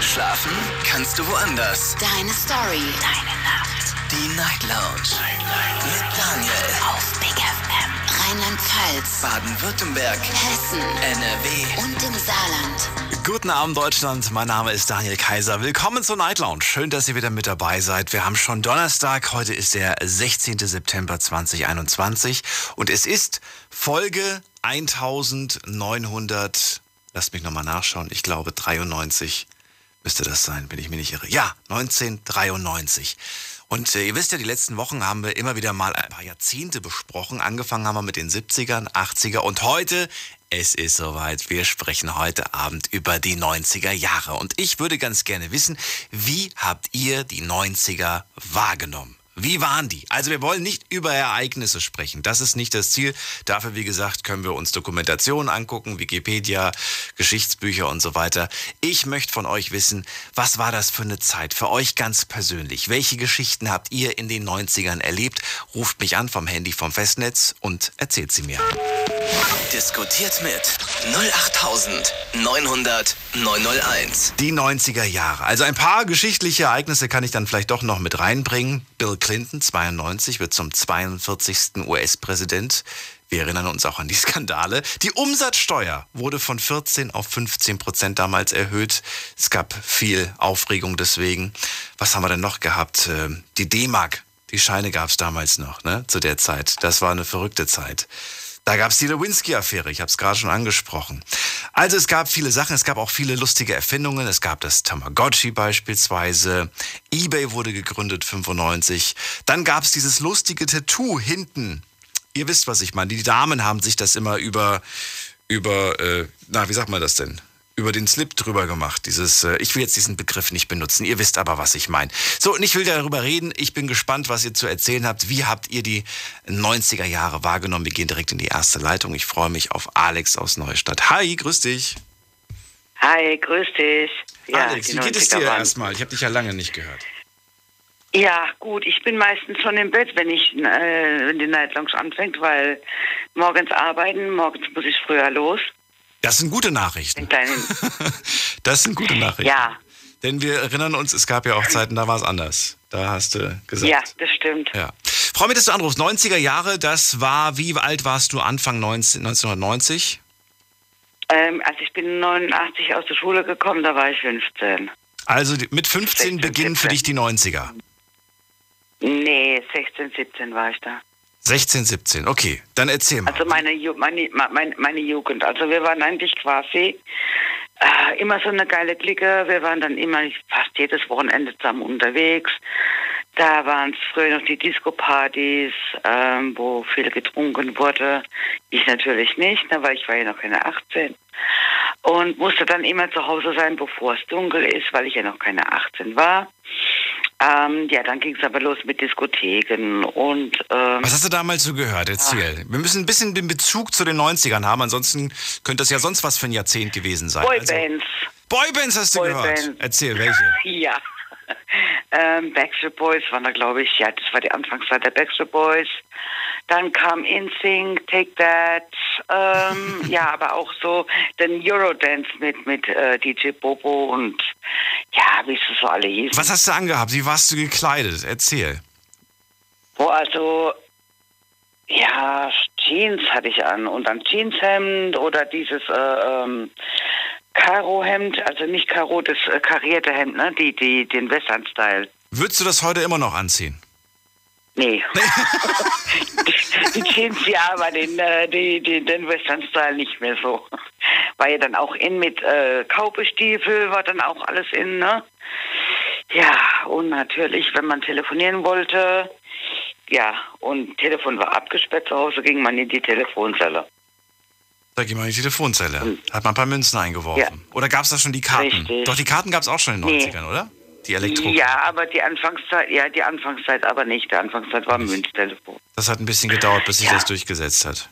Schlafen kannst du woanders. Deine Story. Deine Nacht. Die Night Lounge. Mit Daniel. Auf Big FM. Rheinland-Pfalz. Baden-Württemberg. Hessen. NRW. Und im Saarland. Guten Abend Deutschland, mein Name ist Daniel Kaiser. Willkommen zur Night Lounge. Schön, dass ihr wieder mit dabei seid. Wir haben schon Donnerstag, heute ist der 16. September 2021 und es ist Folge 1900, lasst mich nochmal nachschauen, ich glaube 93 müsste das sein, wenn ich mich nicht irre. Ja, 1993. Und äh, ihr wisst ja, die letzten Wochen haben wir immer wieder mal ein paar Jahrzehnte besprochen. Angefangen haben wir mit den 70ern, 80er und heute, es ist soweit, wir sprechen heute Abend über die 90er Jahre. Und ich würde ganz gerne wissen, wie habt ihr die 90er wahrgenommen? Wie waren die? Also wir wollen nicht über Ereignisse sprechen. Das ist nicht das Ziel. Dafür, wie gesagt, können wir uns Dokumentationen angucken, Wikipedia, Geschichtsbücher und so weiter. Ich möchte von euch wissen, was war das für eine Zeit für euch ganz persönlich? Welche Geschichten habt ihr in den 90ern erlebt? Ruft mich an vom Handy vom Festnetz und erzählt sie mir. Diskutiert mit 08900 901. Die 90er Jahre. Also ein paar geschichtliche Ereignisse kann ich dann vielleicht doch noch mit reinbringen. Bill Clinton, 92, wird zum 42. US-Präsident. Wir erinnern uns auch an die Skandale. Die Umsatzsteuer wurde von 14 auf 15 Prozent damals erhöht. Es gab viel Aufregung deswegen. Was haben wir denn noch gehabt? Ähm, Die D-Mark, die Scheine gab es damals noch, ne? Zu der Zeit. Das war eine verrückte Zeit. Da gab es die Lewinsky-Affäre, ich habe es gerade schon angesprochen. Also es gab viele Sachen, es gab auch viele lustige Erfindungen. Es gab das Tamagotchi beispielsweise. eBay wurde gegründet 95. Dann gab es dieses lustige Tattoo hinten. Ihr wisst, was ich meine. Die Damen haben sich das immer über, über, äh, na, wie sagt man das denn? Über den Slip drüber gemacht. Dieses, äh, ich will jetzt diesen Begriff nicht benutzen. Ihr wisst aber, was ich meine. So, und ich will darüber reden. Ich bin gespannt, was ihr zu erzählen habt. Wie habt ihr die 90er Jahre wahrgenommen? Wir gehen direkt in die erste Leitung. Ich freue mich auf Alex aus Neustadt. Hi, grüß dich. Hi, grüß dich. Alex, die wie geht es 90er dir erstmal? Ich habe dich ja lange nicht gehört. Ja, gut, ich bin meistens schon im Bett, wenn ich äh, wenn die Night Lounge anfängt, weil morgens arbeiten, morgens muss ich früher los. Das sind gute Nachrichten. Das sind gute Nachrichten. ja, Denn wir erinnern uns, es gab ja auch Zeiten, da war es anders. Da hast du gesagt. ja, das stimmt. Ja. Freue mich, dass du anrufst. 90er Jahre, das war, wie alt warst du Anfang 19, 1990? Ähm, also ich bin 89 aus der Schule gekommen, da war ich 15. Also mit 15 16, beginnen für 17. dich die 90er. Nee, 16, 17 war ich da. 16, 17. Okay, dann erzähl mal. Also meine, meine, meine, meine Jugend. Also wir waren eigentlich quasi äh, immer so eine geile Clique. Wir waren dann immer fast jedes Wochenende zusammen unterwegs. Da waren es früher noch die Disco-Partys, ähm, wo viel getrunken wurde. Ich natürlich nicht, ne, weil ich war ja noch keine 18. Und musste dann immer zu Hause sein, bevor es dunkel ist, weil ich ja noch keine 18 war. Ähm, ja, dann ging es aber los mit Diskotheken und ähm, Was hast du damals so gehört? Erzähl. Wir müssen ein bisschen den Bezug zu den 90ern haben, ansonsten könnte das ja sonst was für ein Jahrzehnt gewesen sein. Also, Boybands. Boybands hast du Boybands. gehört. Erzähl, welche? Ja. Ähm, Backstreet Boys waren da, glaube ich, ja, das war die Anfangszeit der Backstreet Boys. Dann kam InSync, Take That, ähm, ja, aber auch so den Eurodance mit, mit äh, DJ Bobo und wie es so alle hießen. Was hast du angehabt? Wie warst du gekleidet? Erzähl. Wo also, ja, Jeans hatte ich an und dann Jeanshemd oder dieses äh, ähm, Karo-Hemd, also nicht Karo, das äh, karierte Hemd, ne, die, die, den Western-Style. Würdest du das heute immer noch anziehen? Nee. die Jeans ja, aber den, äh, die, die, den Western-Style nicht mehr so. War ja dann auch in mit äh, Kaubestiefel, war dann auch alles in, ne? Ja, und natürlich, wenn man telefonieren wollte, ja, und Telefon war abgesperrt zu Hause, ging man in die Telefonzelle. Da geht man in die Telefonzelle. Hat man ein paar Münzen eingeworfen. Ja. Oder gab es da schon die Karten? Richtig. Doch, die Karten gab es auch schon in den Nee. 90ern, oder? Die Elektro. Ja, aber die Anfangszeit, ja, die Anfangszeit aber nicht. Die Anfangszeit war. Münztelefon. Das hat ein bisschen gedauert, bis sich Ja. das durchgesetzt hat.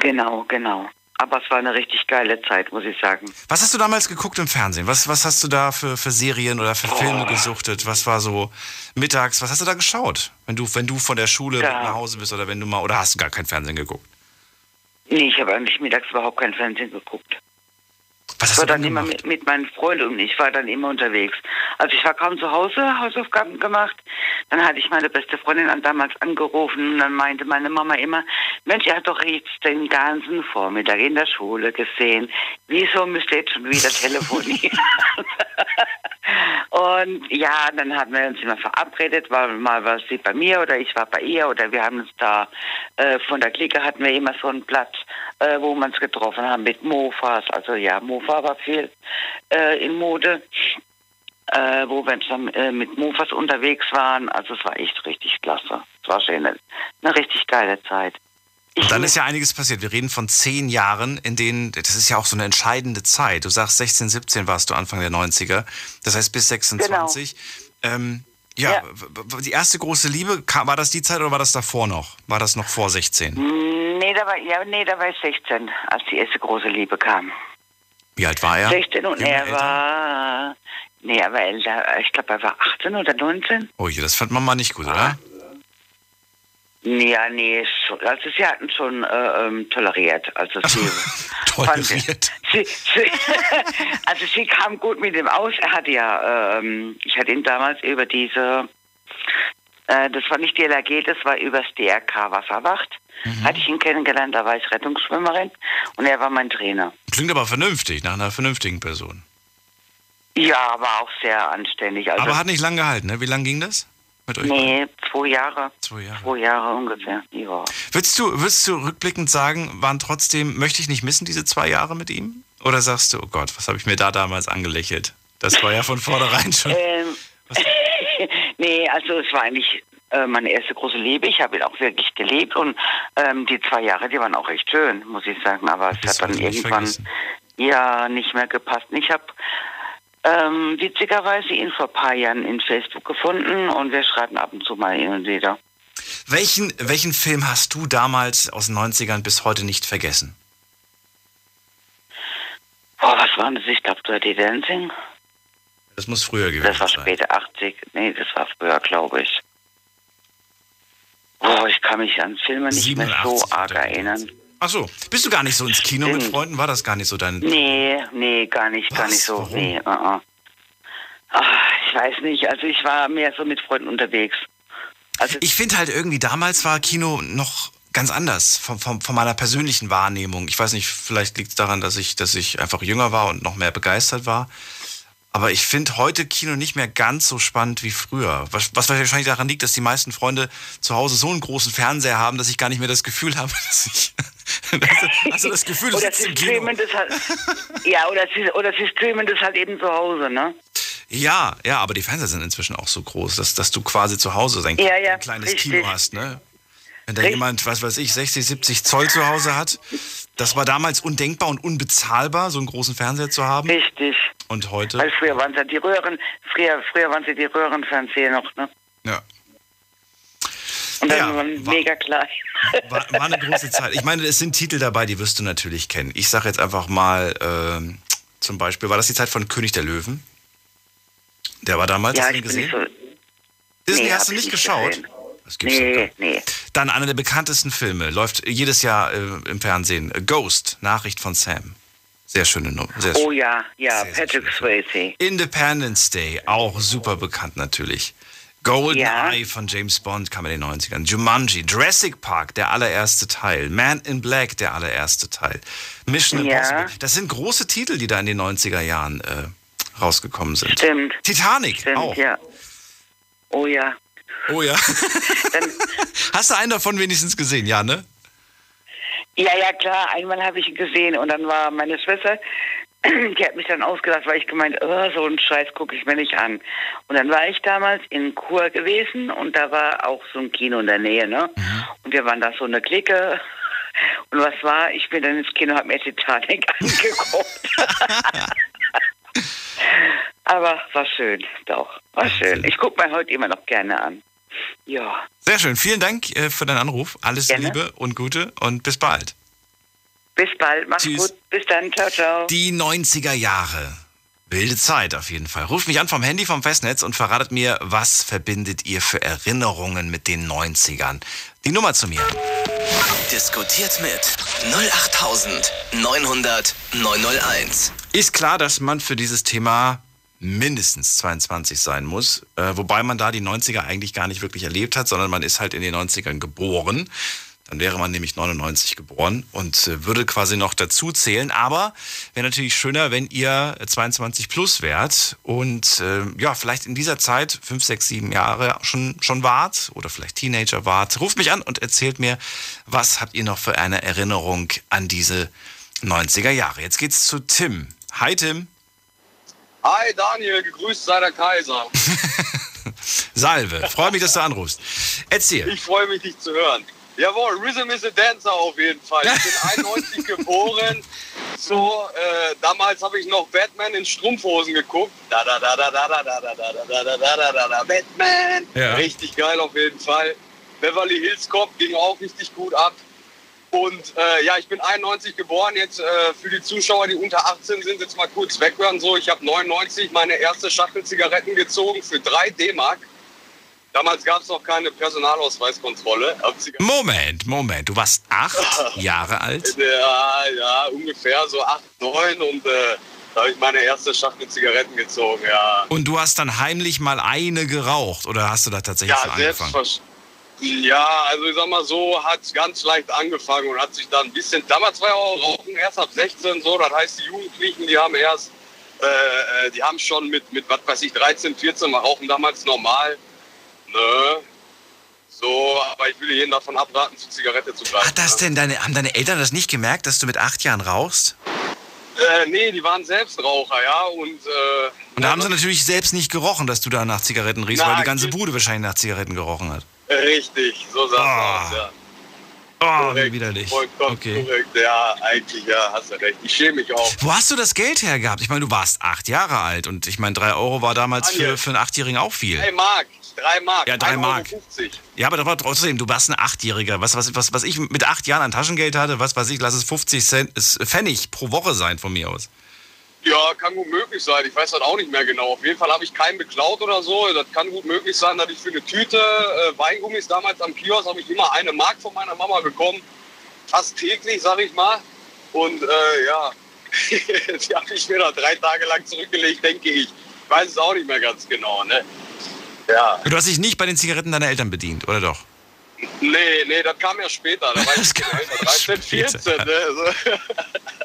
Genau, genau. Aber es war eine richtig geile Zeit, muss ich sagen. Was hast du damals geguckt im Fernsehen? Was, was hast du da für, für Serien oder für Filme gesuchtet? Was war so mittags? Was hast du da geschaut? Wenn du, wenn du von der Schule Ja. nach Hause bist oder wenn du mal, oder hast du gar kein Fernsehen geguckt? Nee, ich habe eigentlich mittags überhaupt kein Fernsehen geguckt. Was Ich hast war du dann immer mit, mit meinen Freunden und ich war dann immer unterwegs. Also ich war kaum zu Hause, Hausaufgaben gemacht. Dann hatte ich meine beste Freundin an, damals angerufen und dann meinte meine Mama immer, Mensch, er hat doch jetzt den ganzen Vormittag in der Schule gesehen. Wieso müsst ihr jetzt schon wieder telefonieren? und ja, dann haben wir uns immer verabredet, war, mal war sie bei mir oder ich war bei ihr oder wir haben uns da äh, von der Clique hatten wir immer so ein Blatt, äh, wo wir uns getroffen haben mit Mofas. Also ja, Mofa war viel äh, in Mode, äh, wo wir dann äh, mit Mofas unterwegs waren. Also es war echt richtig klasse. Es war schön, eine, richtig geile Zeit. Ich Und dann ist ja einiges passiert. Wir reden von zehn Jahren, in denen, das ist ja auch so eine entscheidende Zeit. Du sagst 16, 17 warst du Anfang der 90er. Das heißt bis 26. Ähm, ja, Ja. die erste große Liebe, war das die Zeit oder war das davor noch? War das noch vor 16? Nee, da war, ja, nee, da war ich 16, als die erste große Liebe kam. Wie alt war er? 16 und er älter? war, nee, er war älter. Ich glaube, er war 18 oder 19. Oh je, das fand man mal nicht gut, oder? Ja, nee, also sie hatten schon äh, ähm, toleriert. Also sie Toleriert. Sie, sie, also sie kam gut mit ihm aus. Er hatte ja, ähm, ich hatte ihn damals über diese, äh, das war nicht die LAG, das war übers DRK Wasserwacht. Hatte ich ihn kennengelernt, da war ich Rettungsschwimmerin und er war mein Trainer. Klingt aber vernünftig, nach einer vernünftigen Person. Ja, war auch sehr anständig. Also, aber hat nicht lang gehalten, ne? Wie lang ging das mit euch? nee, zwei Jahre. Zwei Jahre. Zwei Jahre ungefähr, ja. Würdest du, würdest du rückblickend sagen, waren trotzdem, möchte ich nicht missen, diese zwei Jahre mit ihm? Oder sagst du, oh Gott, was habe ich mir da damals angelächelt? Das war ja von vornherein schon. Ähm, nee, also es war eigentlich äh, meine erste große Liebe. Ich habe ihn auch wirklich geliebt und ähm, die zwei Jahre, die waren auch echt schön, muss ich sagen. Aber es Das hat dann irgendwann vergessen. ja nicht mehr gepasst. Ich habe ähm, witzigerweise ihn vor ein paar Jahren in Facebook gefunden und wir schreiben ab und zu mal hin und wieder. Welchen, welchen Film hast du damals aus den 90ern bis heute nicht vergessen? Boah, was war das? Ich glaube, Dirty Dancing. Das muss früher gewesen Das war sein. später 80. Nee, das war früher, glaube ich. Boah, ich kann mich an Filme nicht mehr so 87 arg erinnern. Ach so, bist du gar nicht so ins Kino mit Stimmt. Freunden? War das gar nicht so dein... Nee, nee, gar nicht, gar Was? nicht so. Warum? Nee, uh -uh. Ach, ich weiß nicht. Also ich war mehr so mit Freunden unterwegs. Also Ich finde halt irgendwie, damals war Kino noch ganz anders von, von, von meiner persönlichen Wahrnehmung. Ich weiß nicht, vielleicht liegt es daran, dass ich, dass ich einfach jünger war und noch mehr begeistert war. Aber ich finde heute Kino nicht mehr ganz so spannend wie früher. Was, was wahrscheinlich daran liegt, dass die meisten Freunde zu Hause so einen großen Fernseher haben, dass ich gar nicht mehr das Gefühl habe, dass ich. also das Gefühl, du oder sitzt sie streamen das halt. ja, oder sie, oder sie streamen das halt eben zu Hause, ne? Ja, ja, aber die Fernseher sind inzwischen auch so groß, dass, dass du quasi zu Hause ein, Ja, ja, ein kleines richtig. Kino hast, ne? Wenn da Richtig. jemand, was weiß ich, 60, 70 Zoll zu Hause hat, das war damals undenkbar und unbezahlbar, so einen großen Fernseher zu haben. Richtig. Und heute, Weil früher waren es ja die Röhren, früher, früher waren sie die Röhrenfernseher noch, ne? ja, Und dann Ja, waren war- mega klein. war, war eine große Zeit. Ich meine, es sind Titel dabei, die wirst du natürlich kennen. Ich sage jetzt einfach mal, ähm, zum Beispiel, war das die Zeit von König der Löwen? Der war damals, ja, hast du nicht gesehen? so. Disney Nee, hast du ich nicht nicht geschaut? gesehen. Das gibt's Nee, nicht. nee. Dann einer der bekanntesten Filme, läuft jedes Jahr äh, im Fernsehen. Ghost, Nachricht von Sam. Sehr schöne Nummer. Sehr Oh schön. ja, ja, Sehr, Patrick. Swayze. Independence Day, auch super bekannt natürlich. Golden Ja. Eye von James Bond kam in den 90ern. Jumanji, Jurassic Park, der allererste Teil. Man in Black, der allererste Teil. Mission Ja. Impossible. Das sind große Titel, die da in den 90er Jahren äh, rausgekommen sind. Stimmt. Titanic Stimmt, auch. ja. Oh ja. Oh ja. Dann, Hast du einen davon wenigstens gesehen? Ja, ne? Ja, ja, klar. Einmal habe ich ihn gesehen und dann war meine Schwester, die hat mich dann ausgedacht, weil ich gemeint, oh, so einen Scheiß gucke ich mir nicht an. Und dann war ich damals in Chur gewesen und da war auch so ein Kino in der Nähe, ne? Und wir waren da so eine Clique. Und was war? Ich bin dann ins Kino, habe mir Titanic angeguckt. Aber war schön, doch. War schön. Ich gucke mir heute immer noch gerne an. Ja. Sehr schön. Vielen Dank äh, für deinen Anruf. Alles Gerne. Liebe und Gute und bis bald. Bis bald. Mach's Tschüss. gut. Bis dann. Ciao, ciao. Die 90er Jahre. Wilde Zeit auf jeden Fall. Ruft mich an vom Handy vom Festnetz und verratet mir, was verbindet ihr für Erinnerungen mit den 90ern? Die Nummer zu mir. Diskutiert mit 08900 901. Ist klar, dass man für dieses Thema mindestens 22 sein muss, äh, wobei man da die 90er eigentlich gar nicht wirklich erlebt hat, sondern man ist halt in den 90ern geboren. Dann wäre man nämlich 99 geboren und äh, würde quasi noch dazu zählen. Aber wäre natürlich schöner, wenn ihr 22 plus wärt und äh, ja, vielleicht in dieser Zeit, 5, 6, 7 Jahre schon, schon wart oder vielleicht Teenager wart. Ruft mich an und erzählt mir, was habt ihr noch für eine Erinnerung an diese 90er Jahre. Jetzt geht's zu Tim. Hi Tim. Hi Daniel, gegrüßt sei der Kaiser. Salve, freue mich, dass du anrufst. Erzähl. Ich freue mich, dich zu hören. Jawohl, Rhythm is a Dancer auf jeden Fall. Ich bin 91 geboren. So, äh, damals habe ich noch Batman in Strumpfhosen geguckt. Da da da da da da da da da da da da da da da Batman. Ja. Richtig geil auf jeden Fall. Beverly Hills Cop ging auch richtig gut ab. Und äh, ja, ich bin 91 geboren. Jetzt äh, für die Zuschauer, die unter 18 sind, jetzt mal kurz weghören. So, ich habe 99 meine erste Schachtel Zigaretten gezogen für 3 D-Mark. Damals gab es noch keine Personalausweiskontrolle. Moment, Moment. Du warst acht Jahre alt? Ja, ja, ungefähr so 8, 9 und äh, da habe ich meine erste Schachtel Zigaretten gezogen, ja. Und du hast dann heimlich mal eine geraucht oder hast du da tatsächlich Ja, angefangen? selbstverständlich. Ja, also ich sag mal so, hat ganz leicht angefangen und hat sich dann ein bisschen, damals war ja auch Rauchen erst ab 16 so, das heißt die Jugendlichen, die haben erst, äh, äh, die haben schon mit, mit was weiß ich, 13, 14 war Rauchen damals normal. Ne? So, aber ich will jeden davon abraten, zur Zigarette zu greifen. Hat das ne? denn deine, haben deine Eltern das nicht gemerkt, dass du mit acht Jahren rauchst? Äh, nee, die waren selbst Raucher, ja, und... Äh, Und da haben sie natürlich selbst nicht gerochen, dass du da nach Zigaretten riechst, weil die ganze Bude wahrscheinlich nach Zigaretten gerochen hat. Richtig, so sah es Ah. aus, ja. Oh, wie Korrekt, widerlich. Vollkommen Okay. korrekt. Ja, eigentlich, ja, hast du recht. Ich schäme mich auch. Wo hast du das Geld her gehabt? Ich meine, du warst acht Jahre alt und ich meine, drei Euro war damals für, für einen Achtjährigen auch viel. Drei Mark, drei Mark. Ja, drei 1,50 Mark. Ja, aber das war trotzdem, du warst ein Achtjähriger. Was, was, was, was ich mit acht Jahren an Taschengeld hatte, was weiß ich, lass es 50 Cent, ist Pfennig pro Woche sein von mir aus. Ja, kann gut möglich sein. Ich weiß das auch nicht mehr genau. Auf jeden Fall habe ich keinen beklaut oder so. Das kann gut möglich sein, dass ich für eine Tüte äh, Weingummis damals am Kiosk habe ich immer eine Mark von meiner Mama bekommen. Fast täglich, sag ich mal. Und äh, ja, die habe ich mir da drei Tage lang zurückgelegt, denke ich. Ich weiß es auch nicht mehr ganz genau, ne? Ja. Du hast dich nicht bei den Zigaretten deiner Eltern bedient, oder doch? Nee, nee, das kam ja später. Da war ich Das kam älter, 13, später. 14. Ne? So.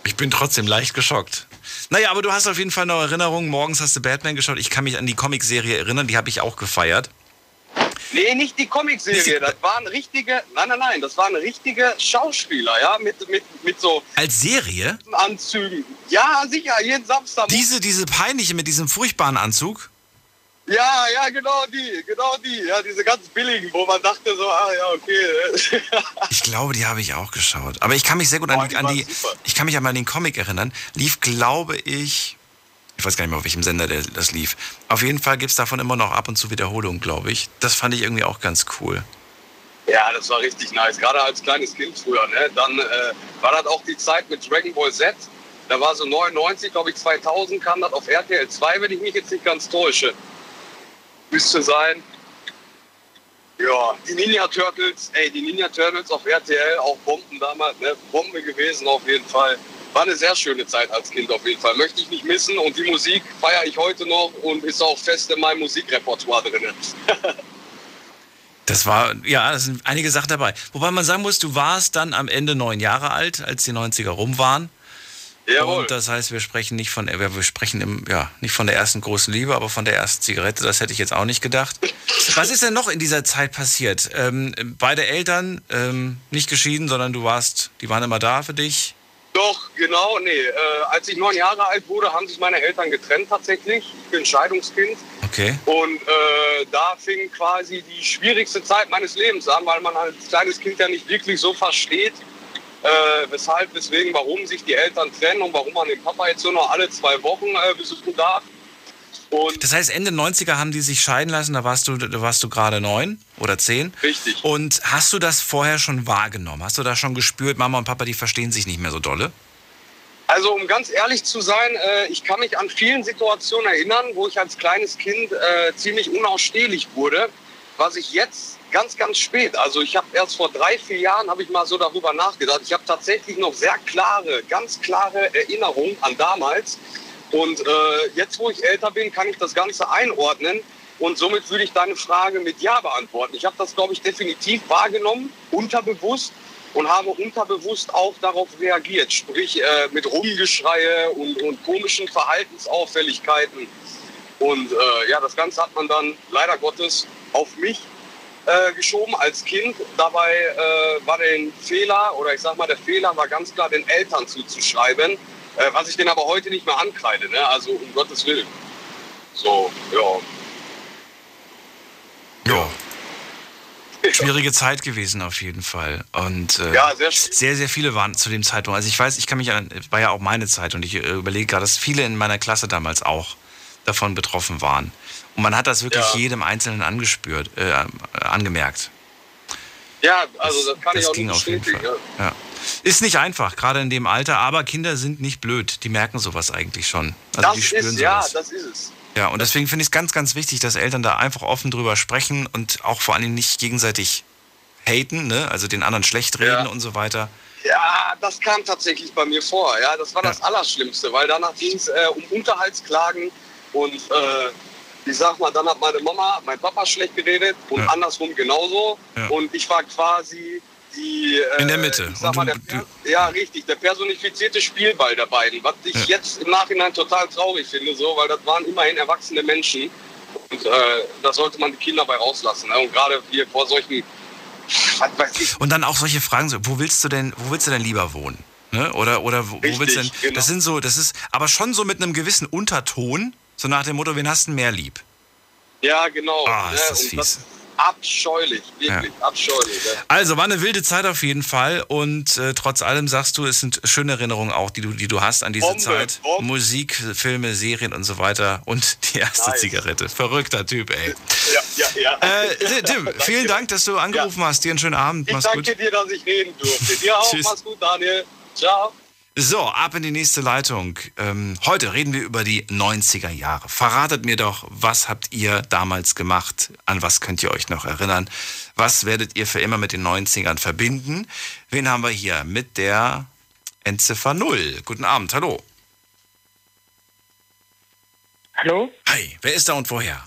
Ich bin trotzdem leicht geschockt. Naja, aber du hast auf jeden Fall noch Erinnerungen. Morgens hast du Batman geschaut. Ich kann mich an die Comicserie erinnern, die habe ich auch gefeiert. Nee, nicht die Comicserie. Das waren richtige, nein, nein, nein, das waren richtige Schauspieler, ja, mit, mit, mit so Als Serie? Anzügen. Ja, sicher, jeden Samstag. Diese, diese peinliche mit diesem furchtbaren Anzug? Ja, ja, genau die, genau die. Ja, diese ganz billigen, wo man dachte so, ah ja, okay. Ich glaube, die habe ich auch geschaut. Aber ich kann mich sehr gut Boah, an die, an die ich kann mich an den Comic erinnern. Lief, glaube ich, ich weiß gar nicht mehr, auf welchem Sender der, das lief. Auf jeden Fall gibt es davon immer noch ab und zu Wiederholungen, glaube ich. Das fand ich irgendwie auch ganz cool. Ja, das war richtig nice. Gerade als kleines Kind früher. Ne? Dann äh, war das auch die Zeit mit Dragon Ball Z. Da war so 99, glaube ich, 2000 kam das auf RTL 2, wenn ich mich jetzt nicht ganz täusche. Müsste sein. Ja, die Ninja Turtles, ey, die Ninja Turtles auf RTL, auch Bomben damals, ne? Bombe gewesen auf jeden Fall. War eine sehr schöne Zeit als Kind auf jeden Fall. Möchte ich nicht missen und die Musik feiere ich heute noch und ist auch fest in meinem Musikrepertoire drin. Das war, ja, da sind einige Sachen dabei. Wobei man sagen muss, du warst dann am Ende neun Jahre alt, als die 90er rum waren. Jawohl. Und das heißt, wir sprechen nicht von, wir wir sprechen im, ja, nicht von der ersten großen Liebe, aber von der ersten Zigarette. Das hätte ich jetzt auch nicht gedacht. Was ist denn noch in dieser Zeit passiert? Ähm, beide Eltern ähm, nicht geschieden, sondern du warst, die waren immer da für dich. Doch, genau, nee. Äh, als ich neun Jahre alt wurde, haben sich meine Eltern getrennt tatsächlich. Ich bin Scheidungskind. Okay. Und äh, da fing quasi die schwierigste Zeit meines Lebens an, weil man als kleines Kind ja nicht wirklich so versteht, äh, weshalb, weswegen, warum sich die Eltern trennen und warum man den Papa jetzt nur noch alle zwei Wochen äh, besuchen darf. Und Das heißt, Ende 90er haben die sich scheiden lassen, da warst du, da warst du gerade neun oder zehn. Richtig. Und hast du das vorher schon wahrgenommen? Hast du da schon gespürt, Mama und Papa, die verstehen sich nicht mehr so dolle? Also um ganz ehrlich zu sein, äh, ich kann mich an vielen Situationen erinnern, wo ich als kleines Kind äh, ziemlich unausstehlich wurde. was ich jetzt ganz, ganz spät, also ich habe erst vor drei, vier Jahren, habe ich mal so darüber nachgedacht. Ich habe tatsächlich noch sehr klare, ganz klare Erinnerungen an damals. Und äh, jetzt, wo ich älter bin, kann ich das Ganze einordnen. Und somit würde ich deine Frage mit Ja beantworten. Ich habe das, glaube ich, definitiv wahrgenommen, unterbewusst und habe unterbewusst auch darauf reagiert. Sprich, äh, mit Rumgeschreie und, und komischen Verhaltensauffälligkeiten. Und äh, ja, das Ganze hat man dann leider Gottes auf mich äh, geschoben als Kind. Dabei äh, war der Fehler, oder ich sag mal, der Fehler war ganz klar den Eltern zuzuschreiben, äh, was ich den aber heute nicht mehr ankreide, ne? also um Gottes Willen. So, ja. Ja. Schwierige Zeit gewesen auf jeden Fall. Und äh, Ja, sehr sehr, sehr viele waren zu dem Zeitpunkt. Also ich weiß, ich kann mich an, war ja auch meine Zeit und ich äh, überlege gerade, dass viele in meiner Klasse damals auch davon betroffen waren. Und man hat das wirklich Ja. jedem Einzelnen angespürt, äh, angemerkt. Ja, also das kann ich das auch ging nicht auf jeden bestätigen. Fall. Ja. Ist nicht einfach, gerade in dem Alter, aber Kinder sind nicht blöd. Die merken sowas eigentlich schon. Also Das die spüren ist, ja, sowas. das ist es. Ja, und deswegen finde ich es ganz, ganz wichtig, dass Eltern da einfach offen drüber sprechen und auch vor allen Dingen nicht gegenseitig haten, ne? also den anderen schlecht reden Ja. und so weiter. Ja, das kam tatsächlich bei mir vor. Ja, das war das Allerschlimmste, weil danach ging es äh, um Unterhaltsklagen und äh, ich sag mal, dann hat meine Mama, mein Papa schlecht geredet und Ja. andersrum genauso. Ja. Und ich war quasi die. Äh, In der Mitte. Ich sag mal, du- der, per- ja, richtig, der personifizierte Spielball der beiden. Was ich Ja. jetzt im Nachhinein total traurig finde, so, weil das waren immerhin erwachsene Menschen. Und äh, da sollte man die Kinder bei rauslassen. Ne? Und gerade hier vor solchen. Und dann auch solche Fragen, so, wo willst du denn, wo willst du denn lieber wohnen? Ne? Oder, oder wo, wo Richtig, willst du denn, genau. das sind so, das ist, aber schon so mit einem gewissen Unterton, so nach dem Motto, wen hast du mehr lieb? Ja, genau. Ah, ist das Und fies. abscheulich, wirklich abscheulich. Ne? Also war eine wilde Zeit auf jeden Fall und äh, trotz allem sagst du, es sind schöne Erinnerungen auch, die du, die du hast an diese Bombe, Zeit. Bombe. Musik, Filme, Serien und so weiter und die erste Nice. Zigarette. Verrückter Typ, ey. Ja, ja, ja. Äh, Tim, vielen Dank, dass du angerufen hast. Dir einen schönen Abend. Ich Mach's danke gut. dir, dass ich reden durfte. Dir auch. Tschüss. Mach's gut, Daniel. Ciao. So, ab in die nächste Leitung. Ähm, heute reden wir über die 90er Jahre. Verratet mir doch, was habt ihr damals gemacht? An was könnt ihr euch noch erinnern? Was werdet ihr für immer mit den 90ern verbinden? Wen haben wir hier? Mit der Endziffer 0. Guten Abend, hallo. Hallo? Hi, wer ist da und woher?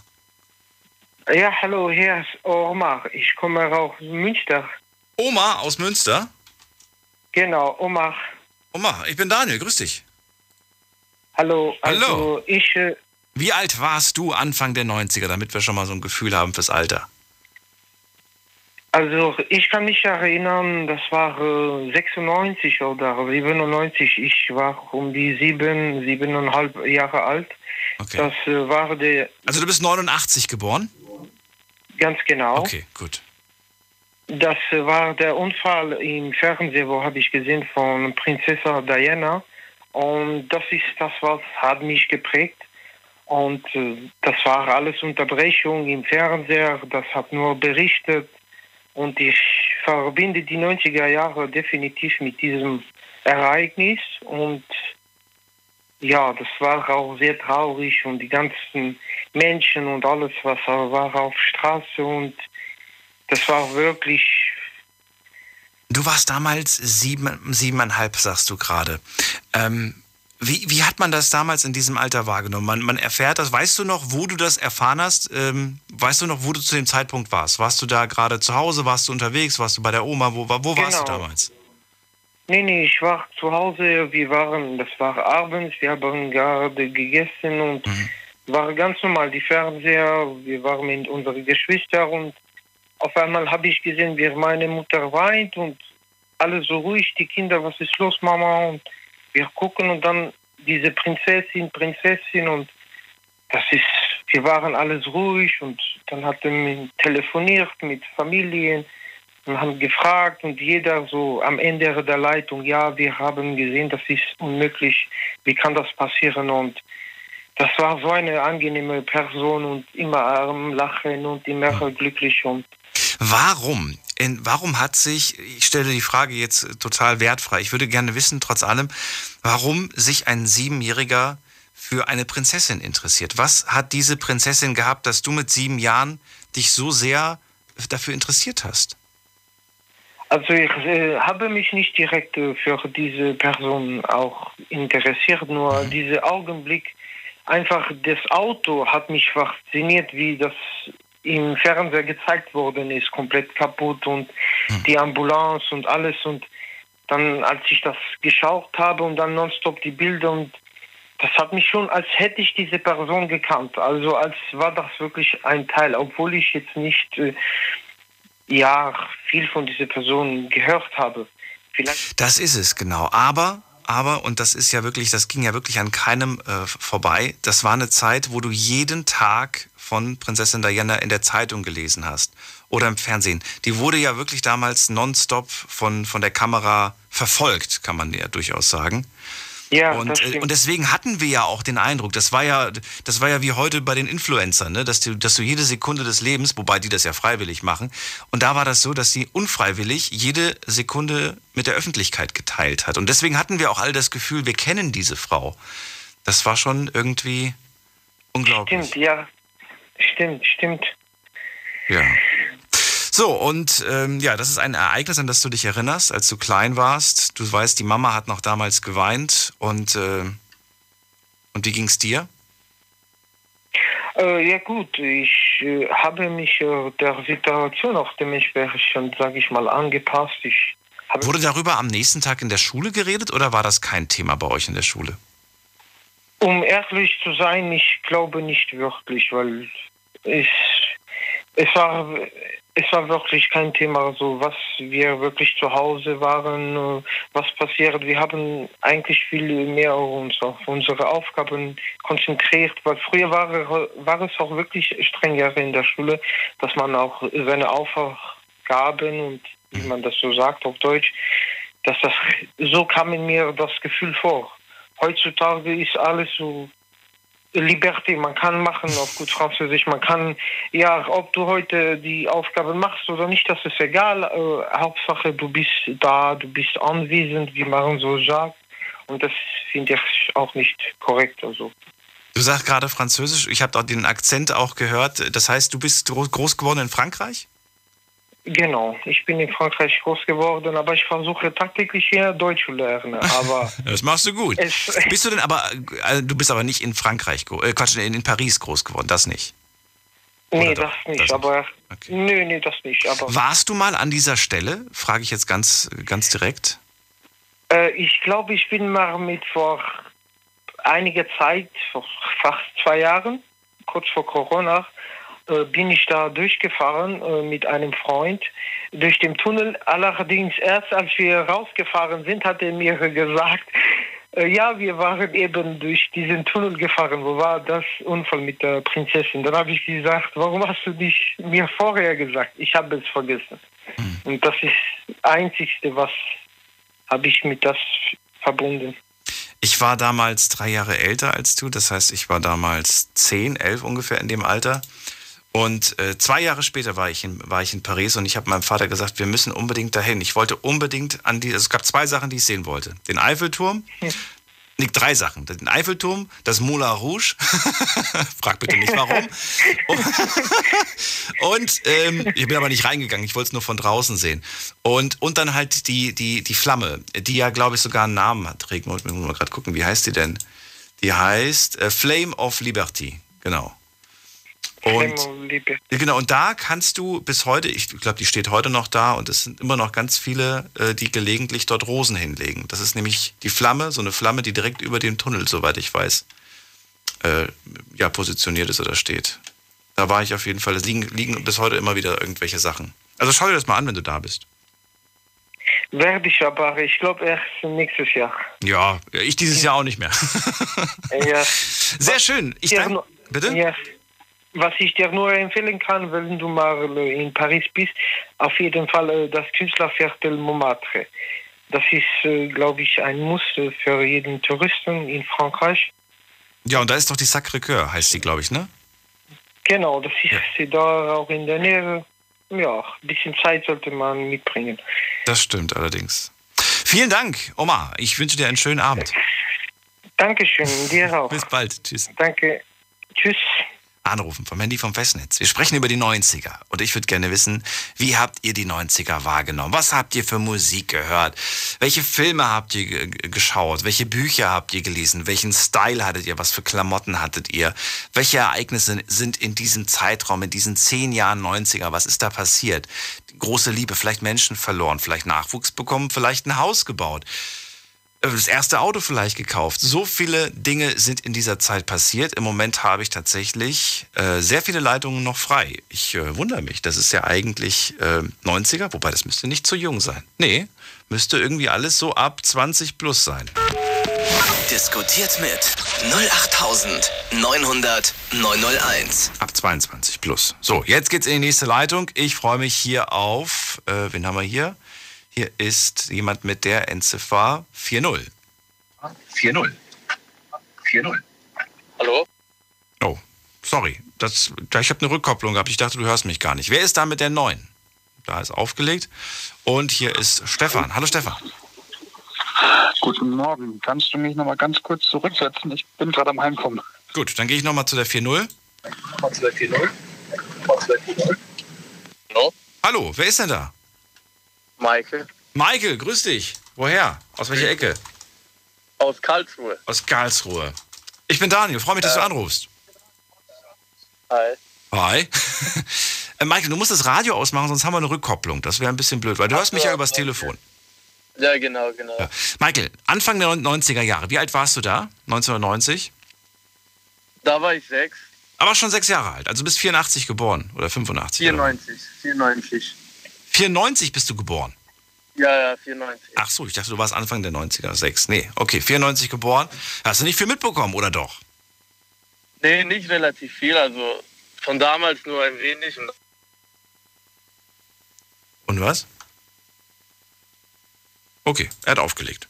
Ja, hallo, hier ist Omar. Ich komme aus Münster. Oma aus Münster. Genau, Omar. Oma, ich bin Daniel, grüß dich. Hallo. Also Hallo. ich, äh, Wie alt warst du Anfang der 90er, damit wir schon mal so ein Gefühl haben fürs Alter? also ich kann mich erinnern, das war äh, 96 oder 97. Ich war um die sieben, siebeneinhalb Jahre alt. Okay. Das äh, war der, Also du bist 89 geboren? ganz genau. Okay, gut. Das war der Unfall im Fernsehen, wo habe ich gesehen von Prinzessin Diana. Und das ist das, was hat mich geprägt. Und äh, das war alles Unterbrechung im Fernseher, das hat nur berichtet. Und ich verbinde die 90er Jahre definitiv mit diesem Ereignis. Und ja, das war auch sehr traurig und die ganzen Menschen und alles, was war auf Straße und das war wirklich, Du warst damals sieben, siebeneinhalb, sagst du gerade. Ähm, wie, wie hat man das damals in diesem Alter wahrgenommen? Man, man erfährt das. Weißt du noch, wo du das erfahren hast? Ähm, weißt du noch, wo du zu dem Zeitpunkt warst? Warst du da gerade zu Hause? Warst du unterwegs? Warst du bei der Oma? Wo, wo warst du Genau. damals? nee, nee, ich war zu Hause, wir waren, das war abends, wir haben gerade gegessen und Mhm. war ganz normal die Fernseher, wir waren mit unseren Geschwistern und auf einmal habe ich gesehen, wie meine Mutter weint und alles so ruhig, die Kinder, was ist los, Mama? Und wir gucken und dann diese Prinzessin, Prinzessin und das ist, wir waren alles ruhig und dann hat er telefoniert mit Familien und haben gefragt und jeder so am Ende der Leitung, ja, wir haben gesehen, das ist unmöglich, wie kann das passieren und das war so eine angenehme Person und immer am Lachen und immer glücklich und Warum? In, warum hat sich, ich stelle die Frage jetzt total wertfrei, ich würde gerne wissen, trotz allem, warum sich ein Siebenjähriger für eine Prinzessin interessiert? Was hat diese Prinzessin gehabt, dass du mit sieben Jahren dich so sehr dafür interessiert hast? Also ich äh, habe mich nicht direkt äh, für diese Person auch interessiert, nur mhm. dieser Augenblick, einfach das Auto hat mich fasziniert, wie das im Fernseher gezeigt worden ist, komplett kaputt und mhm. die Ambulance und alles und dann als ich das geschaut habe und dann nonstop die Bilder und das hat mich schon, als hätte ich diese Person gekannt. Also als war das wirklich ein Teil, obwohl ich jetzt nicht äh, ja viel von dieser Person gehört habe. Vielleicht das ist es genau. Aber aber, und das ist ja wirklich, das ging ja wirklich an keinem äh, vorbei, das war eine Zeit, wo du jeden Tag von Prinzessin Diana in der Zeitung gelesen hast oder im Fernsehen. Die wurde ja wirklich damals nonstop von, von der Kamera verfolgt, kann man ja durchaus sagen. Ja, und, äh, und deswegen hatten wir ja auch den Eindruck, das war ja, das war ja wie heute bei den Influencern, ne? dass, du, dass du jede Sekunde des Lebens, wobei die das ja freiwillig machen, und da war das so, dass sie unfreiwillig jede Sekunde mit der Öffentlichkeit geteilt hat. Und deswegen hatten wir auch all das Gefühl, wir kennen diese Frau. Das war schon irgendwie unglaublich. Stimmt, ja. Stimmt, stimmt. Ja. So, und ähm, ja, das ist ein Ereignis, an das du dich erinnerst, als du klein warst. Du weißt, die Mama hat noch damals geweint und, äh, und wie ging es dir? Äh, ja gut, ich äh, habe mich äh, der Situation auch dementsprechend, sage ich mal, angepasst. Ich Wurde darüber am nächsten Tag in der Schule geredet oder war das kein Thema bei euch in der Schule? Um ehrlich zu sein, ich glaube nicht wirklich, weil es, es war es war wirklich kein Thema, so was wir wirklich zu Hause waren, was passiert. Wir haben eigentlich viel mehr uns auf unsere Aufgaben konzentriert, weil früher war, war es auch wirklich strenger in der Schule, dass man auch seine Aufgaben und wie man das so sagt auf Deutsch, dass das so kam in mir das Gefühl vor. Heutzutage ist alles so Liberté, man kann machen auf gut Französisch, man kann, ja, ob du heute die Aufgabe machst oder nicht, das ist egal. Äh, Hauptsache, du bist da, du bist anwesend, wie man so sagt. Und das finde ich auch nicht korrekt. Also. Du sagst gerade Französisch, ich habe den Akzent auch gehört. Das heißt, du bist groß geworden in Frankreich? Genau, ich bin in Frankreich groß geworden, aber ich versuche tagtäglich hier Deutsch zu lernen. Aber das machst du gut. bist du denn aber, also du bist aber nicht in Frankreich, äh, Quatsch, in, in Paris groß geworden, das nicht? Oder nee, das nicht, das aber. Nicht. Okay. Nee, nee, das nicht. Aber Warst du mal an dieser Stelle? Frage ich jetzt ganz, ganz direkt. Äh, ich glaube, ich bin mal mit vor einiger Zeit, vor fast zwei Jahren, kurz vor Corona, bin ich da durchgefahren äh, mit einem Freund durch den Tunnel. Allerdings erst als wir rausgefahren sind, hat er mir gesagt, äh, ja, wir waren eben durch diesen Tunnel gefahren. Wo war das Unfall mit der Prinzessin? Dann habe ich gesagt, warum hast du dich mir vorher gesagt? Ich habe es vergessen. Mhm. Und das ist das Einzige, was habe ich mit das verbunden. Ich war damals drei Jahre älter als du, das heißt, ich war damals zehn, elf ungefähr in dem Alter. Und äh, zwei Jahre später war ich, in, war ich in Paris und ich habe meinem Vater gesagt, wir müssen unbedingt dahin. Ich wollte unbedingt an die, also es gab zwei Sachen, die ich sehen wollte. Den Eiffelturm, hm. nee, drei Sachen. Den Eiffelturm, das Moulin Rouge, frag bitte nicht warum. und ähm, ich bin aber nicht reingegangen, ich wollte es nur von draußen sehen. Und, und dann halt die, die, die Flamme, die ja, glaube ich, sogar einen Namen hat. Trägt, muss mal gerade gucken, wie heißt die denn? Die heißt äh, Flame of Liberty, genau. Und, genau, und da kannst du bis heute, ich glaube, die steht heute noch da und es sind immer noch ganz viele, äh, die gelegentlich dort Rosen hinlegen. Das ist nämlich die Flamme, so eine Flamme, die direkt über dem Tunnel, soweit ich weiß, äh, ja, positioniert ist oder steht. Da war ich auf jeden Fall. Es liegen, liegen bis heute immer wieder irgendwelche Sachen. Also schau dir das mal an, wenn du da bist. Werde ich aber, ich glaube erst nächstes Jahr. Ja, ich dieses Jahr auch nicht mehr. ja. Sehr schön. Ich danke. Bitte? Ja was ich dir nur empfehlen kann, wenn du mal in Paris bist, auf jeden Fall äh, das Künstlerviertel Montmartre. Das ist, äh, glaube ich, ein Muss für jeden Touristen in Frankreich. Ja, und da ist doch die Sacré-Cœur, heißt sie, glaube ich, ne? Genau, das ist ja. da auch in der Nähe. Ja, ein bisschen Zeit sollte man mitbringen. Das stimmt allerdings. Vielen Dank, Omar. Ich wünsche dir einen schönen Abend. Dankeschön, dir auch. Bis bald. Tschüss. Danke. Tschüss. Anrufen vom Handy vom Festnetz. Wir sprechen über die 90er und ich würde gerne wissen, wie habt ihr die 90er wahrgenommen? Was habt ihr für Musik gehört? Welche Filme habt ihr geschaut? Welche Bücher habt ihr gelesen? Welchen Style hattet ihr? Was für Klamotten hattet ihr? Welche Ereignisse sind in diesem Zeitraum, in diesen zehn Jahren 90er? Was ist da passiert? Große Liebe, vielleicht Menschen verloren, vielleicht Nachwuchs bekommen, vielleicht ein Haus gebaut das erste Auto vielleicht gekauft. So viele Dinge sind in dieser Zeit passiert. Im Moment habe ich tatsächlich äh, sehr viele Leitungen noch frei. Ich äh, wundere mich. Das ist ja eigentlich äh, 90er, wobei das müsste nicht zu jung sein. Nee, müsste irgendwie alles so ab 20 plus sein. Diskutiert mit 08900 901. Ab 22 plus. So, jetzt geht's in die nächste Leitung. Ich freue mich hier auf, äh, wen haben wir hier? Hier ist jemand mit der Endziffer 40. 40. 40. Hallo? Oh, sorry. Das, ich habe eine Rückkopplung gehabt. Ich dachte, du hörst mich gar nicht. Wer ist da mit der 9? Da ist aufgelegt. Und hier ist Stefan. Hallo Stefan. Guten Morgen. Kannst du mich noch mal ganz kurz zurücksetzen? Ich bin gerade am Heimkommen. Gut, dann gehe ich noch mal zu der 4.0. Mal zu der 4.0. Mal zu der 4.0. Hallo? Hallo, wer ist denn da? Michael. Michael, grüß dich. Woher? Aus welcher Ecke? Aus Karlsruhe. Aus Karlsruhe. Ich bin Daniel, freue mich, dass du anrufst. Hi. Hi. Äh, Michael, du musst das Radio ausmachen, sonst haben wir eine Rückkopplung. Das wäre ein bisschen blöd, weil du hörst mich ja übers Telefon. Ja, genau, genau. Ja. Michael, Anfang der 90er Jahre, wie alt warst du da? 1990? Da war ich sechs. Aber schon sechs Jahre alt, also bist 84 geboren oder 85? 94, 94. 94 bist du geboren? Ja, ja, 94. Ach so, ich dachte, du warst Anfang der 90er, sechs. Nee, okay, 94 geboren. Hast du nicht viel mitbekommen, oder doch? Nee, nicht relativ viel, also von damals nur ein wenig. Und Und was? Okay, er hat aufgelegt.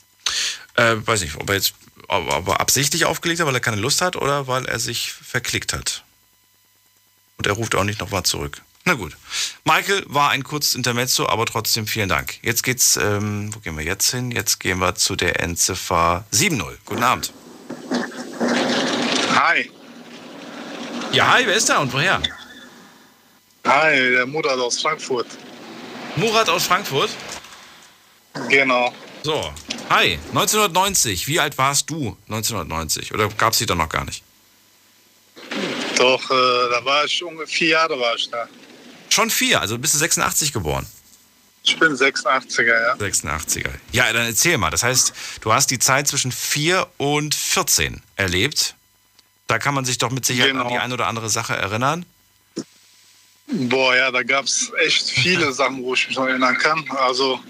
Äh, weiß nicht, ob er jetzt ob ob er absichtlich aufgelegt hat, weil er keine Lust hat oder weil er sich verklickt hat. Und er ruft auch nicht nochmal zurück. Na gut. Michael war ein kurzes Intermezzo, aber trotzdem vielen Dank. Jetzt geht's, ähm, wo gehen wir jetzt hin? Jetzt gehen wir zu der Endziffer 7.0. Guten Abend. Hi. Ja, hi, wer ist da und woher? Hi, der Murat aus Frankfurt. Murat aus Frankfurt. Genau. So, hi, 1990. Wie alt warst du 1990? Oder gab es die da noch gar nicht? Doch, äh, da war ich ungefähr vier Jahre war ich da. Schon vier, also bist du 86 geboren. Ich bin 86er, ja. 86er. Ja, dann erzähl mal. Das heißt, du hast die Zeit zwischen 4 und 14 erlebt. Da kann man sich doch mit Sicherheit Genau. an die eine oder andere Sache erinnern. Boah, ja, da gab es echt viele Sachen, wo ich mich noch erinnern kann. Also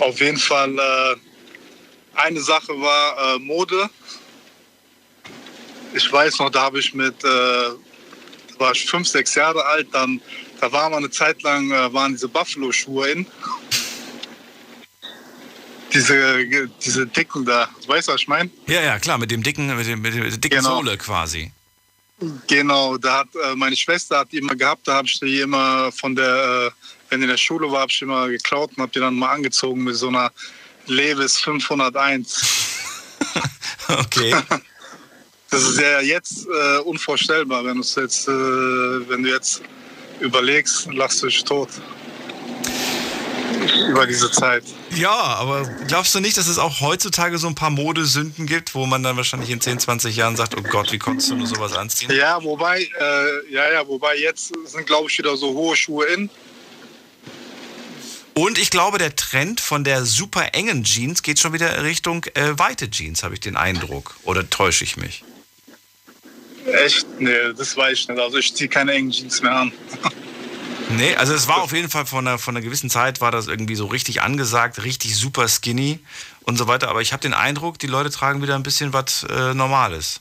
auf jeden Fall, äh, eine Sache war äh, Mode. Ich weiß noch, da habe ich mit, äh, war ich fünf, sechs Jahre alt, dann, da war mal eine Zeit lang, äh, waren diese Buffalo-Schuhe in. Diese, diese dicken da, weißt du, was ich meine? Ja, ja, klar, mit dem dicken, mit dem, mit der dicken Genau. Sohle quasi. Genau, da hat äh, meine Schwester hat die immer gehabt, da habe ich die immer von der, äh, wenn die in der Schule war, habe ich die immer geklaut und habe die dann mal angezogen mit so einer Levis 501. Okay. Das ist ja jetzt äh, unvorstellbar, wenn, jetzt, äh, wenn du jetzt überlegst, lachst du dich tot. Über diese Zeit. ja, aber glaubst du nicht, dass es auch heutzutage so ein paar Modesünden gibt, wo man dann wahrscheinlich in 10, 20 Jahren sagt, oh Gott, wie konntest du nur sowas anziehen? Ja, wobei, äh, ja, ja, wobei jetzt sind, glaube ich, wieder so hohe Schuhe in. Und ich glaube, der Trend von der super engen Jeans geht schon wieder Richtung äh, weite Jeans, habe ich den Eindruck. Oder täusche ich mich? Echt? Nee, das weiß ich nicht. Also ich ziehe keine engen Jeans mehr an. Nee, also es war auf jeden Fall von einer, von einer gewissen Zeit war das irgendwie so richtig angesagt, richtig super skinny und so weiter. Aber ich habe den Eindruck, die Leute tragen wieder ein bisschen was äh, Normales.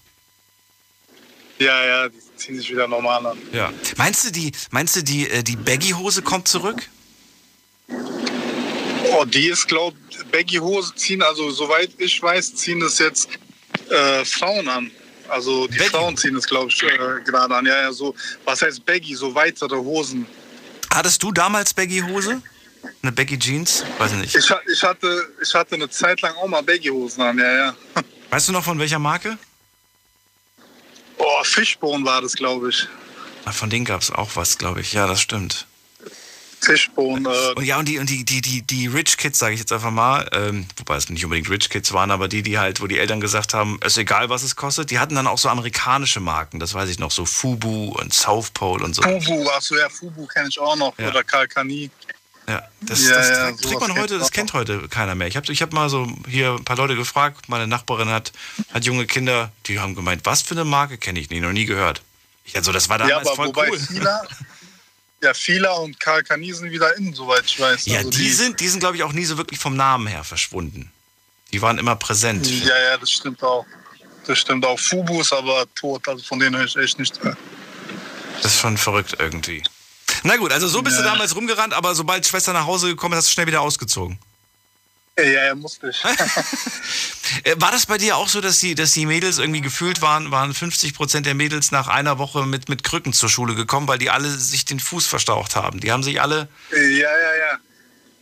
Ja, ja, die ziehen sich wieder normal an. Ja. Meinst du, die, meinst du, die, äh, die Baggy-Hose kommt zurück? Oh, die ist, glaube Baggy-Hose ziehen, also soweit ich weiß, ziehen das jetzt äh, Frauen an. Also die Baggy? Frauen ziehen das, glaube ich, äh, gerade an. Ja, ja, so, was heißt Baggy? So weitere Hosen. Hattest du damals Baggy-Hose? Eine Baggy-Jeans? Weiß ich nicht. Ich, ich, hatte, ich hatte eine Zeit lang auch mal Baggy-Hosen an, ja, ja. Weißt du noch von welcher Marke? Oh, Fishbone war das, glaube ich. Ah, Von denen gab es auch was, glaube ich. Ja, das stimmt. Fishbone. Äh, Und ja, und die, und die, die, die, die Rich Kids, sage ich jetzt einfach mal, ähm, wobei es nicht unbedingt Rich Kids waren, aber die, die halt, wo die Eltern gesagt haben, ist egal, was es kostet, die hatten dann auch so amerikanische Marken, das weiß ich noch, so Fubu und South Pole und so. Fubu, achso, ja, Fubu kenne ich auch noch. Ja. Oder Kalkani. Ja, das, Ja, das ja, trägt, man heute, das kennt heute keiner mehr. Ich habe ich hab mal so hier ein paar Leute gefragt, meine Nachbarin hat, hat junge Kinder, die haben gemeint, was für eine Marke kenne ich nicht, noch nie gehört. Ich also, das war Ja, damals aber voll wobei cool. Fila, ja, Fila und Kalkani sind wieder innen, soweit ich weiß. Ja, Also die sind, die sind glaube ich auch nie so wirklich vom Namen her verschwunden. Die waren immer präsent. Ja, ja, das stimmt auch. Das stimmt auch. Fubu ist aber tot, also von denen höre ich echt nichts mehr. Das ist schon verrückt irgendwie. Na gut, also so bist du Ja. damals rumgerannt, aber sobald Schwester nach Hause gekommen ist, hast du schnell wieder ausgezogen. Ja, ja, musste ich. Äh, War das bei dir auch so, dass die, dass die Mädels irgendwie gefühlt waren, waren 50 Prozent der Mädels nach einer Woche mit, mit Krücken zur Schule gekommen, weil die alle sich den Fuß verstaucht haben? Die haben sich alle. ja, ja, ja.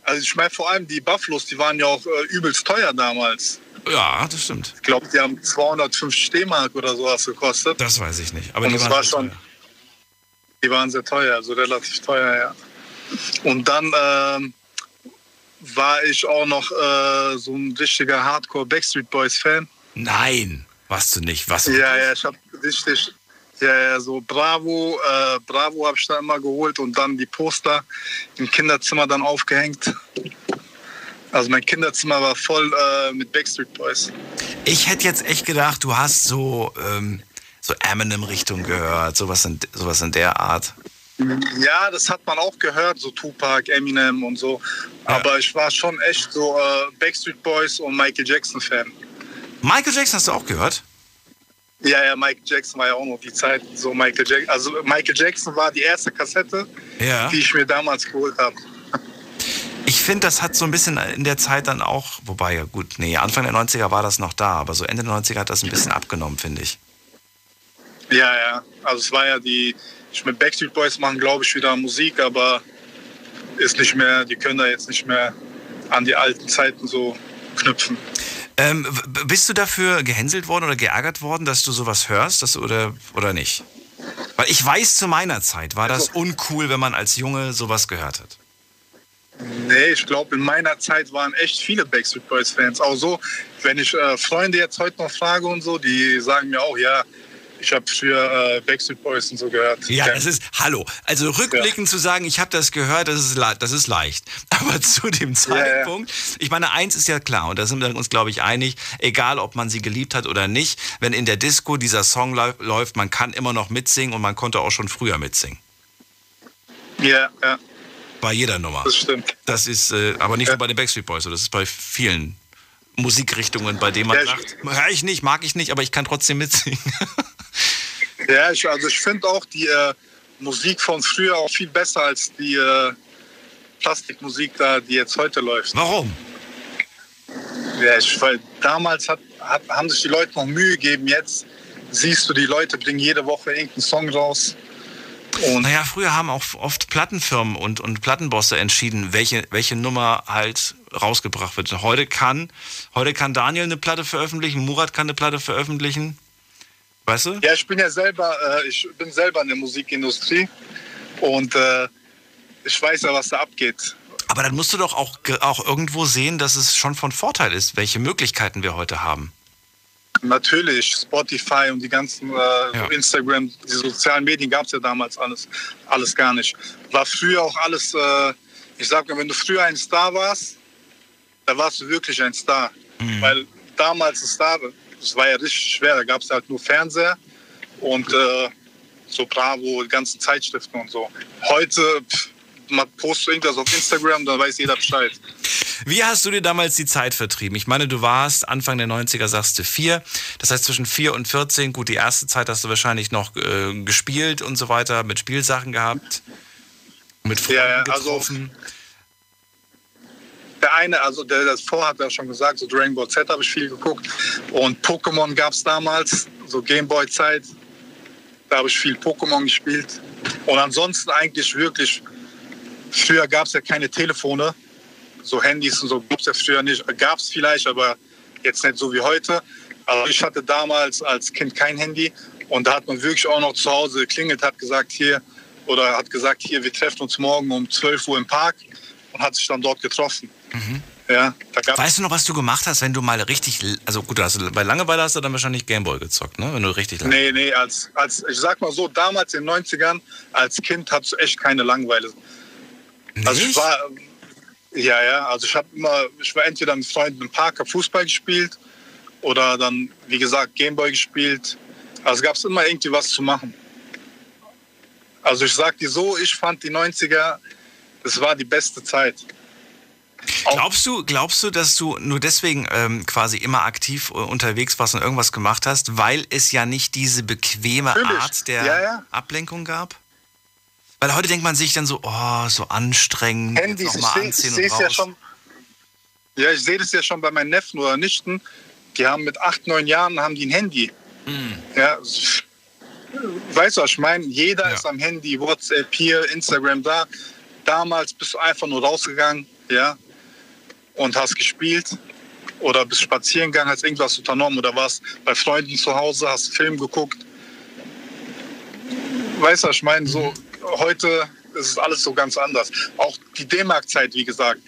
Also ich meine vor allem die Bufflos, die waren ja auch äh, übelst teuer damals. Ja, das stimmt. Ich glaube, die haben 250 D-Mark oder sowas gekostet. Das weiß ich nicht. Aber Und die waren war schon- teuer. Die waren sehr teuer, also relativ teuer, ja. Und dann ähm, war ich auch noch äh, so ein richtiger Hardcore Backstreet Boys Fan. Nein, warst du nicht. Was? Ja, ja, ich habe richtig, ja, ja, so Bravo, äh, Bravo habe ich da immer geholt und dann die Poster im Kinderzimmer dann aufgehängt. Also mein Kinderzimmer war voll äh, mit Backstreet Boys. Ich hätte jetzt echt gedacht, du hast so, ähm, so Eminem-Richtung gehört, sowas in, sowas in der Art. Ja, das hat man auch gehört, so Tupac, Eminem und so. Aber ich war schon echt so äh, Backstreet Boys und Michael Jackson Fan. Michael Jackson hast du auch gehört? Ja, ja, Michael Jackson war ja auch noch die Zeit. So Michael Jackson, also Michael Jackson war die erste Kassette, Ja. die ich mir damals geholt habe. Ich finde, das hat so ein bisschen in der Zeit dann auch, wobei ja gut, nee, Anfang der 90er war das noch da, aber so Ende der 90er hat das ein bisschen abgenommen, finde ich. Ja, ja. Also es war ja die, mit Backstreet Boys machen, glaube ich, wieder Musik, aber ist nicht mehr, die können da jetzt nicht mehr an die alten Zeiten so knüpfen. Ähm, bist du dafür gehänselt worden oder geärgert worden, dass du sowas hörst dass, oder, oder nicht? Weil ich weiß, zu meiner Zeit war das uncool, wenn man als Junge sowas gehört hat. Nee, ich glaube, in meiner Zeit waren echt viele Backstreet Boys Fans. Auch so, wenn ich äh, Freunde jetzt heute noch frage und so, die sagen mir auch, ja, ich habe früher äh, Backstreet Boys und so gehört. Ja, das ist, hallo, also rückblickend zu sagen, ich habe das gehört, das ist, das ist leicht. Aber zu dem Zeitpunkt, ich meine, eins ist ja klar, und da sind wir uns, glaube ich, einig, egal ob man sie geliebt hat oder nicht, wenn in der Disco dieser Song läuft, man kann immer noch mitsingen und man konnte auch schon früher mitsingen. Ja, ja, Bei jeder Nummer. das stimmt. Das ist äh, aber nicht nur bei den Backstreet Boys, das ist bei vielen Musikrichtungen, bei denen man Ja, sagt, höre ich nicht, mag ich nicht, aber ich kann trotzdem mitsingen. Ja, ich, also ich finde auch die äh, Musik von früher auch viel besser als die äh, Plastikmusik da, die jetzt heute läuft. Warum? Ja, ich, weil damals hat, hat, haben sich die Leute noch Mühe gegeben. Jetzt siehst du, die Leute bringen jede Woche irgendeinen Song raus. Und Naja, früher haben auch oft Plattenfirmen und, und Plattenbosse entschieden, welche, welche Nummer halt rausgebracht wird. Heute kann, heute kann Daniel eine Platte veröffentlichen, Murat kann eine Platte veröffentlichen. Weißt du? ja, ich bin ja selber, äh, ich bin selber in der Musikindustrie und äh, ich weiß ja, was da abgeht. Aber dann musst du doch auch, auch irgendwo sehen, dass es schon von Vorteil ist, welche Möglichkeiten wir heute haben. Natürlich, Spotify und die ganzen äh, Ja. Instagram, die sozialen Medien gab es ja damals alles, alles gar nicht. War früher auch alles, äh, ich sag mal, wenn du früher ein Star warst, da warst du wirklich ein Star. Weil damals ein Star, das war ja richtig schwer, da gab es halt nur Fernseher und äh, so Bravo, die ganzen Zeitschriften und so. Heute, pff, man postet irgendwas auf Instagram, dann weiß jeder Bescheid. Wie hast du dir damals die Zeit vertrieben? Ich meine, du warst Anfang der 90er, sagst du, vier. Das heißt, zwischen vier und 14, gut, die erste Zeit hast du wahrscheinlich noch äh, gespielt und so weiter, mit Spielsachen gehabt, mit Freunden Ja, ja, also- getroffen. Der eine, also der das vor hat ja schon gesagt, so Dragon Ball Z habe ich viel geguckt. Und Pokémon gab es damals, so Gameboy-Zeit. Da habe ich viel Pokémon gespielt. Und ansonsten eigentlich wirklich, früher gab es ja keine Telefone, so Handys und so gab es ja früher nicht. Gab es vielleicht, aber jetzt nicht so wie heute. Also ich hatte damals als Kind kein Handy und da hat man wirklich auch noch zu Hause geklingelt, hat gesagt, hier, oder hat gesagt, hier, wir treffen uns morgen um 12 Uhr im Park und hat sich dann dort getroffen. Ja, da gab Weißt du noch, was du gemacht hast, wenn du mal richtig, also gut, hast du, bei Langeweile hast du dann wahrscheinlich Gameboy gezockt, ne? Wenn du richtig lang. Nee, nee, als, als, ich sag mal so, damals in den 90ern, als Kind hattest du echt keine Langeweile. Also ich Nicht? war, ja, ja, also ich habe immer, ich war entweder mit Freunden im Park, hab Fußball gespielt oder dann, wie gesagt, Gameboy gespielt. Also gab es immer irgendwie was zu machen. Also ich sag dir so, ich fand die 90er, das war die beste Zeit. Glaubst du, glaubst du, dass du nur deswegen ähm, quasi immer aktiv äh, unterwegs warst und irgendwas gemacht hast, weil es ja nicht diese bequeme Natürlich. Art der Ja, ja. Ablenkung gab? Weil heute denkt man sich dann so, oh, so anstrengend, Handys, jetzt ich noch mal sehe anziehen es und ja raus. schon. Ja, ich sehe das ja schon bei meinen Neffen oder Nichten. Die haben mit acht, neun Jahren haben die ein Handy. Hm. Ja, weißt du, was ich meine? Jeder Ja. ist am Handy, WhatsApp hier, Instagram da. Damals bist du einfach nur rausgegangen, ja, und hast gespielt oder bist spazieren gegangen, hast irgendwas unternommen oder warst bei Freunden zu Hause, hast Film geguckt. Weißt du, ich meine? So, heute ist es alles so ganz anders. Auch die D-Mark-Zeit, wie gesagt.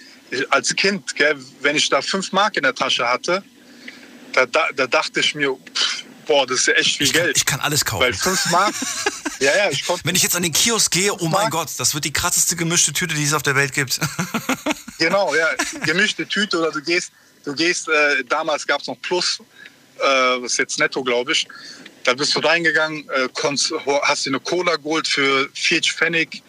Als Kind, gell, wenn ich da fünf Mark in der Tasche hatte, da, da, da dachte ich mir, pff, boah, das ist ja echt viel Ich kann, Geld. ich kann alles kaufen. Weil fünf Mark, ja, ja, ich Wenn ich jetzt an den Kiosk gehe, oh mein Mark- Gott, das wird die krasseste gemischte Tüte, die es auf der Welt gibt. genau, ja, gemischte Tüte oder du gehst, du gehst, äh, damals gab es noch Plus, äh, das ist jetzt netto, glaube ich. Da bist du reingegangen, äh, konntest, hast dir eine Cola geholt für 40 Pfennig,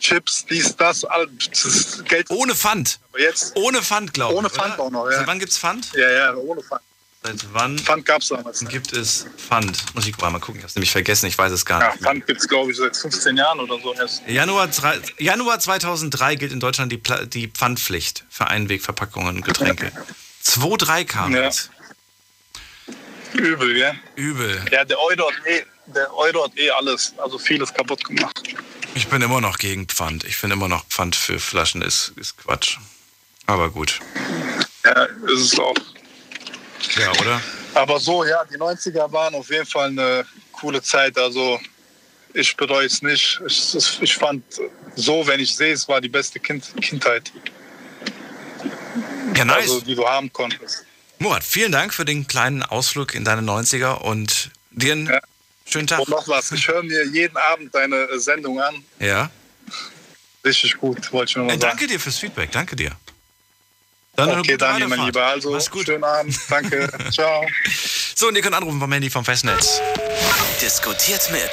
Chips, dies, das, all, das ist Geld. Ohne Pfand. Aber jetzt, Ohne Pfand, glaube ich. Ohne Pfand oder? auch noch, ja. Seit wann gibt's Pfand? ja, ja, ohne Pfand. Seit wann Pfand gab es damals. nicht. gibt es Pfand? Muss ich mal gucken, ich habe nämlich vergessen, ich weiß es gar Ja, nicht. Pfand gibt es, glaube ich, seit 15 Jahren oder so erst. Januar, Januar 2003 gilt in Deutschland die, Pla- die Pfandpflicht für Einwegverpackungen und Getränke. 2,3 kam Ja. jetzt. Übel, ja. Übel. Ja, der Euro hat eh, der Euro hat eh alles, also vieles kaputt gemacht. Ich bin immer noch gegen Pfand. Ich finde immer noch Pfand für Flaschen ist, ist Quatsch. Aber gut. Ja, ist es auch. Ja, oder? Aber so, ja, die 90er waren auf jeden Fall eine coole Zeit. Also ich bereue es nicht. Ich, ich fand so, wenn ich sehe, es war die beste kind, Kindheit, Ja, nice. also, die du haben konntest. Murat, vielen Dank für den kleinen Ausflug in deine 90er und dir einen Ja. schönen Tag. Und noch was, ich höre mir jeden Abend deine Sendung an. Ja. Richtig gut, wollte ich nur mal Äh, sagen. danke dir fürs Feedback, danke dir. Dann Okay, Daniel, mein. Lieber. Also, Mach's gut. schönen Abend. Danke. Ciao. So, und ihr könnt anrufen vom Handy vom Festnetz. Diskutiert mit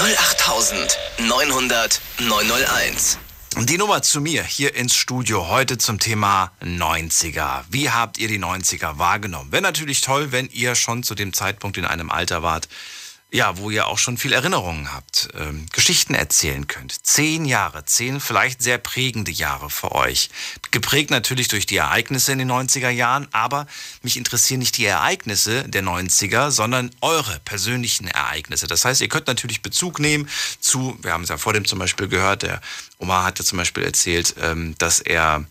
08900 901. Die Nummer zu mir hier ins Studio heute zum Thema 90er. Wie habt ihr die 90er wahrgenommen? Wäre natürlich toll, wenn ihr schon zu dem Zeitpunkt in einem Alter wart, ja, wo ihr auch schon viel Erinnerungen habt, ähm, Geschichten erzählen könnt. Zehn Jahre, zehn vielleicht sehr prägende Jahre für euch. Geprägt natürlich durch die Ereignisse in den 90er Jahren, aber mich interessieren nicht die Ereignisse der 90er, sondern eure persönlichen Ereignisse. Das heißt, ihr könnt natürlich Bezug nehmen zu, wir haben es ja vor dem zum Beispiel gehört, der Omar hat ja zum Beispiel erzählt, ähm, dass er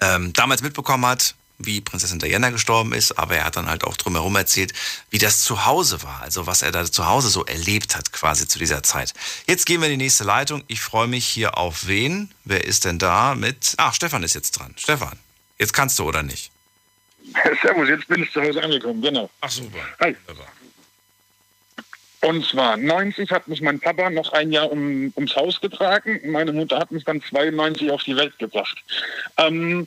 ähm, damals mitbekommen hat, wie Prinzessin Diana gestorben ist, aber er hat dann halt auch drumherum erzählt, wie das zu Hause war, also was er da zu Hause so erlebt hat quasi zu dieser Zeit. Jetzt gehen wir in die nächste Leitung. Ich freue mich hier auf wen? Wer ist denn da mit? Ach, Stefan ist jetzt dran. Stefan, jetzt kannst du oder nicht? Servus, jetzt bin ich zu Hause angekommen, genau. Ach super. Hi. Und zwar 90 hat mich mein Papa noch ein Jahr um, ums Haus getragen. Meine Mutter hat mich dann 92 auf die Welt gebracht. Ähm,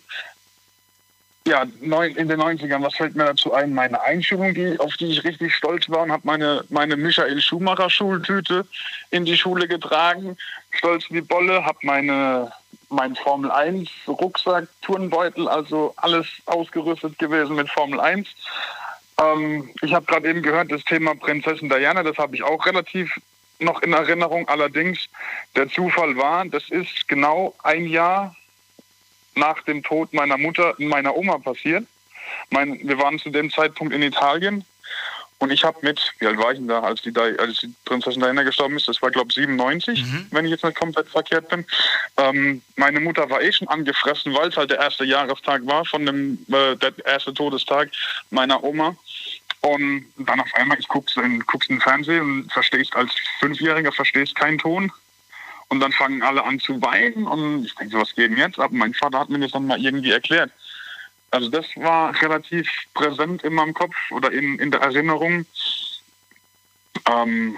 ja, neun, in den 90ern, was fällt mir dazu ein? Meine Einschulung, die, auf die ich richtig stolz war und habe meine, meine Michael Schumacher Schultüte in die Schule getragen. Stolz wie Bolle, habe meine mein Formel 1 Rucksack, Turnbeutel, also alles ausgerüstet gewesen mit Formel 1. Ähm, ich habe gerade eben gehört, das Thema Prinzessin Diana, das habe ich auch relativ noch in Erinnerung. Allerdings, der Zufall war, das ist genau ein Jahr nach dem Tod meiner Mutter, meiner Oma passiert. Mein, wir waren zu dem Zeitpunkt in Italien und ich habe mit, wie alt war ich denn da, als die, Di- als die Prinzessin Diana gestorben ist? Das war, glaube ich, 97, wenn ich jetzt nicht komplett verkehrt bin. Ähm, meine Mutter war eh schon angefressen, weil es halt der erste Jahrestag war von dem, äh, der erste Todestag meiner Oma. Und dann auf einmal, ich guck's in, guck's in den Fernsehen und verstehst als Fünfjähriger verstehst keinen Ton. Und dann fangen alle an zu weinen und ich denke, so, was geht denn jetzt ab? Mein Vater hat mir das dann mal irgendwie erklärt. Also das war relativ präsent in meinem Kopf oder in, in der Erinnerung. Ähm,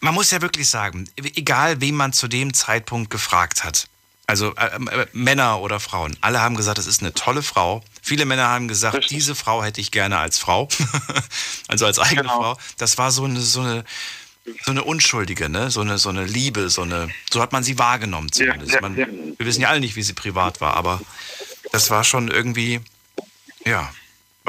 Man muss ja wirklich sagen, egal wen man zu dem Zeitpunkt gefragt hat, also äh, äh, Männer oder Frauen, alle haben gesagt, das ist eine tolle Frau. Viele Männer haben gesagt, Richtig. diese Frau hätte ich gerne als Frau, also als eigene Genau. Frau. Das war so eine, so eine, so eine unschuldige, ne? so, eine, so eine Liebe, so eine, so hat man sie wahrgenommen zumindest. ja, man, ja. Wir wissen ja alle nicht, wie sie privat war, aber das war schon irgendwie, ja,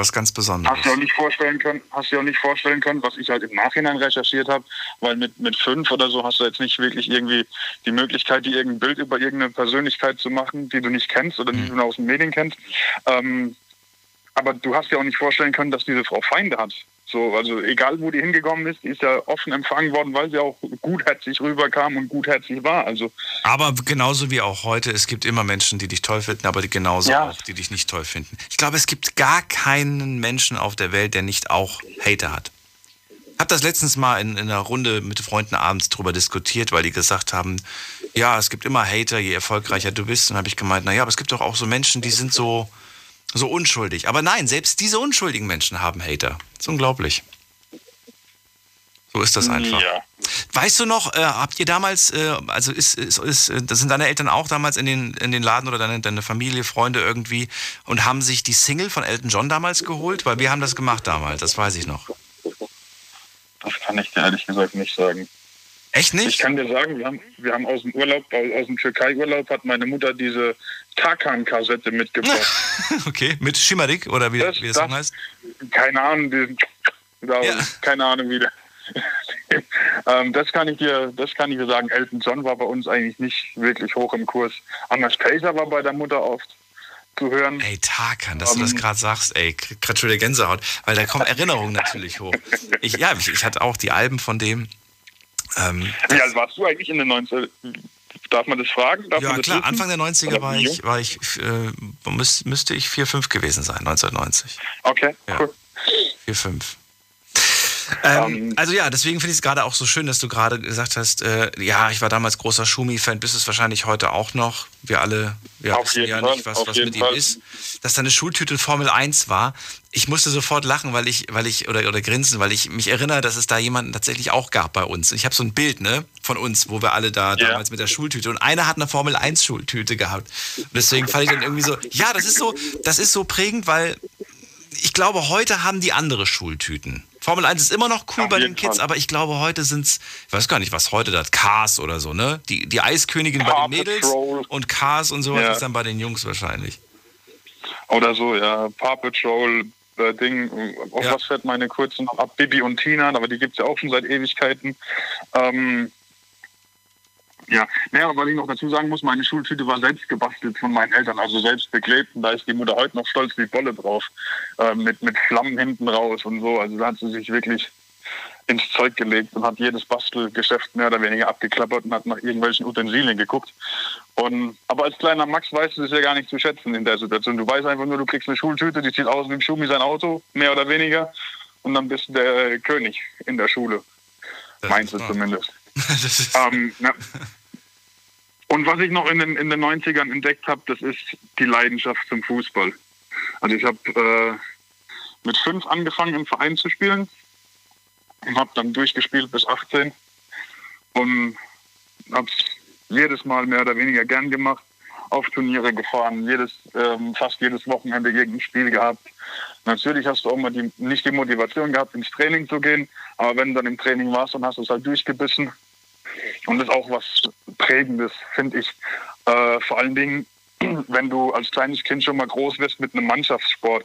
was ganz Besonderes. Hast du auch nicht vorstellen können, hast du auch nicht vorstellen können, was ich halt im Nachhinein recherchiert habe, weil mit, mit fünf oder so hast du jetzt nicht wirklich irgendwie die Möglichkeit, dir irgendein Bild über irgendeine Persönlichkeit zu machen, die du nicht kennst oder die du nur aus den Medien kennst. Ähm, aber du hast ja auch nicht vorstellen können, dass diese Frau Feinde hat. So, also egal wo die hingekommen ist, die ist ja offen empfangen worden, weil sie auch gutherzig rüberkam und gutherzig war. Also Aber genauso wie auch heute, es gibt immer Menschen, die dich toll finden, aber die genauso Ja. auch, die dich nicht toll finden. Ich glaube, es gibt gar keinen Menschen auf der Welt, der nicht auch Hater hat. Hab das letztens mal in, in einer Runde mit Freunden abends drüber diskutiert, weil die gesagt haben, ja, es gibt immer Hater, je erfolgreicher du bist. Und habe ich gemeint, naja, aber es gibt doch auch so Menschen, die sind so, so unschuldig. Aber nein, selbst diese unschuldigen Menschen haben Hater. Das ist unglaublich. So ist das einfach. ja. Weißt du noch, äh, habt ihr damals, äh, also ist, ist, ist, äh, das sind deine Eltern auch damals in den, in den Laden oder deine, deine Familie, Freunde irgendwie und haben sich die Single von Elton John damals geholt? Weil wir haben das gemacht damals, das weiß ich noch. Das kann ich dir ehrlich gesagt nicht sagen. Echt Ich nicht? kann dir sagen, wir haben, wir haben aus dem Urlaub, aus dem Türkei-Urlaub hat meine Mutter diese Tarkan-Kassette mitgebracht. Okay, mit Schimarik oder wie, Das- wie das das- heißt? keine Ahnung, diesen, Ja. keine Ahnung wie der. ähm, das kann ich dir, das kann ich dir sagen. Elton John war bei uns eigentlich nicht wirklich hoch im Kurs. Anders Pacer war bei der Mutter oft zu hören. Ey, Tarkan, dass du das Ähm. gerade sagst, ey, grad schon wieder Gänsehaut, weil da kommen Erinnerungen natürlich hoch. Ich, ja, ich, ich hatte auch die Alben von dem. Ähm, Wie alt warst du eigentlich in den 90 Darf man das fragen? Darf ja, das klar, wissen? Anfang der 90er Oder war ich, war ich äh, müß, müsste ich 4, 5 gewesen sein, 1990. Okay, Ja. cool. 4, 5. Ähm, Ähm, also ja, deswegen finde ich es gerade auch so schön, dass du gerade gesagt hast, äh, ja, ich war damals großer Schumi-Fan, bist es wahrscheinlich heute auch noch. Wir alle ja, Auf wissen jeden ja Fall, nicht, was, was mit ihm Fall. ist. Dass deine Schultüte Formel 1 war. Ich musste sofort lachen, weil ich, weil ich, oder, oder grinsen, weil ich mich erinnere, dass es da jemanden tatsächlich auch gab bei uns. Ich habe so ein Bild, ne, von uns, wo wir alle da Ja. damals mit der Schultüte und einer hat eine Formel 1 Schultüte gehabt. Und deswegen fand ich dann irgendwie so, ja, das ist so, das ist so prägend, weil ich glaube, heute haben die andere Schultüten. Formel 1 ist immer noch cool Auf bei den Kids, Fall. aber ich glaube, heute sind's, ich weiß gar nicht, was heute das, Cars oder so, ne? Die, die Eiskönigin bei Paw den Mädels Patrol. und Cars und sowas Ja. ist dann bei den Jungs wahrscheinlich. Oder so, ja. Paw Patrol, äh, Ding. Auf Ja. was fährt meine kurze noch ab? Bibi und Tina, aber die gibt's ja auch schon seit Ewigkeiten. Ähm, ja, naja, aber was ich noch dazu sagen muss, meine Schultüte war selbst gebastelt von meinen Eltern, also selbst beklebt. Und da ist die Mutter heute noch stolz wie Bolle drauf. Äh, mit, mit Flammen hinten raus und so. Also da hat sie sich wirklich ins Zeug gelegt und hat jedes Bastelgeschäft mehr oder weniger abgeklappert und hat nach irgendwelchen Utensilien geguckt. Und, aber als kleiner Max weißt du es ja gar nicht zu schätzen in der Situation. Du weißt einfach nur, du kriegst eine Schultüte, die sieht aus wie ein Schumi sein Auto, mehr oder weniger. Und dann bist du der König in der Schule. Das Meinst du zumindest. Das ist, Ähm, ja. Und was ich noch in den, in den 90ern entdeckt habe, das ist die Leidenschaft zum Fußball. Also ich habe äh, mit fünf angefangen im Verein zu spielen und habe dann durchgespielt bis 18 und habe jedes Mal mehr oder weniger gern gemacht, auf Turniere gefahren, jedes, ähm, fast jedes Wochenende irgendein Spiel gehabt. Natürlich hast du auch mal die, nicht die Motivation gehabt, ins Training zu gehen, aber wenn du dann im Training warst, dann hast du es halt durchgebissen. Und das ist auch was Prägendes, finde ich. Äh, vor allen Dingen, wenn du als kleines Kind schon mal groß wirst mit einem Mannschaftssport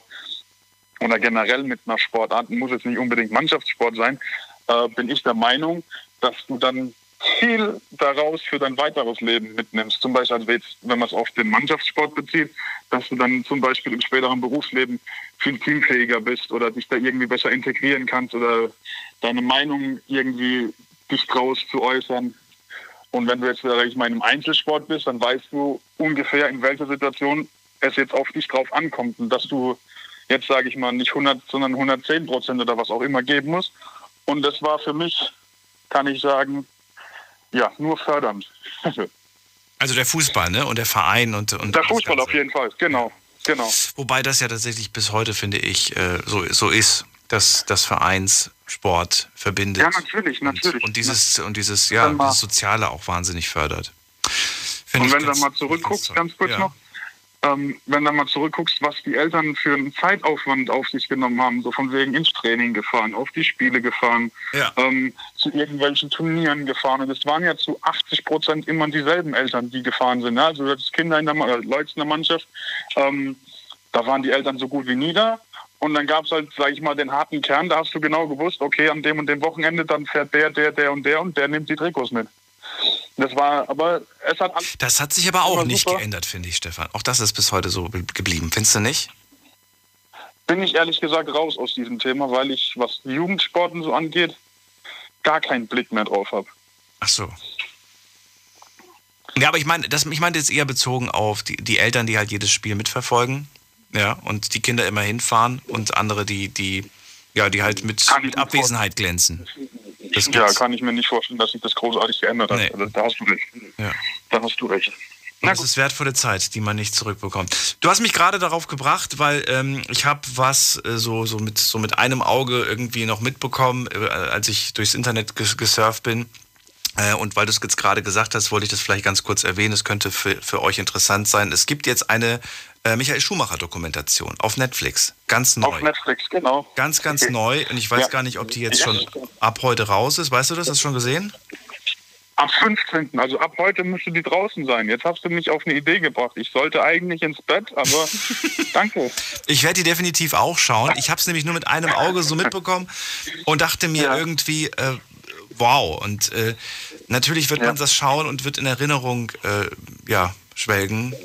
oder generell mit einer Sportart, muss jetzt nicht unbedingt Mannschaftssport sein, äh, bin ich der Meinung, dass du dann viel daraus für dein weiteres Leben mitnimmst. Zum Beispiel, also jetzt, wenn man es auf den Mannschaftssport bezieht, dass du dann zum Beispiel im späteren Berufsleben viel teamfähiger bist oder dich da irgendwie besser integrieren kannst oder deine Meinung irgendwie dich traust zu äußern. Und wenn du jetzt, sag ich mal, im Einzelsport bist, dann weißt du ungefähr, in welcher Situation es jetzt auf dich drauf ankommt und dass du jetzt sage ich mal nicht 100, sondern 110 Prozent oder was auch immer geben muss. Und das war für mich, kann ich sagen, ja, nur fördernd. Also der Fußball, ne? Und der Verein und, und der Fußball auf jeden Fall, genau, genau. Wobei das ja tatsächlich bis heute, finde ich, äh, so, so ist, dass das Vereinssport verbindet. Ja, natürlich, natürlich. Und, und dieses, und dieses, ja, dieses Soziale auch wahnsinnig fördert. Find und wenn du mal zurückguckst, ganz kurz ja. noch, ähm, wenn du mal zurückguckst, was die Eltern für einen Zeitaufwand auf sich genommen haben, so von wegen ins Training gefahren, auf die Spiele gefahren, ja. ähm, zu irgendwelchen Turnieren gefahren. Und es waren ja zu 80 Prozent immer dieselben Eltern, die gefahren sind. Ne? Also das Kinder in der, äh, Leute in der Mannschaft, ähm, da waren die Eltern so gut wie nie da. Und dann gab es halt, sag ich mal, den harten Kern, da hast du genau gewusst, okay, an dem und dem Wochenende, dann fährt der, der, der und der und der nimmt die Trikots mit. Das war, aber es hat. Das hat sich aber auch nicht super. geändert, finde ich, Stefan. Auch das ist bis heute so geblieben. Findest du nicht? Bin ich ehrlich gesagt raus aus diesem Thema, weil ich, was Jugendsporten so angeht, gar keinen Blick mehr drauf habe. Ach so. Ja, aber ich meine, das, ich meinte jetzt eher bezogen auf die, die Eltern, die halt jedes Spiel mitverfolgen, ja, und die Kinder immer hinfahren und andere, die, die, ja, die halt mit, mit Abwesenheit glänzen ja, kann ich mir nicht vorstellen, dass sich das großartig geändert hat. Nee. Also, da hast du recht. Ja. Da hast du recht. Na das ist wertvolle Zeit, die man nicht zurückbekommt. Du hast mich gerade darauf gebracht, weil ähm, ich habe was äh, so, so, mit, so mit einem Auge irgendwie noch mitbekommen, äh, als ich durchs Internet ges gesurft bin. Äh, und weil du es jetzt gerade gesagt hast, wollte ich das vielleicht ganz kurz erwähnen. Es könnte für, für euch interessant sein. Es gibt jetzt eine äh, Michael Schumacher-Dokumentation auf Netflix. Ganz neu. Auf Netflix, genau. Ganz, ganz okay. neu. Und ich weiß ja. gar nicht, ob die jetzt schon ab heute raus ist. Weißt du das? Hast du schon gesehen? Am 15. Also ab heute müsste die draußen sein. Jetzt hast du mich auf eine Idee gebracht. Ich sollte eigentlich ins Bett, aber danke. Ich werde die definitiv auch schauen. Ich habe es nämlich nur mit einem Auge so mitbekommen und dachte mir ja. irgendwie, äh, wow. Und äh, natürlich wird ja. man das schauen und wird in Erinnerung äh, ja, schwelgen.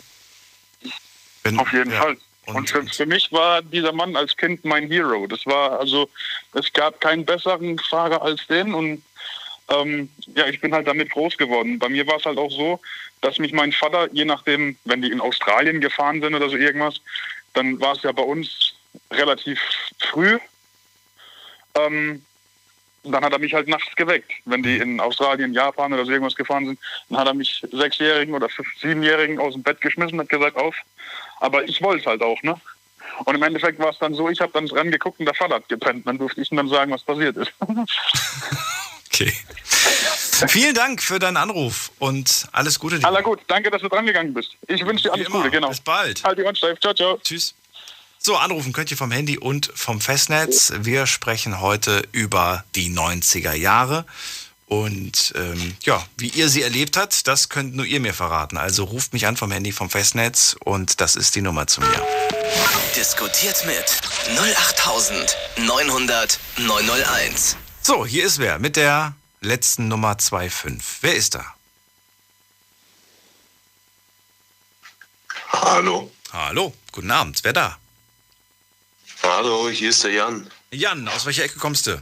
Wenn, Auf jeden ja. Fall. Und, und für, mich war dieser Mann als Kind mein Hero. Das war also, es gab keinen besseren Fahrer als den und ähm, ja, ich bin halt damit groß geworden. Bei mir war es halt auch so, dass mich mein Vater, je nachdem, wenn die in Australien gefahren sind oder so irgendwas, dann war es ja bei uns relativ früh. Ähm, dann hat er mich halt nachts geweckt. Wenn die in Australien, Japan oder so irgendwas gefahren sind, dann hat er mich Sechsjährigen oder Siebenjährigen aus dem Bett geschmissen und hat gesagt, auf, aber ich wollte es halt auch, ne? Und im Endeffekt war es dann so, ich habe dann dran geguckt und der Vater hat gepennt. Dann durfte ich ihm dann sagen, was passiert ist. okay. Vielen Dank für deinen Anruf und alles Gute dir. Aller gut, danke, dass du dran gegangen bist. Ich wünsche dir alles Gute, genau. Bis bald. Halt die Ohren steif. Ciao, ciao. Tschüss. So, anrufen könnt ihr vom Handy und vom Festnetz. Wir sprechen heute über die 90er Jahre. Und ähm, ja, wie ihr sie erlebt habt, das könnt nur ihr mir verraten. Also ruft mich an vom Handy vom Festnetz und das ist die Nummer zu mir. Diskutiert mit 08900 901. So, hier ist wer mit der letzten Nummer 25. Wer ist da? Hallo. Hallo, guten Abend. Wer da? Hallo, hier ist der Jan. Jan, aus welcher Ecke kommst du?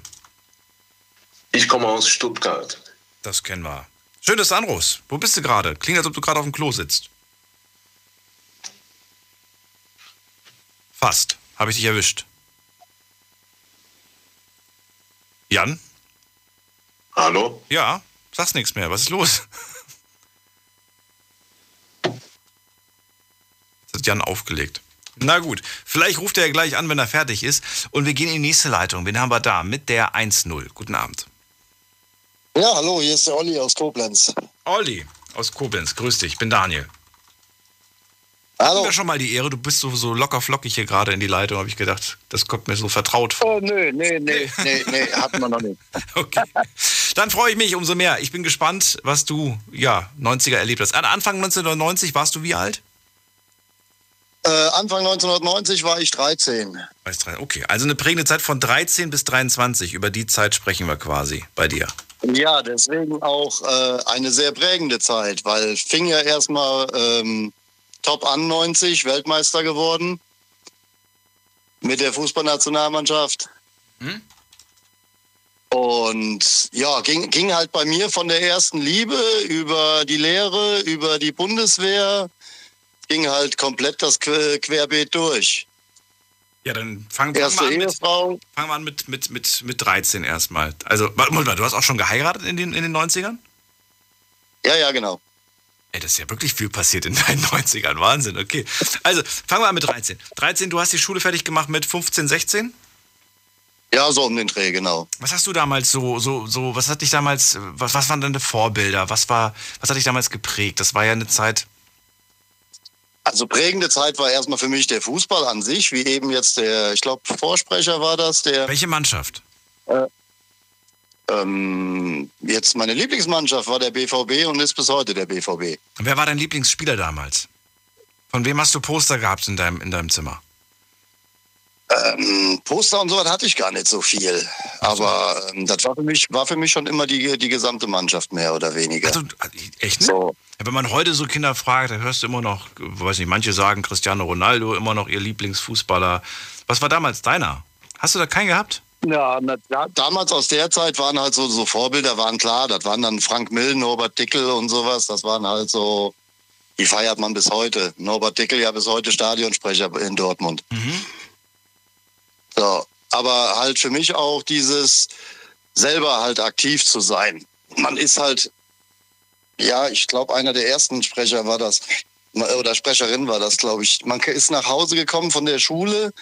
Ich komme aus Stuttgart. Das kennen wir. Schön, dass du anrufst. Wo bist du gerade? Klingt, als ob du gerade auf dem Klo sitzt. Fast. Habe ich dich erwischt. Jan? Hallo? Ja, sagst nichts mehr. Was ist los? Jetzt hat Jan aufgelegt. Na gut, vielleicht ruft er gleich an, wenn er fertig ist. Und wir gehen in die nächste Leitung. Wen haben wir da? Mit der 1-0. Guten Abend. Ja, hallo, hier ist der Olli aus Koblenz. Olli aus Koblenz, grüß dich, ich bin Daniel. Hallo. Ja schon mal die Ehre, du bist so, so locker flockig hier gerade in die Leitung, habe ich gedacht. Das kommt mir so vertraut vor. Oh, nö, nee, nee, nee, nee, hatten wir noch nicht. okay. Dann freue ich mich umso mehr. Ich bin gespannt, was du, ja, 90er erlebt hast. Anfang 1990 warst du wie alt? Äh, Anfang 1990 war ich 13. Okay, also eine prägende Zeit von 13 bis 23. Über die Zeit sprechen wir quasi bei dir. Ja, deswegen auch äh, eine sehr prägende Zeit, weil fing ja erstmal ähm, Top an 90, Weltmeister geworden mit der Fußballnationalmannschaft. Hm? Und ja, ging, ging halt bei mir von der ersten Liebe über die Lehre, über die Bundeswehr, ging halt komplett das Querbeet durch. Ja, dann fangen wir Erste mal an mit, fangen wir an mit, mit, mit, mit 13 erstmal. Also, warte mal, du hast auch schon geheiratet in den, in den 90ern? Ja, ja, genau. Ey, das ist ja wirklich viel passiert in deinen 90ern. Wahnsinn, okay. Also, fangen wir an mit 13. 13, du hast die Schule fertig gemacht mit 15, 16? Ja, so um den Dreh, genau. Was hast du damals so, so, so, was hat dich damals, was, was waren deine Vorbilder? Was war, was hat dich damals geprägt? Das war ja eine Zeit. Also prägende Zeit war erstmal für mich der Fußball an sich, wie eben jetzt der, ich glaube, Vorsprecher war das, der. Welche Mannschaft? Äh, ähm, jetzt meine Lieblingsmannschaft war der BVB und ist bis heute der BVB. Wer war dein Lieblingsspieler damals? Von wem hast du Poster gehabt in deinem, in deinem Zimmer? Ähm, Poster und sowas hatte ich gar nicht so viel. Aber ähm, das war für mich, war für mich schon immer die, die gesamte Mannschaft mehr oder weniger. Also, echt? Ne? So. Wenn man heute so Kinder fragt, dann hörst du immer noch, weiß nicht, manche sagen Cristiano Ronaldo, immer noch ihr Lieblingsfußballer. Was war damals deiner? Hast du da keinen gehabt? Ja, na, da, damals aus der Zeit waren halt so, so Vorbilder, waren klar, das waren dann Frank Mill, Norbert Dickel und sowas, das waren halt so, die feiert man bis heute. Norbert Dickel ja bis heute Stadionsprecher in Dortmund. So, aber halt für mich auch dieses selber halt aktiv zu sein. Man ist halt, ja, ich glaube, einer der ersten Sprecher war das, oder Sprecherin war das, glaube ich. Man ist nach Hause gekommen von der Schule,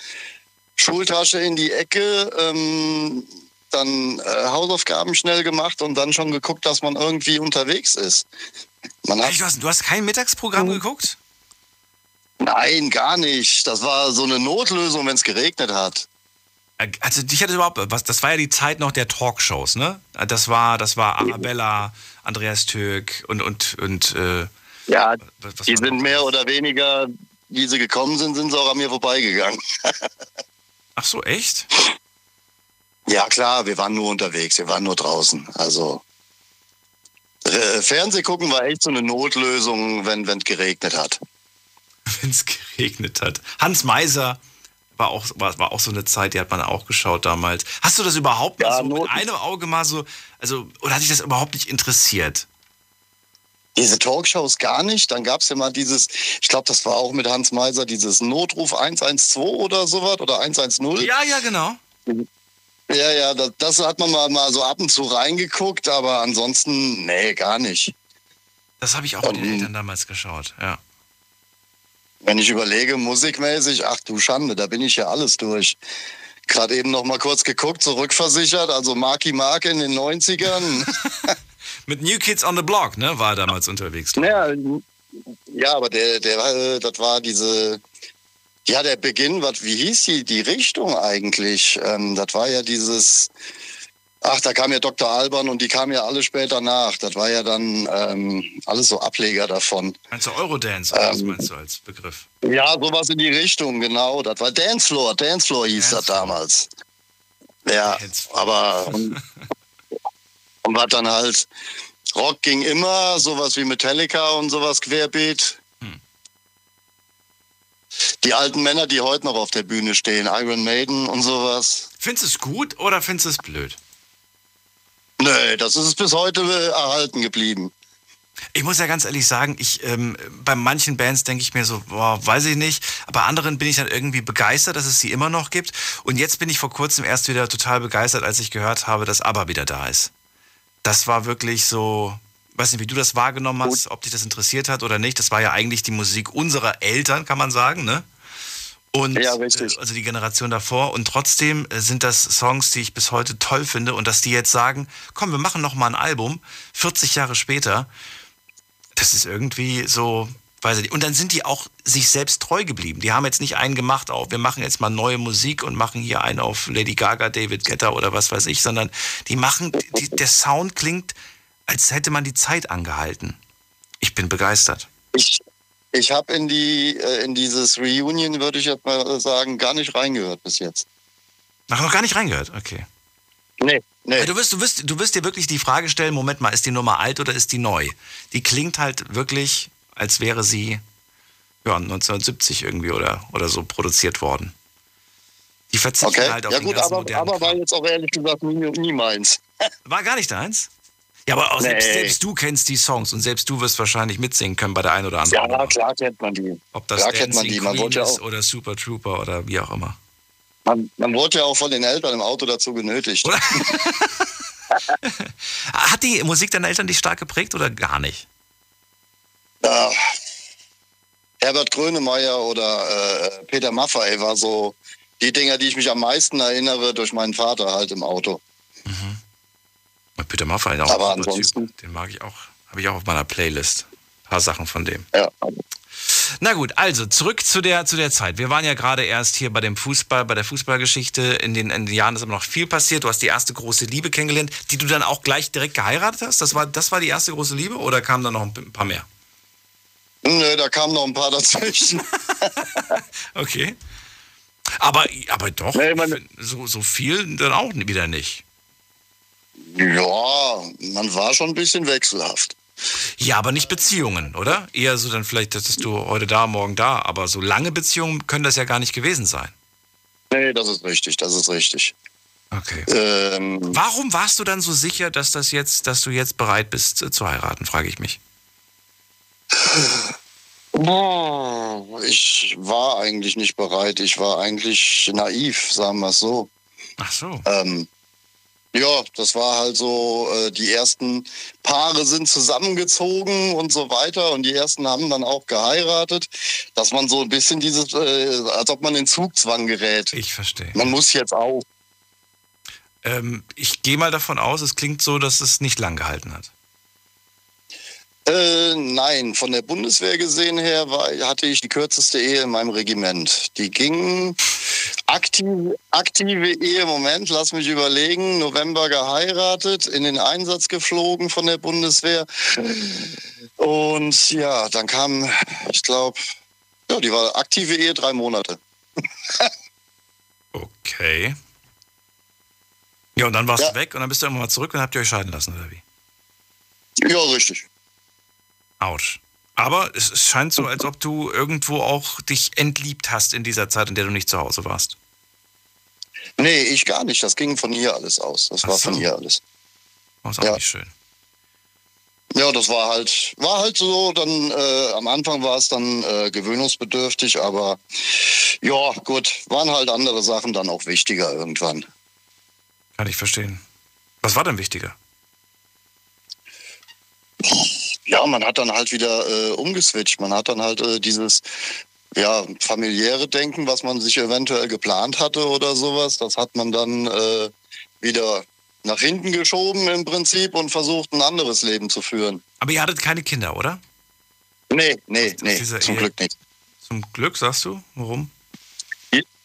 Schultasche in die Ecke, ähm, dann äh, Hausaufgaben schnell gemacht und dann schon geguckt, dass man irgendwie unterwegs ist. Man hat, Echt, du, hast, du hast kein Mittagsprogramm geguckt? nein, gar nicht. Das war so eine Notlösung, wenn es geregnet hat. Also dich hatte überhaupt, was, das war ja die Zeit noch der Talkshows, ne? Das war, das war Arabella, Andreas Türk und, und, und äh, Ja, die sind mehr oder weniger, wie sie gekommen sind, sind sie auch an mir vorbeigegangen. Ach so, echt? Ja, klar, wir waren nur unterwegs, wir waren nur draußen. Also Fernseh gucken war echt so eine Notlösung, wenn es geregnet hat. Wenn es geregnet hat. Hans Meiser war auch, war, war auch so eine Zeit, die hat man auch geschaut damals. Hast du das überhaupt mal Ja, so mit Not- einem Auge mal so, also, oder hat dich das überhaupt nicht interessiert? Diese Talkshows gar nicht. Dann gab es ja mal dieses, ich glaube, das war auch mit Hans Meiser, dieses Notruf 112 oder sowas oder 110. Ja, ja, genau. Ja, ja, das, das hat man mal, mal so ab und zu reingeguckt, aber ansonsten, nee, gar nicht. Das habe ich auch mit den Eltern damals geschaut, ja. Wenn ich überlege, musikmäßig, ach du Schande, da bin ich ja alles durch. Gerade eben noch mal kurz geguckt, zurückversichert, also Marky Mark in den 90ern. Mit New Kids on the Block, ne, war er damals unterwegs. ja, ja, aber der, der, äh, das war diese, ja, der Beginn, was, wie hieß die, die Richtung eigentlich? Ähm, das war ja dieses, ach, da kam ja Dr. Alban und die kamen ja alle später nach. Das war ja dann ähm, alles so Ableger davon. Meinst du Eurodance, oder was Ähm, meinst du als Begriff? Ja, sowas in die Richtung, genau. Das war Dancefloor. Dancefloor hieß das damals. Ja, aber und, und was dann halt Rock ging immer, sowas wie Metallica und sowas querbeet. Die alten Männer, die heute noch auf der Bühne stehen, Iron Maiden und sowas. Findest du es gut oder findest du es blöd? Nö, das ist bis heute äh, erhalten geblieben. Ich muss ja ganz ehrlich sagen, ich ähm, bei manchen Bands denke ich mir so, boah, weiß ich nicht. Aber bei anderen bin ich dann irgendwie begeistert, dass es sie immer noch gibt. Und jetzt bin ich vor kurzem erst wieder total begeistert, als ich gehört habe, dass ABBA wieder da ist. Das war wirklich so, weiß nicht, wie du das wahrgenommen hast, ob dich das interessiert hat oder nicht. Das war ja eigentlich die Musik unserer Eltern, kann man sagen, ne? Und Ja, richtig. äh, also die Generation davor. Und trotzdem äh, sind das Songs, die ich bis heute toll finde. Und dass die jetzt sagen, komm, wir machen noch mal ein Album, 40 Jahre später, das ist irgendwie so, weiß ich nicht. Und dann sind die auch sich selbst treu geblieben. Die haben jetzt nicht einen gemacht auf, wir machen jetzt mal neue Musik und machen hier einen auf Lady Gaga, David Guetta oder was weiß ich, sondern die machen, die, der Sound klingt, als hätte man die Zeit angehalten. Ich bin begeistert. Ich, ich habe in die äh, in dieses Reunion, würde ich jetzt mal sagen, gar nicht reingehört bis jetzt. Ach, noch gar nicht reingehört, okay. Nee, nee. Weil Du wirst, du, wirst, du wirst dir wirklich die Frage stellen, Moment mal, ist die Nummer alt oder ist die neu? Die klingt halt wirklich, als wäre sie ja, 1970 irgendwie oder, oder so produziert worden. Die verzichten Okay, halt auf ja den gut, ganzen aber, modernen aber war jetzt auch ehrlich gesagt nie, nie meins. War gar nicht deins? Ja, aber auch selbst, Nee. selbst du kennst die Songs und selbst du wirst wahrscheinlich mitsingen können bei der einen oder anderen. Ja, klar kennt man die. Ob das klar kennt man Dancing die. Man Queen wollte ja auch. oder Super Trooper oder wie auch immer. Man, man wurde ja auch von den Eltern im Auto dazu genötigt. Hat die Musik deiner Eltern dich stark geprägt oder gar nicht? Ja. Herbert Grönemeyer oder äh, Peter Maffay war so die Dinger, die ich mich am meisten erinnere durch meinen Vater halt im Auto. Peter Maffay, auch Aber ein ansonsten- Typ. den mag ich auch, habe ich auch auf meiner Playlist. Ein paar Sachen von dem. Ja. Na gut, also zurück zu der, zu der Zeit. Wir waren ja gerade erst hier bei dem Fußball, bei der Fußballgeschichte. In den, in den Jahren ist aber noch viel passiert. Du hast die erste große Liebe kennengelernt, die du dann auch gleich direkt geheiratet hast. Das war, das war die erste große Liebe oder kamen da noch ein paar mehr? Nö, da kamen noch ein paar dazwischen. Okay. Aber, aber doch, Nee, so, so viel dann auch wieder nicht. Ja, man war schon ein bisschen wechselhaft. Ja, aber nicht Beziehungen, oder? Eher so dann vielleicht, dass du heute da, morgen da. Aber so lange Beziehungen können das ja gar nicht gewesen sein. Nee, das ist richtig, das ist richtig. Okay. Ähm, Warum warst du dann so sicher, dass das jetzt, dass du jetzt bereit bist äh, zu heiraten, frage ich mich. ich war eigentlich nicht bereit. Ich war eigentlich naiv, sagen wir es so. Ach so. Ähm, ja, das war halt so, äh, die ersten Paare sind zusammengezogen und so weiter und die ersten haben dann auch geheiratet, dass man so ein bisschen dieses, äh, als ob man in Zugzwang gerät. Ich verstehe. Man muss jetzt auch. Ähm, ich gehe mal davon aus, es klingt so, dass es nicht lang gehalten hat. Äh, nein, von der Bundeswehr gesehen her war, hatte ich die kürzeste Ehe in meinem Regiment. Die ging aktiv, aktive Ehe, Moment, lass mich überlegen, November geheiratet, in den Einsatz geflogen von der Bundeswehr. Und ja, dann kam, ich glaube, ja, die war aktive Ehe drei Monate. Okay. Ja, und dann warst Ja. du weg und dann bist du irgendwann mal zurück und habt ihr euch scheiden lassen, oder wie? Ja, richtig. Autsch. Aber es scheint so, als ob du irgendwo auch dich entliebt hast in dieser Zeit, in der du nicht zu Hause warst. Nee, ich gar nicht. Das ging von ihr alles aus. Das Ach war so. von ihr alles. Das ist auch Ja. nicht schön. Ja, das war halt, war halt so. Dann äh, am Anfang war es dann äh, gewöhnungsbedürftig, aber ja, gut, waren halt andere Sachen dann auch wichtiger irgendwann. Kann ich verstehen. Was war denn wichtiger? Ja, man hat dann halt wieder äh, umgeswitcht. Man hat dann halt äh, dieses ja, familiäre Denken, was man sich eventuell geplant hatte oder sowas, das hat man dann äh, wieder nach hinten geschoben im Prinzip und versucht, ein anderes Leben zu führen. Aber ihr hattet keine Kinder, oder? Nee, nee, Aus nee, dieser zum Ehe? Glück nicht. Zum Glück, sagst du? Warum?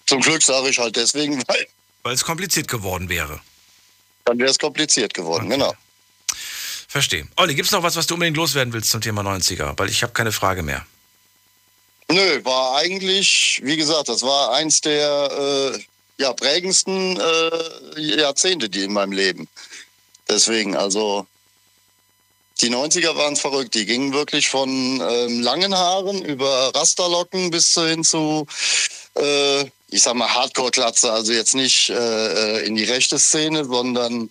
Zum Glück sage ich halt deswegen, weil Weil es kompliziert geworden wäre. dann wäre es kompliziert geworden, Okay. genau. Verstehe. Olli, gibt es noch was, was du unbedingt loswerden willst zum Thema 90er? Weil ich habe keine Frage mehr. Nö, war eigentlich, wie gesagt, das war eins der äh, ja, prägendsten äh, Jahrzehnte, die in meinem Leben. Deswegen, also die 90er waren verrückt. Die gingen wirklich von ähm, langen Haaren über Rasterlocken bis hin zu, äh, ich sag mal, Hardcore-Klatze. Also jetzt nicht äh, äh, in die rechte Szene, sondern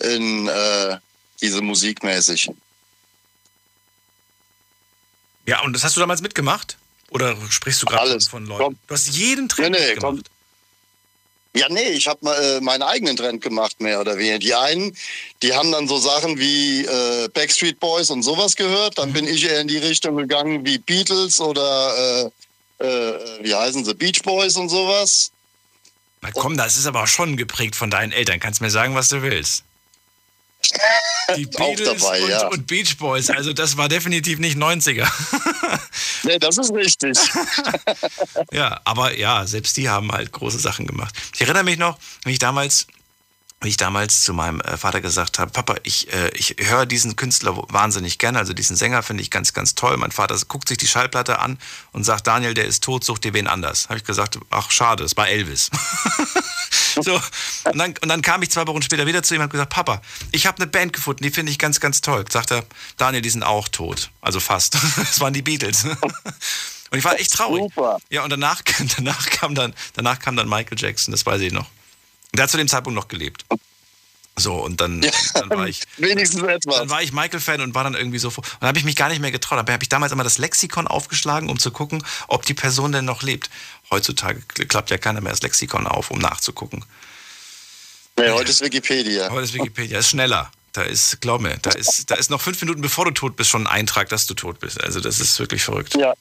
in äh, diese musikmäßig. Ja, und das hast du damals mitgemacht? Oder sprichst du gerade von Leuten? Komm. Du hast jeden Trend Nee, nee, mitgemacht. Ja, nee, ich habe äh, meinen eigenen Trend gemacht, mehr oder weniger. Die einen, die haben dann so Sachen wie äh, Backstreet Boys und sowas gehört. Dann bin ich eher in die Richtung gegangen wie Beatles oder äh, äh, wie heißen sie, Beach Boys und sowas. Na komm, das ist aber auch schon geprägt von deinen Eltern. Kannst mir sagen, was du willst. Die Auch Beatles dabei, und, ja. und Beach Boys. Also das war definitiv nicht 90er. Nee, das ist richtig. Ja, aber ja, selbst die haben halt große Sachen gemacht. Ich erinnere mich noch, wie ich damals, wie ich damals zu meinem äh, Vater gesagt habe, Papa, ich, äh, ich höre diesen Künstler wahnsinnig gerne, also diesen Sänger finde ich ganz, ganz toll. Mein Vater guckt sich die Schallplatte an und sagt, Daniel, der ist tot, such dir wen anders. Habe ich gesagt, ach schade, es war Elvis. so, und dann, und dann kam ich zwei Wochen später wieder zu ihm und habe gesagt, Papa, ich habe eine Band gefunden, die finde ich ganz, ganz toll. Sagt er, Daniel, die sind auch tot. Also fast. Es waren die Beatles. Und ich war echt traurig. Super. Ja, und danach, danach, kam dann, danach kam dann Michael Jackson, das weiß ich noch. Der hat zu dem Zeitpunkt noch gelebt. So, und dann, dann war ich. Wenigstens etwas. Dann war ich Michael-Fan und war dann irgendwie so. Und dann habe ich mich gar nicht mehr getraut. Aber habe ich damals immer das Lexikon aufgeschlagen, um zu gucken, ob die Person denn noch lebt. Heutzutage klappt ja keiner mehr das Lexikon auf, um nachzugucken. Nee, heute ist Wikipedia. Heute ist Wikipedia, ist schneller. Da ist, glaub mir, da ist, da ist noch fünf Minuten bevor du tot bist, schon ein Eintrag, dass du tot bist. Also das ist wirklich verrückt. Ja.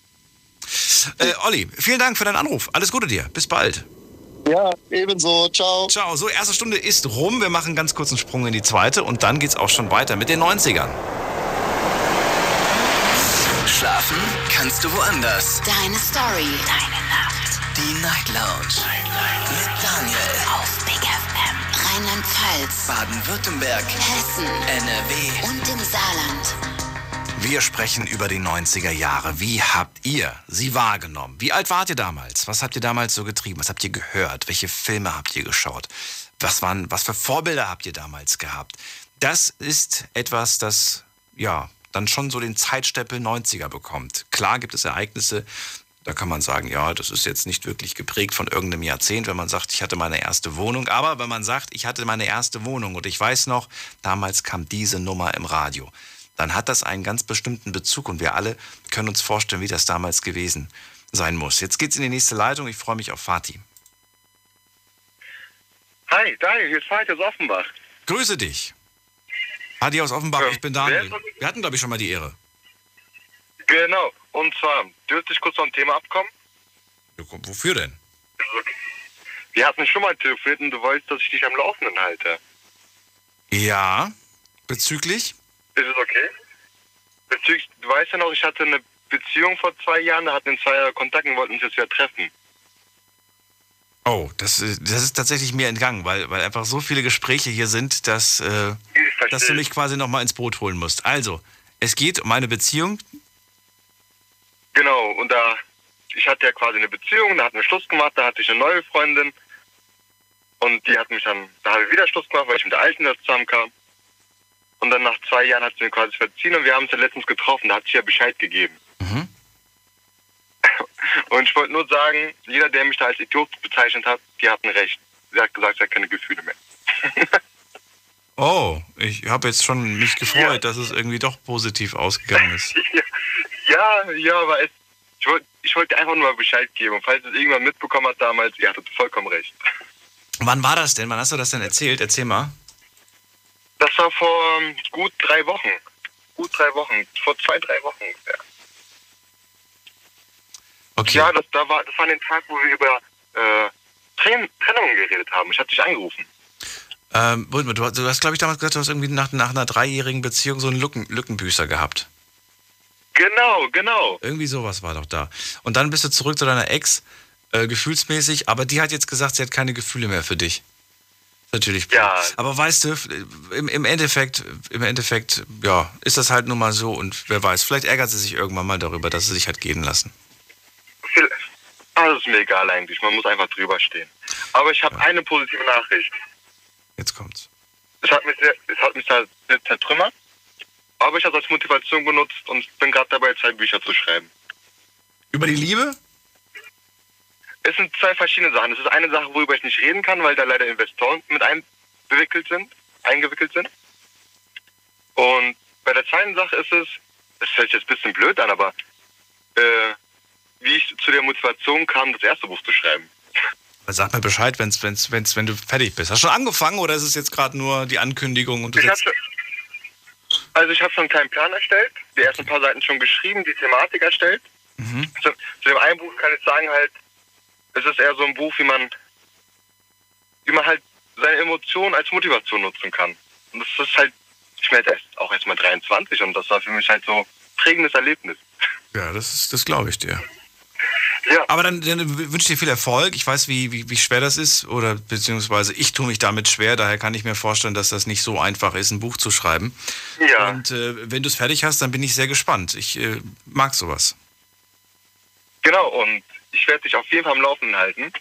Äh, Olli, vielen Dank für deinen Anruf. Alles Gute dir. Bis bald. Ja, ebenso. Ciao. Ciao. So, erste Stunde ist rum. Wir machen ganz kurz einen Sprung in die zweite und dann geht's auch schon weiter mit den 90ern. Schlafen kannst du woanders. Deine Story. Deine Nacht. Die Night Lounge. Mit Daniel. Auf Big FM. Rheinland-Pfalz. Baden-Württemberg. Hessen. NRW. Und im Saarland. Wir sprechen über die 90er Jahre. Wie habt ihr sie wahrgenommen? Wie alt wart ihr damals? Was habt ihr damals so getrieben? Was habt ihr gehört? Welche Filme habt ihr geschaut? Was, waren, was für Vorbilder habt ihr damals gehabt? Das ist etwas, das ja dann schon so den Zeitstempel 90er bekommt. Klar gibt es Ereignisse, da kann man sagen, ja, das ist jetzt nicht wirklich geprägt von irgendeinem Jahrzehnt, wenn man sagt, ich hatte meine erste Wohnung. Aber wenn man sagt, ich hatte meine erste Wohnung und ich weiß noch, damals kam diese Nummer im Radio, dann hat das einen ganz bestimmten Bezug und wir alle können uns vorstellen, wie das damals gewesen sein muss. Jetzt geht's in die nächste Leitung. Ich freue mich auf Fatih. Hi, Daniel, hier ist Fatih aus Offenbach. Grüße dich. Fatih aus Offenbach, Ähm, ich bin Daniel. Wir hatten, glaube ich, schon mal die Ehre. Genau, und zwar, dürfte ich kurz vom Thema abkommen? Wofür denn? Wir hatten schon mal telefoniert und du wolltest, dass ich dich am Laufenden halte. Ja, bezüglich? Ist es okay? Bezüglich, du weißt ja noch, ich hatte eine Beziehung vor zwei Jahren, da hatten wir zwei Jahre Kontakt und wollten uns jetzt wieder treffen. Oh, das, das ist tatsächlich mir entgangen, weil, weil einfach so viele Gespräche hier sind, dass, äh, dass du mich quasi nochmal ins Boot holen musst. Also, es geht um eine Beziehung. Genau, und da, ich hatte ja quasi eine Beziehung, da hatten wir Schluss gemacht, da hatte ich eine neue Freundin und die hat mich dann, da habe ich wieder Schluss gemacht, weil ich mit der alten da zusammenkam. Und dann nach zwei Jahren hat sie mir quasi verziehen und wir haben uns ja letztens getroffen, da hat sie ja Bescheid gegeben. Und ich wollte nur sagen, jeder, der mich da als Idiot bezeichnet hat, die hatten recht. Sie hat gesagt, sie hat keine Gefühle mehr. Oh, ich habe jetzt schon mich gefreut, dass es irgendwie doch positiv ausgegangen ist. Ja, ja, aber es, ich wollte ich wollte einfach nur mal Bescheid geben. Und falls es irgendwann mitbekommen hat damals, ihr hattet vollkommen recht. Wann war das denn? Wann hast du das denn erzählt? Erzähl mal. Das war vor ähm, gut drei Wochen. Gut drei Wochen. Vor zwei, drei Wochen ungefähr. Okay. Ja, das, da war, das war den Tag, wo wir über äh, Tren Trennungen geredet haben. Ich hatte dich angerufen. Ähm, du, hast- hast, glaube ich, damals gesagt, du hast irgendwie nach, nach einer dreijährigen Beziehung so einen Lücken, Lückenbüßer gehabt. Genau, genau. Irgendwie sowas war doch da. Und dann bist du zurück zu deiner Ex, äh, gefühlsmäßig, aber die hat jetzt gesagt, sie hat keine Gefühle mehr für dich. Natürlich blöd. Ja. Aber weißt du, im, im Endeffekt, im Endeffekt, ja, ist das halt nun mal so und wer weiß, vielleicht ärgert sie sich irgendwann mal darüber, dass sie sich hat gehen lassen. Also ist mir egal eigentlich. Man muss einfach drüber stehen. Aber ich habe eine positive Nachricht. Jetzt kommt's. Es hat mich, sehr, es hat mich zertrümmert. Aber ich habe es als Motivation genutzt und bin gerade dabei, zwei Bücher zu schreiben. Über die Liebe? Es sind zwei verschiedene Sachen. Es ist eine Sache, worüber ich nicht reden kann, weil da leider Investoren mit eingewickelt sind, eingewickelt sind. Und bei der zweiten Sache ist es, das hört sich jetzt ein bisschen blöd an, aber äh, wie ich zu der Motivation kam, das erste Buch zu schreiben. Sag mir Bescheid, wenn's, wenn's, wenn's, wenn du fertig bist. Hast du schon angefangen oder ist es jetzt gerade nur die Ankündigung und du Ich hab schon, also ich habe schon einen kleinen Plan erstellt, die ersten paar Seiten schon geschrieben, die Thematik erstellt. Mhm. Zu, zu dem einen Buch kann ich sagen halt, es ist eher so ein Buch, wie man, wie man halt seine Emotionen als Motivation nutzen kann. Und das ist halt, ich bin jetzt erst, auch erst mal 23 und das war für mich halt so ein prägendes Erlebnis. Ja, das, ist- das glaube ich dir. Ja. Aber dann, dann wünsche ich dir viel Erfolg. Ich weiß, wie, wie, wie schwer das ist, oder beziehungsweise ich tue mich damit schwer. Daher kann ich mir vorstellen, dass das nicht so einfach ist, ein Buch zu schreiben. Ja. Und äh, wenn du es fertig hast, dann bin ich sehr gespannt. Ich äh, mag sowas. Genau, und ich werde dich auf jeden Fall am Laufenden halten.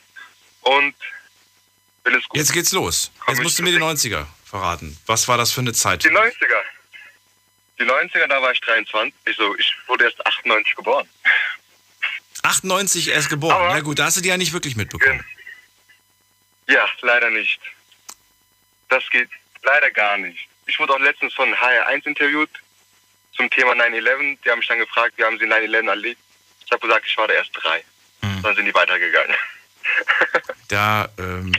Und wenn es gut Jetzt geht's los. Jetzt musst du mir die 90er verraten. Was war das für eine Zeit? Die 90er. Die 90er, da war ich 23. Ich, so, ich wurde erst 98 geboren. 98 erst geboren. Aber- Na gut, da hast du die ja nicht wirklich mitbekommen. Ja, leider nicht. Das geht. leider gar nicht. Ich wurde auch letztens von HR1 interviewt zum Thema 9-11. Die haben mich dann gefragt, wie haben sie 9-11 erlebt? Ich habe gesagt, ich war da erst drei. Dann sind die weitergegangen. Da ähm,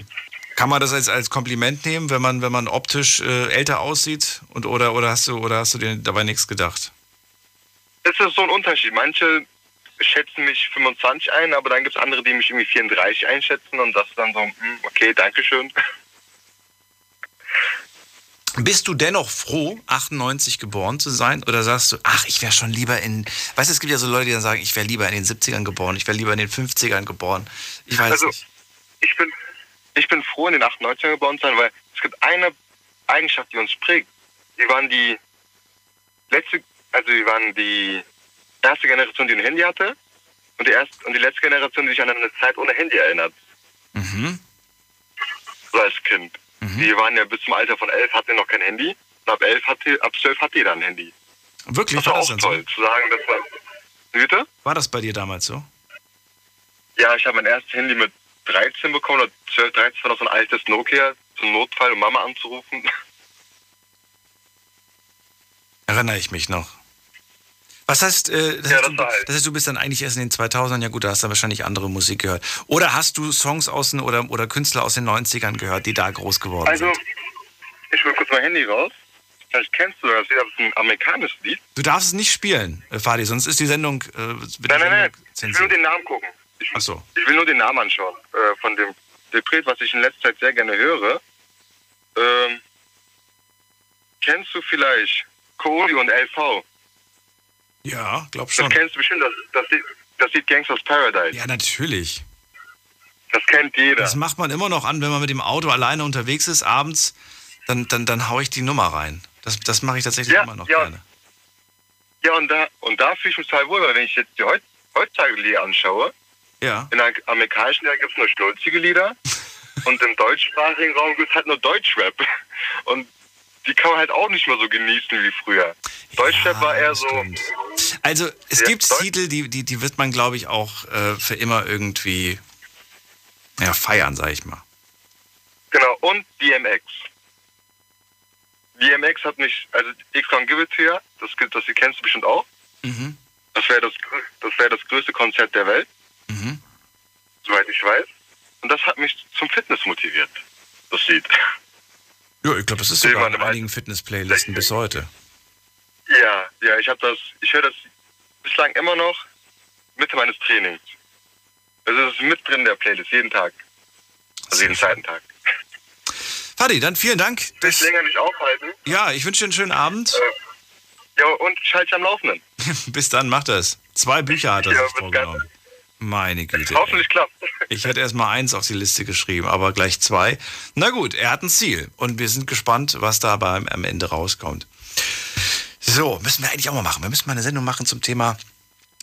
kann man das als, als Kompliment nehmen, wenn man, wenn man optisch äh, älter aussieht? Und, oder, oder, hast du, oder hast du dir dabei nichts gedacht? Es ist so ein Unterschied. Manche schätzen mich 25 ein, aber dann gibt es andere, die mich irgendwie 34 einschätzen und das ist dann so, hm, okay, Dankeschön. Bist du dennoch froh, 98 geboren zu sein? Oder sagst du, ach, ich wäre schon lieber in. Weißt du, es gibt ja so Leute, die dann sagen, ich wäre lieber in den 70ern geboren, ich wäre lieber in den 50ern geboren. Ich weiß also, nicht. ich bin, ich bin froh, in den 98ern geboren zu sein, weil es gibt eine Eigenschaft, die uns prägt. Wir waren die letzte, also wir waren die erste Generation, die ein Handy hatte und die, erste, und die letzte Generation, die sich an eine Zeit ohne Handy erinnert. Mhm. So als Kind. Wir waren ja bis zum Alter von elf hatten noch kein Handy. Und ab elf hatte, ab zwölf hat jeder ein Handy. Wirklich? Das war War das auch toll, zu sagen, dass man. Bitte? War das bei dir damals so? Ja, ich habe mein erstes Handy mit 13 bekommen oder 12, 13 war noch so ein altes Nokia zum Notfall, um Mama anzurufen. Erinnere ich mich noch. Was heißt, äh, das, heißt du, das heißt, du bist dann eigentlich erst in den 2000ern, ja gut, da hast du wahrscheinlich andere Musik gehört. Oder hast du Songs aus den, oder, oder Künstler aus den 90ern gehört, die da groß geworden Also, sind? ich will kurz mein Handy raus. Vielleicht kennst du das, das ist ein amerikanisches Lied. Du darfst es nicht spielen, äh, Fadi, sonst ist die Sendung. Äh, wird die Nein, nein, nein. Sendung Ich will nur den Namen gucken. Ach so. Ich will nur den Namen anschauen äh, von dem Interpret, was ich in letzter Zeit sehr gerne höre. Ähm, kennst du vielleicht Cody und LV? Ja, glaub Das schon. kennst du bestimmt, das, das, Lied, das Lied Gangsters Paradise. Ja, natürlich. Das kennt jeder. Das macht man immer noch an, wenn man mit dem Auto alleine unterwegs ist, abends, dann, dann, dann hau ich die Nummer rein. Das, das mache ich tatsächlich Ja, immer noch ja. gerne. Ja, und da, und da fühle ich mich total wohl, weil wenn ich jetzt die heut, heutzutage Lieder anschaue, Ja. in der amerikanischen Lieder gibt es nur stolzige Lieder und im deutschsprachigen Raum gibt es halt nur Deutschrap. Und die kann man halt auch nicht mehr so genießen wie früher. Deutschrap war eher so. Also es Ja, gibt Titel, die, die, die wird man, glaube ich, auch äh, für immer irgendwie ja, feiern, sag ich mal. Genau, und DMX. DMX hat mich, also X Con Give It Ya, das, das kennst du bestimmt auch. Mhm. Das wäre das, das, wär das größte Konzert der Welt, Mhm. soweit ich weiß. Und das hat mich zum Fitness motiviert, das Lied. Ja, ich glaube, das ist sogar in einigen Fitness-Playlisten bis heute. Ja, ja, ich habe das, ich höre das bislang immer noch Mitte meines Trainings. Also es ist mit drin in der Playlist, jeden Tag. Also jeden zweiten Tag. Fadi, dann vielen Dank. Dich länger nicht aufhalten. Ja, ich wünsche dir einen schönen Abend. Ja, und schalte dich am Laufenden. Bis dann, mach das. Zwei Bücher hat er Ja, sich bis vorgenommen. Meine Güte. Hoffentlich klappt. Ich hätte erst mal eins auf die Liste geschrieben, aber gleich zwei. Na gut, er hat ein Ziel und wir sind gespannt, was dabei am Ende rauskommt. So, müssen wir eigentlich auch mal machen. Wir müssen mal eine Sendung machen zum Thema,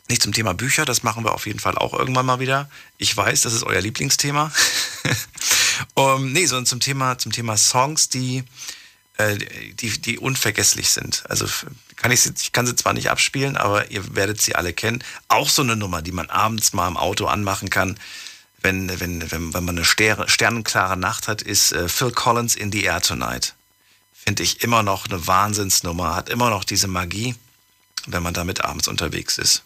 nicht zum Thema Bücher, das machen wir auf jeden Fall auch irgendwann mal wieder. Ich weiß, das ist euer Lieblingsthema. um, nee, sondern zum Thema, zum Thema Songs, die, die, die unvergesslich sind. Also kann ich, sie, ich kann sie zwar nicht abspielen, aber ihr werdet sie alle kennen. Auch so eine Nummer, die man abends mal im Auto anmachen kann, wenn, wenn, wenn, wenn man eine Sterne, sternenklare Nacht hat, ist äh, Phil Collins in the Air Tonight. Finde ich immer noch eine Wahnsinnsnummer, hat immer noch diese Magie, wenn man damit abends unterwegs ist.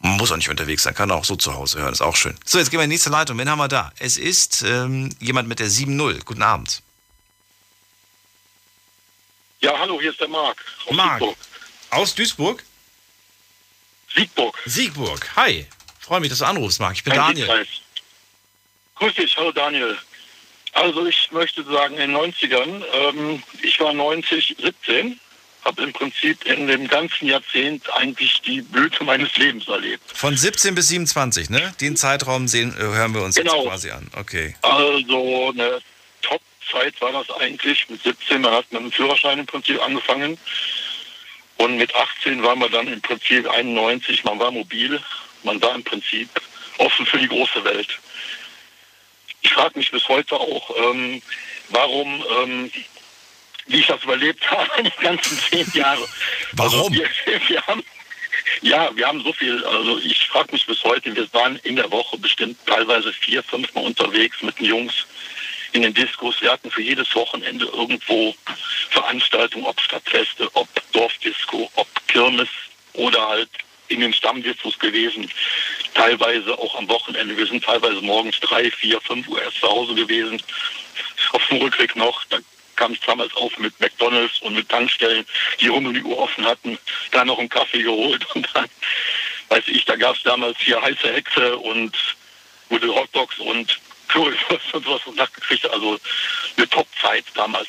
Man muss auch nicht unterwegs sein, kann auch so zu Hause hören, ist auch schön. So, jetzt gehen wir in die nächste Leitung. Wen haben wir da? Es ist ähm, jemand mit der 7-0. Guten Abend. Ja, hallo, hier ist der Marc. Aus Marc. Siegburg. Aus Duisburg? Siegburg. Siegburg. Hi. Freue mich, dass du anrufst, Marc. Ich bin Ein Daniel. Siegpreis. Grüß dich, hallo Daniel. Also ich möchte sagen, in den 90ern, ähm, ich war 90, 17, habe im Prinzip in dem ganzen Jahrzehnt eigentlich die Blüte meines Lebens erlebt. Von 17 bis 27, ne? Den Zeitraum sehen, äh, hören wir uns Genau. jetzt quasi an. Okay. Also eine Top-Zeit war das eigentlich. Mit 17, man hat mit dem Führerschein im Prinzip angefangen. Und mit 18 war man dann im Prinzip 91, man war mobil, man war im Prinzip offen für die große Welt. Ich frage mich bis heute auch, ähm, warum, ähm, wie ich das überlebt habe, die ganzen zehn Jahre. Warum? Also wir, wir haben, ja, wir haben so viel, also ich frage mich bis heute, wir waren in der Woche bestimmt teilweise vier, fünf Mal unterwegs mit den Jungs in den Diskos. Wir hatten für jedes Wochenende irgendwo Veranstaltungen, ob Stadtfeste, ob Dorfdisco, ob Kirmes oder halt in den Stammdiskos gewesen. Teilweise auch am Wochenende. Wir sind teilweise morgens drei, vier, fünf Uhr erst zu Hause gewesen. Auf dem Rückweg noch. Da kam es damals auf mit McDonalds und mit Tankstellen, die rund um die Uhr offen hatten. Da noch einen Kaffee geholt und dann, weiß ich, da gab es damals hier heiße Hexe und gute Hotdogs und Currywurst und sowas und nachgekriegt. Also eine Top-Zeit damals.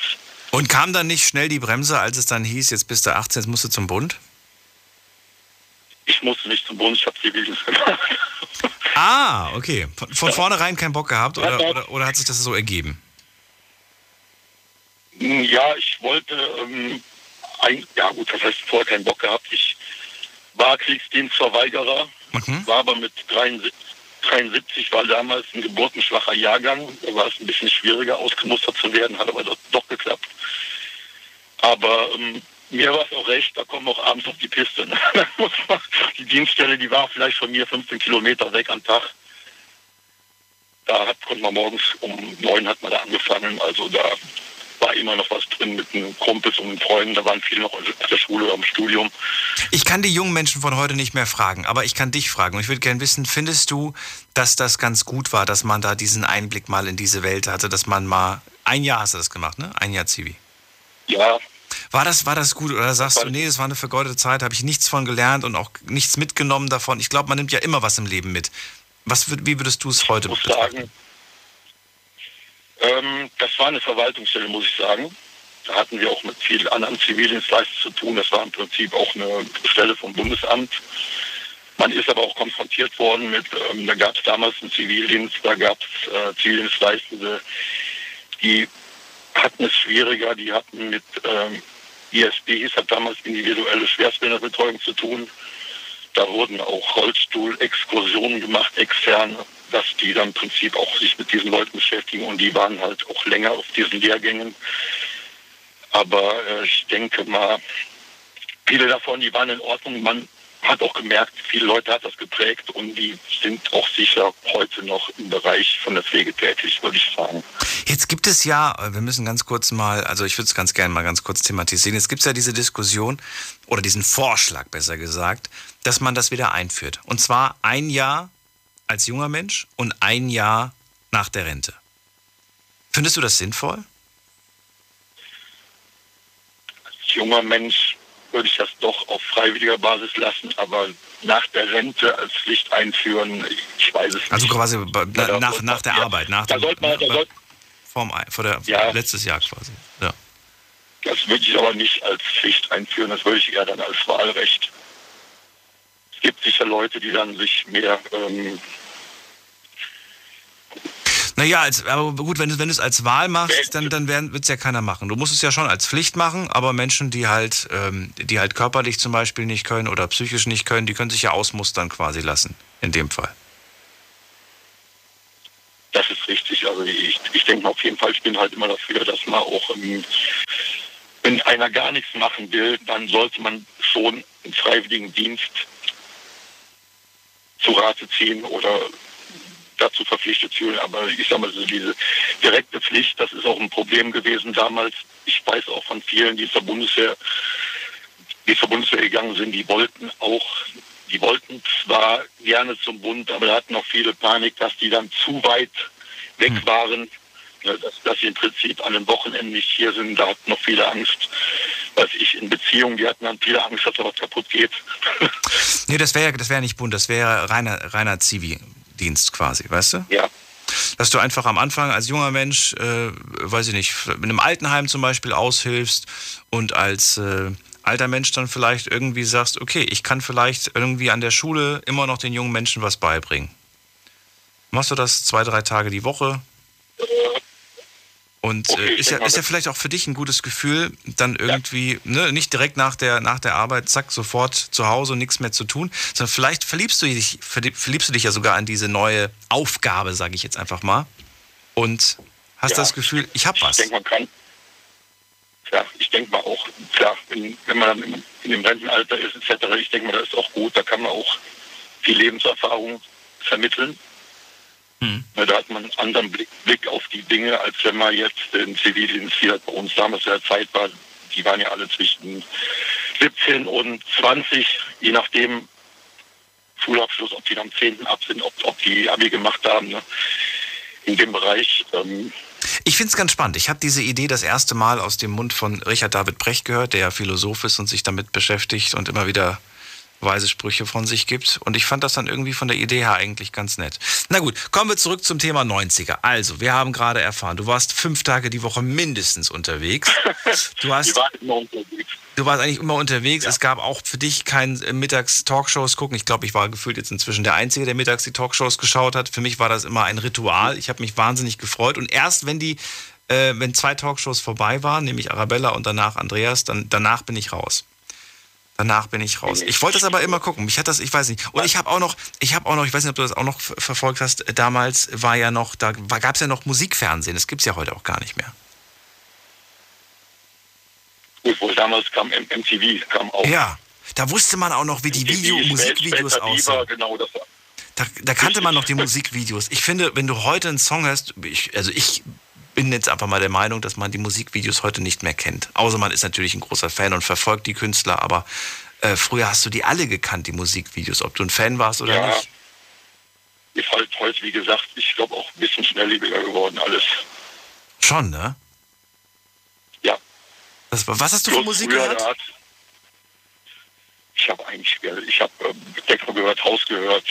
Und kam dann nicht schnell die Bremse, als es dann hieß, jetzt bist du 18, jetzt musst du zum Bund? Ich musste nicht zum Bund, ich habe Zivildienst gemacht. Ah, okay. Von, von vornherein keinen Bock gehabt oder, oder, oder hat sich das so ergeben? Ja, ich wollte, ähm, ein, ja gut, das heißt vorher keinen Bock gehabt. Ich war Kriegsdienstverweigerer, Mhm. war aber mit 73, 73 war damals ein geburtenschwacher Jahrgang. Da war es ein bisschen schwieriger, ausgemustert zu werden, hat aber doch, doch geklappt. Aber ähm, mir war es auch recht, da kommen auch abends auf die Piste. Ne? Die Dienststelle, die war vielleicht von mir 15 Kilometer weg am Tag. Da hat, konnte man morgens um neun hat man da angefangen. Also da war immer noch was drin mit den Kumpels und Freunden. Da waren viele noch auf der Schule oder im Studium. Ich kann die jungen Menschen von heute nicht mehr fragen, aber ich kann dich fragen. Und ich würde gerne wissen, findest du, dass das ganz gut war, dass man da diesen Einblick mal in diese Welt hatte, dass man mal, ein Jahr hast du das gemacht, ne? Ein Jahr Zivi. Ja. War das, war das gut oder sagst du, nee, es war eine vergeudete Zeit, habe ich nichts von gelernt und auch nichts mitgenommen davon? Ich glaube, man nimmt ja immer was im Leben mit. Was, wie würdest du es heute muss sagen, ähm, das war eine Verwaltungsstelle, muss ich sagen. Da hatten wir auch mit vielen anderen Zivildienstleistern zu tun. Das war im Prinzip auch eine Stelle vom Bundesamt. Man ist aber auch konfrontiert worden mit, ähm, da gab es damals einen Zivildienst, da gab es äh, Zivildienstleistende, die hatten es schwieriger, die hatten mit ähm, ISB, hieß hat damals individuelle Schwerstbehindertenbetreuung zu tun. Da wurden auch Rollstuhl-Exkursionen gemacht, externe, dass die dann im Prinzip auch sich mit diesen Leuten beschäftigen und die waren halt auch länger auf diesen Lehrgängen. Aber äh, ich denke mal, viele davon, die waren in Ordnung. Man hat auch gemerkt, viele Leute hat das geprägt und die sind auch sicher heute noch im Bereich von der Pflege tätig, würde ich sagen. Jetzt gibt es ja, äh, wir müssen ganz kurz mal, also ich würde es ganz gerne mal ganz kurz thematisieren. Jetzt gibt es ja diese Diskussion oder diesen Vorschlag, besser gesagt, dass man das wieder einführt. Und zwar ein Jahr als junger Mensch und ein Jahr nach der Rente. Findest du das sinnvoll? Als junger Mensch würde ich das doch auf freiwilliger Basis lassen, aber nach der Rente als Pflicht einführen, ich weiß es nicht. Also quasi nach, nach der ja. Arbeit, nach Da dem, sollte man, da sollte, vorm, vor der, Ja. letztes Jahr quasi. Ja. das würde ich aber nicht als Pflicht einführen, das würde ich eher dann als Wahlrecht. Es gibt sicher Leute, die dann sich mehr ähm, Naja, als, aber gut, wenn du, wenn du es als Wahl machst, dann, dann wird es ja keiner machen. Du musst es ja schon als Pflicht machen, aber Menschen, die halt, ähm, die halt körperlich zum Beispiel nicht können oder psychisch nicht können, die können sich ja ausmustern quasi lassen, in dem Fall. Das ist richtig. Also ich, ich denke auf jeden Fall, ich bin halt immer dafür, dass man auch, ähm, wenn einer gar nichts machen will, dann sollte man schon einen freiwilligen Dienst zu Rate ziehen oder dazu verpflichtet fühlen. Aber ich sage mal, so diese direkte Pflicht, das ist auch ein Problem gewesen damals. Ich weiß auch von vielen, die zur Bundeswehr, die zur Bundeswehr gegangen sind, die wollten auch, die wollten zwar gerne zum Bund, aber da hatten auch viele Panik, dass die dann zu weit weg waren, ne, dass, dass sie im Prinzip an den Wochenenden nicht hier sind. Da hatten noch viele Angst. Weiß ich, in Beziehungen, die hatten dann viele Angst, dass da was kaputt geht. Nee, das wäre das wäre nicht bunt, das wäre reiner, reiner Zivi-Dienst quasi, weißt du? Ja. Dass du einfach am Anfang als junger Mensch, äh, weiß ich nicht, in einem Altenheim zum Beispiel aushilfst und als äh, alter Mensch dann vielleicht irgendwie sagst, okay, ich kann vielleicht irgendwie an der Schule immer noch den jungen Menschen was beibringen. Machst du das zwei, drei Tage die Woche? Und Okay, äh, ist, ja, ist ja vielleicht auch für dich ein gutes Gefühl, dann irgendwie, ne, nicht direkt nach der, nach der Arbeit, zack, sofort zu Hause und nichts mehr zu tun, sondern vielleicht verliebst du dich, verlieb- verliebst du dich ja sogar an diese neue Aufgabe, sage ich jetzt einfach mal, und hast Ja. das Gefühl, ich habe was. Ich denke, man kann. Ja, ich denke mal auch, klar, wenn, wenn man dann in, in dem Rentenalter ist, etc., ich denke mal, das ist auch gut, da kann man auch viel Lebenserfahrung vermitteln. Ne, Da hat man einen anderen Blick, Blick auf die Dinge, als wenn man jetzt den Zivildienst hier bei uns damals in der Zeit war. Die waren ja alle zwischen 17 und 20, je nachdem Schulabschluss, ob die dann am 10. ab sind, ob, ob die Abi gemacht haben. Ne? In dem Bereich. Ähm, Ich finde es ganz spannend. Ich habe diese Idee das erste Mal aus dem Mund von Richard David Brecht gehört, der ja Philosoph ist und sich damit beschäftigt und immer wieder weise Sprüche von sich gibt. Und ich fand das dann irgendwie von der Idee her eigentlich ganz nett. Na gut, kommen wir zurück zum Thema 90er. Also, wir haben gerade erfahren, du warst fünf Tage die Woche mindestens unterwegs. Du hast, immer unterwegs. du warst eigentlich immer unterwegs. Es gab auch für dich kein äh, Mittags-Talkshows gucken. Ich glaube, ich war gefühlt jetzt inzwischen der Einzige, der mittags die Talkshows geschaut hat. Für mich war das immer ein Ritual. Ich habe mich wahnsinnig gefreut. Und erst wenn die, äh, wenn zwei Talkshows vorbei waren, nämlich Arabella und danach Andreas, dann danach bin ich raus. Danach bin ich raus. Ich wollte das aber immer gucken. Mich hat das, ich weiß nicht. Und ich habe auch noch, ich habe auch noch, ich weiß nicht, ob du das auch noch ver- verfolgt hast. Damals war ja noch, da gab es ja noch Musikfernsehen. Das gibt es ja heute auch gar nicht mehr. gut, wohl damals kam MTV, kam auch. Ja, da wusste man auch noch, wie die Video Musikvideos aussahen. Genau. Da, da kannte man noch die Musikvideos. Ich finde, wenn du heute einen Song hast, ich, also ich bin jetzt einfach mal der Meinung, dass man die Musikvideos heute nicht mehr kennt. Außer man ist natürlich ein großer Fan und verfolgt die Künstler, aber äh, früher hast du die alle gekannt, die Musikvideos, ob du ein Fan warst oder Ja. nicht. Ist halt heute, wie gesagt, ich glaube auch ein bisschen schnelllebiger geworden alles. Schon, ne? Ja. Das, was hast du für Bloß Musik früher, gehört? hat- Ich habe eigentlich, ich habe ähm, Techno gehört, Haus gehört,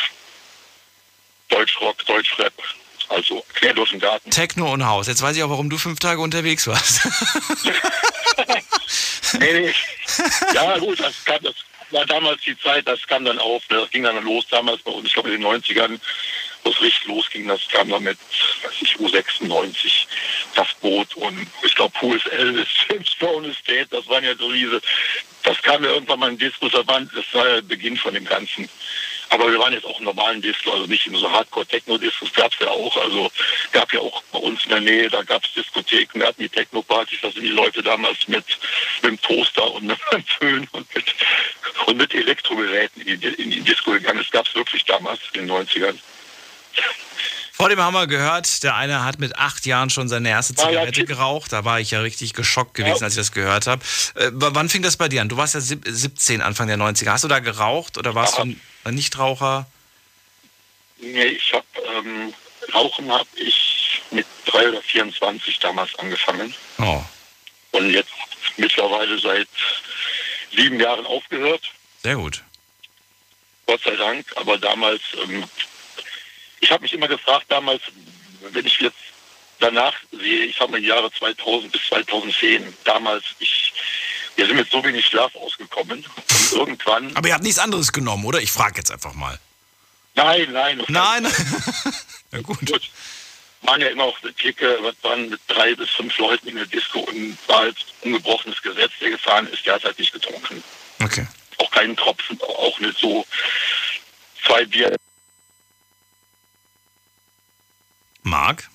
Deutschrock, Deutschrap, also quer durch den Garten. Techno und Haus. Jetzt weiß ich auch, warum du fünf Tage unterwegs warst. Nee, nee. Ja gut, das, kam, das war damals die Zeit, das kam dann auf, ne, das ging dann los damals bei uns, ich glaube in den 90ern, wo es richtig losging, das kam dann mit, weiß ich, U96, das Boot und ich glaube Pools Elvis, Stone Estate, das waren ja so diese, das kam ja irgendwann mal in Discos, das war, das war der Beginn von dem Ganzen. Aber wir waren jetzt auch in normalen Discos, also nicht in so Hardcore-Techno-Discos, gab es ja auch. Also gab ja auch bei uns in der Nähe, da gab es Diskotheken, wir hatten die Techno-Partys, da sind die Leute damals mit, mit dem Toaster und mit dem Föhn und mit, und mit Elektrogeräten in die, in die Disco gegangen. Das gab es wirklich damals in den 90ern. Vor dem haben wir gehört, der eine hat mit acht Jahren schon seine erste Ah, ja, Zigarette geraucht. Da war ich ja richtig geschockt gewesen, als ich das gehört habe. Äh, wann fing das bei dir an? Du warst ja sieb- 17, Anfang der 90er. Hast du da geraucht oder warst Ja. du ein Nichtraucher? Nee, ich habe ähm, Rauchen habe ich mit drei oder 24 damals angefangen. Oh, Und jetzt mittlerweile seit sieben Jahren aufgehört. sehr gut. Gott sei Dank. Aber damals, ähm, ich habe mich immer gefragt, damals, wenn ich jetzt danach sehe, ich sag mal die Jahre 2000 bis 2010, damals, ich, wir sind mit so wenig Schlaf ausgekommen. Und irgendwann, Aber ihr habt nichts anderes genommen, oder? Ich frage jetzt einfach mal. nein, nein, Nein. Fall. Na gut. Gut. Waren ja immer auch eine Clique, was waren mit drei bis fünf Leuten in der Disco und war halt ungebrochenes Gesetz, der gefahren ist, der hat halt nicht getrunken. Okay. Auch keinen Tropfen, auch nicht so zwei Bier. Marc?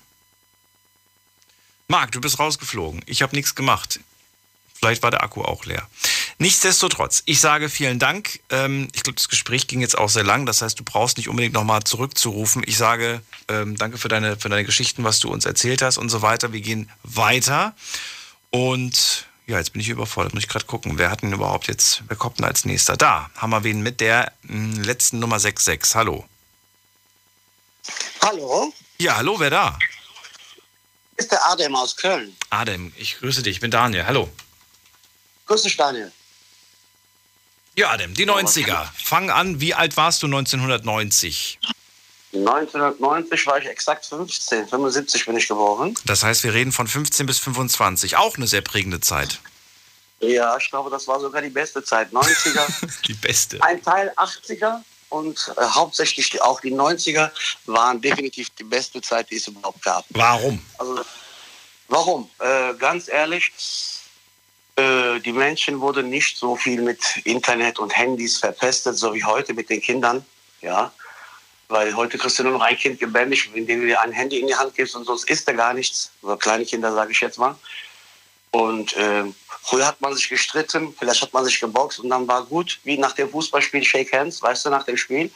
Marc, du bist rausgeflogen. Ich habe nichts gemacht. Vielleicht war der Akku auch leer. Nichtsdestotrotz, ich sage vielen Dank. Ähm, ich glaube, das Gespräch ging jetzt auch sehr lang. Das heißt, du brauchst nicht unbedingt nochmal zurückzurufen. Ich sage ähm, danke für deine, für deine Geschichten, was du uns erzählt hast und so weiter. Wir gehen weiter. Und ja, jetzt bin ich überfordert. Muss ich gerade gucken, wer hat denn überhaupt jetzt, wer kommt denn als nächster? Da haben wir wen mit der mh, letzten Nummer 66. Hallo. Hallo, Ja, hallo, wer da? ist der Adem aus Köln. Adem, ich grüße dich. Ich bin Daniel. Hallo. Grüß dich, Daniel. Ja, Adem, die 90er. Fang an, wie alt warst du 1990? 1990 war ich exakt 15, 75 bin ich geboren. Das heißt, wir reden von 15 bis 25. Auch eine sehr prägende Zeit. Ja, ich glaube, das war sogar die beste Zeit. 90er, Die beste. ein Teil 80er und äh, hauptsächlich auch die 90er waren definitiv die beste Zeit, die es überhaupt gab. Warum? Also, warum? Äh, ganz ehrlich, äh, die Menschen wurden nicht so viel mit Internet und Handys verpestet, so wie heute mit den Kindern. Ja, weil heute kriegst du nur noch ein Kind gebändigt, indem du dir ein Handy in die Hand gibst und sonst isst er gar nichts. So kleine Kinder, sage ich jetzt mal. Und äh, früher hat man sich gestritten, vielleicht hat man sich geboxt und dann war gut, wie nach dem Fußballspiel Shake Hands, weißt du, nach dem Spiel.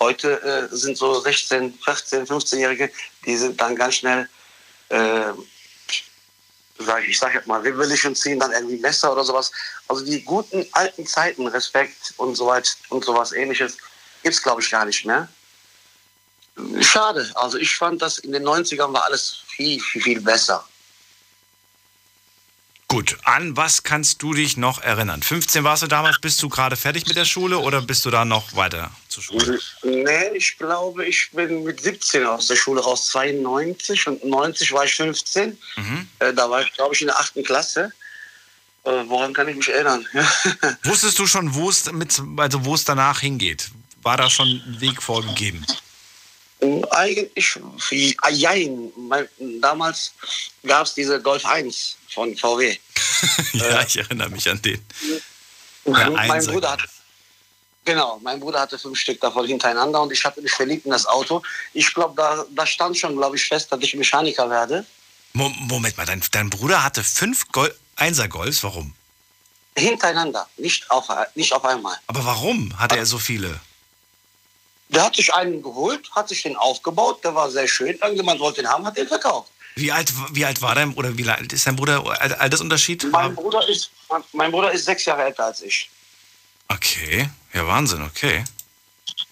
Heute äh, sind so 16, 14, 15-Jährige, die sind dann ganz schnell, äh, sag ich, sag jetzt mal, wibbelig und ziehen dann irgendwie Messer oder sowas. Also die guten alten Zeiten, Respekt und so weit und sowas ähnliches, gibt's glaube ich gar nicht mehr. Schade. Also ich fand, dass in den 90ern war alles viel, viel, viel besser. Gut, an was kannst du dich noch erinnern? 15 warst du damals, bist du gerade fertig mit der Schule oder bist du da noch weiter zur Schule? Nee, ich glaube, ich bin mit 17 aus der Schule raus, 92 und 90 war ich 15. Mhm. Äh, da war ich, glaube ich, in der 8. Klasse. Äh, woran kann ich mich erinnern? Wusstest du schon, wo es mit, also wo es danach hingeht? War da schon ein Weg vorgegeben? Eigentlich, ah, jein. Mein, damals gab es diese Golf 1 von VW. ja, ich erinnere mich an den. mein Einser Bruder hat, genau, mein Bruder hatte fünf Stück davon hintereinander und ich hatte mich verliebt in das Auto. Ich glaube, da, da stand schon, glaube ich, fest, dass ich Mechaniker werde. Mo Moment mal, dein, dein Bruder hatte fünf Gol Einser Golfs, warum? Hintereinander, nicht auf, nicht auf einmal. Aber warum hatte er so viele? Der hat sich einen geholt, hat sich den aufgebaut, der war sehr schön. Irgendjemand wollte den haben, hat den verkauft. Wie alt, wie alt war dein oder wie alt ist dein Bruder? Al- Altersunterschied? Mein Bruder ist, mein Bruder ist sechs Jahre älter als ich. Okay, ja Wahnsinn, okay.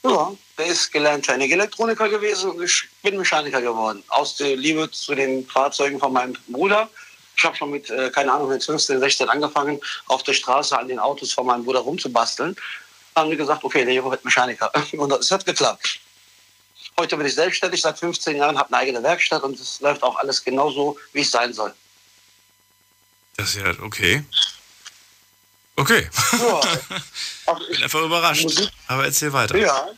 Ja, der ist gelernter Elektroniker gewesen und ich bin Mechaniker geworden. Aus der Liebe zu den Fahrzeugen von meinem Bruder. Ich habe schon mit, äh, keine Ahnung, mit 15, 16 angefangen, auf der Straße an den Autos von meinem Bruder rumzubasteln. Haben wir gesagt, okay, der Junge wird Mechaniker. Und das hat geklappt. Heute bin ich selbstständig, seit 15 Jahren, habe eine eigene Werkstatt und es läuft auch alles genauso, wie es sein soll. Das ist ja okay. Okay. Bin einfach überrascht. Aber erzähl weiter. Ja,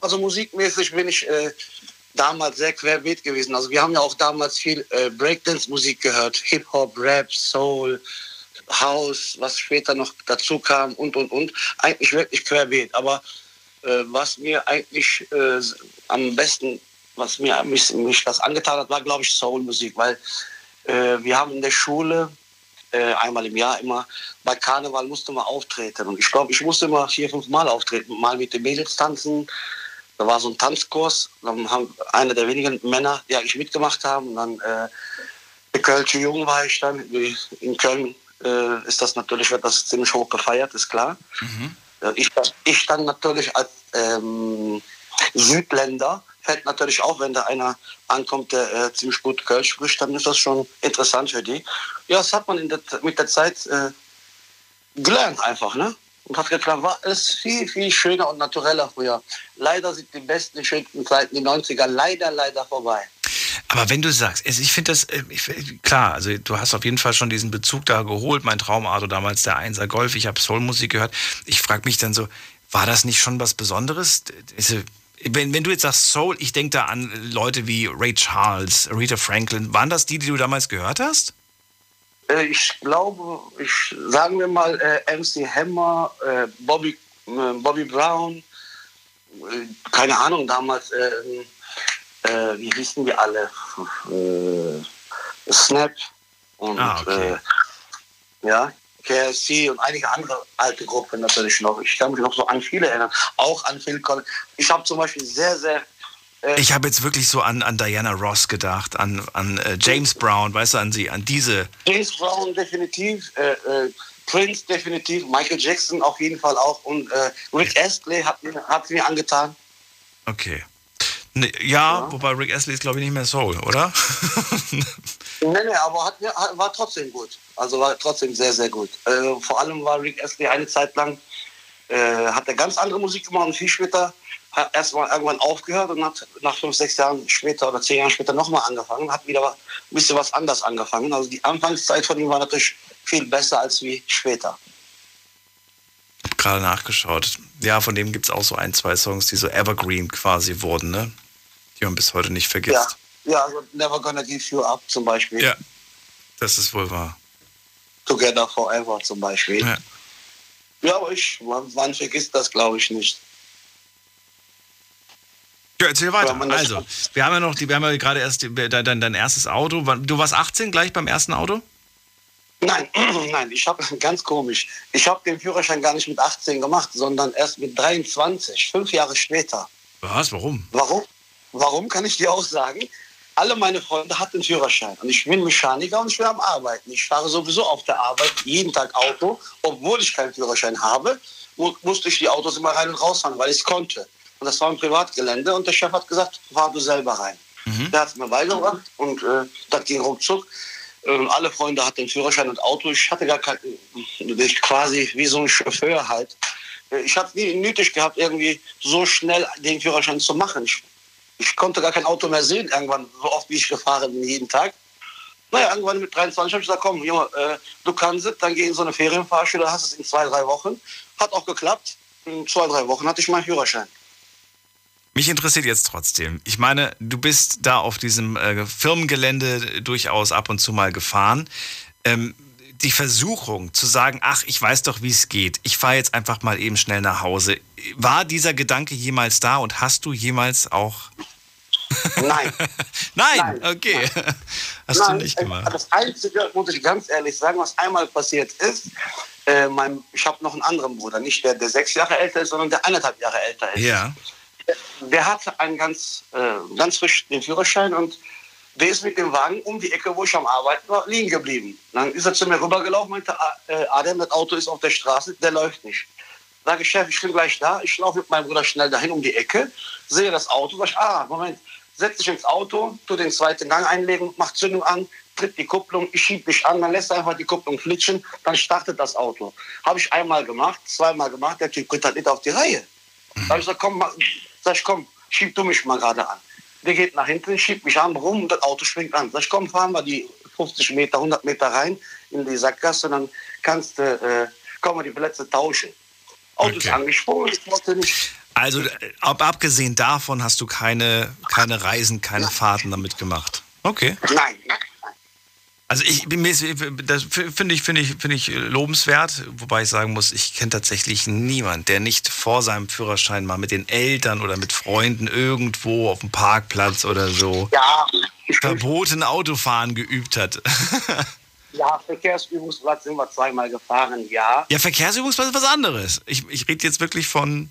also musikmäßig bin ich äh, damals sehr querbeet gewesen. Also wir haben ja auch damals viel äh, Breakdance-Musik gehört, Hip-Hop, Rap, Soul, House, was später noch dazu kam und, und, und. Eigentlich wirklich querbeet. Aber äh, was mir eigentlich äh, am besten, was mir mich, mich das angetan hat, war, glaube ich, Soul-Musik. Weil äh, wir haben in der Schule äh, einmal im Jahr immer, bei Karneval musste man auftreten. Und ich glaube, ich musste immer vier, fünf Mal auftreten. Mal mit den Mädels tanzen. Da war so ein Tanzkurs. Dann haben einer der wenigen Männer, die eigentlich mitgemacht haben. Und dann äh, der Kölsche Jung war ich dann. In Köln äh, ist das natürlich, wird das ziemlich hoch gefeiert, ist klar. Äh, Ich, ich dann natürlich als ähm, Südländer fällt natürlich auch, wenn da einer ankommt, der äh, ziemlich gut Kölsch spricht, dann ist das schon interessant für die. Ja, das hat man in der, mit der Zeit äh, gelernt einfach, ne? Und hat geklappt, war alles viel, viel schöner und natureller früher. Leider sind die besten, schönsten Zeiten, die 90er, leider, leider vorbei. Aber wenn du sagst, also ich finde das, äh, ich, klar, also du hast auf jeden Fall schon diesen Bezug da geholt, mein Traumauto damals, der Einser Golf, ich habe Soulmusik gehört. Ich frage mich dann so, war das nicht schon was Besonderes? Diese, wenn, wenn du jetzt sagst Soul, ich denke da an Leute wie Ray Charles, Rita Franklin. Waren das die, die du damals gehört hast? Äh, ich glaube, ich, sagen wir mal äh, MC Hammer, äh, Bobby, äh, Bobby Brown, äh, keine Ahnung, damals, äh, wie hießen wir alle? Äh, Snap und Ah, okay. äh, ja, KSC und einige andere alte Gruppen natürlich noch. Ich kann mich noch so an viele erinnern, auch an Phil Collins. Ich habe zum Beispiel sehr, sehr äh, Ich habe jetzt wirklich so an, an Diana Ross gedacht, an, an äh, James Brown, weißt du, an sie, an diese. James Brown definitiv, äh, äh, Prince definitiv, Michael Jackson auf jeden Fall auch und äh, Rick Astley hat hat mir angetan. Okay. Ne, ja, wobei Rick Astley ist, glaube ich, nicht mehr Soul, oder? Nee, nee, aber hat, war trotzdem gut. Also war trotzdem sehr, sehr gut. Äh, vor allem war Rick Astley eine Zeit lang, äh, hat er ganz andere Musik gemacht und viel später hat erstmal irgendwann aufgehört und hat nach fünf, sechs Jahren später oder zehn Jahren später nochmal angefangen, hat wieder ein bisschen was anders angefangen. Also die Anfangszeit von ihm war natürlich viel besser als wie später. Gerade nachgeschaut. Ja, von dem gibt es auch so ein, zwei Songs, die so Evergreen quasi wurden, ne? Man bis heute nicht Ja, vergisst. ja also Never Gonna Give You Up zum Beispiel. Ja. Das ist wohl wahr. Together Forever zum Beispiel. Ja. Ja, aber ich, man, man vergisst das, glaube ich, nicht. Ja, erzähl weiter. Ja, Also, wir haben ja noch, die, wir haben ja gerade erst dein, dein, dein erstes Auto. Du warst 18 gleich beim ersten Auto? Nein, nein, ich habe ganz komisch. Ich habe den Führerschein gar nicht mit 18 gemacht, sondern erst mit 23, fünf Jahre später. Was? Warum? Warum? Warum kann ich dir auch sagen? Alle meine Freunde hatten Führerschein und ich bin Mechaniker und ich bin am Arbeiten. Ich fahre sowieso auf der Arbeit jeden Tag Auto, obwohl ich keinen Führerschein habe, mu musste ich die Autos immer rein und rausfahren, weil ich es konnte. Und das war ein Privatgelände und der Chef hat gesagt, fahr du selber rein. Der hat es mir beigebracht und äh, das ging ruckzuck. Ähm, alle Freunde hatten Führerschein und Auto. Ich hatte gar kein, ich quasi wie so ein Chauffeur halt. Äh, Ich habe nie nötig gehabt, irgendwie so schnell den Führerschein zu machen. Ich, ich konnte gar kein Auto mehr sehen, irgendwann, so oft wie ich gefahren bin, jeden Tag. Naja, irgendwann mit 23 habe ich gesagt, komm, Junge, äh, du kannst es, dann geh in so eine Ferienfahrschule, hast es in zwei, drei Wochen. Hat auch geklappt. In zwei, drei Wochen hatte ich meinen Führerschein. Mich interessiert jetzt trotzdem. Ich meine, du bist da auf diesem äh, Firmengelände durchaus ab und zu mal gefahren. Ähm, die Versuchung zu sagen, ach, ich weiß doch, wie es geht. Ich fahre jetzt einfach mal eben schnell nach Hause. War dieser Gedanke jemals da und hast du jemals auch. Nein. Nein, okay. Hast Nein, du nicht äh, gemacht. Das Einzige, muss ich ganz ehrlich sagen, was einmal passiert ist, äh, mein, ich habe noch einen anderen Bruder, nicht der, der sechs Jahre älter ist, sondern der eineinhalb Jahre älter ist. Ja. Der hatte einen ganz, äh, ganz frisch den Führerschein und der ist mit dem Wagen um die Ecke, wo ich am Arbeiten war, liegen geblieben. Dann ist er zu mir rübergelaufen, meinte, "Ah, äh, Adam, das Auto ist auf der Straße, der läuft nicht. Sage ich, Chef, ich bin gleich da. Ich laufe mit meinem Bruder schnell dahin um die Ecke, sehe das Auto, sag ich, ah, Moment, setz dich ins Auto, tu den zweiten Gang einlegen, mach Zündung an, tritt die Kupplung, ich schieb dich an, dann lässt er einfach die Kupplung flitschen, dann startet das Auto. Habe ich einmal gemacht, zweimal gemacht, der Typ kriegt das nicht auf die Reihe. Da habe ich gesagt, komm, sag ich, komm, schieb du mich mal gerade an. Der geht nach hinten, schiebt mich an, rum und das Auto springt an. Sag ich, komm, fahren wir die 50 Meter, 100 Meter rein in die Sackgasse, dann kannst du, äh, können wir die Plätze tauschen. Auto ist angesprungen, ich wollte nicht. Also, äh, ab, abgesehen davon hast du keine, keine Reisen, keine Fahrten damit gemacht. Okay. Nein. Also ich bin mir das finde ich finde ich finde ich lobenswert, wobei ich sagen muss, ich kenne tatsächlich niemand, der nicht vor seinem Führerschein mal mit den Eltern oder mit Freunden irgendwo auf dem Parkplatz oder so Ja, verboten Autofahren geübt hat. ja, Verkehrsübungsplatz sind wir zweimal gefahren, ja. Ja, Verkehrsübungsplatz ist was anderes. Ich, ich rede jetzt wirklich von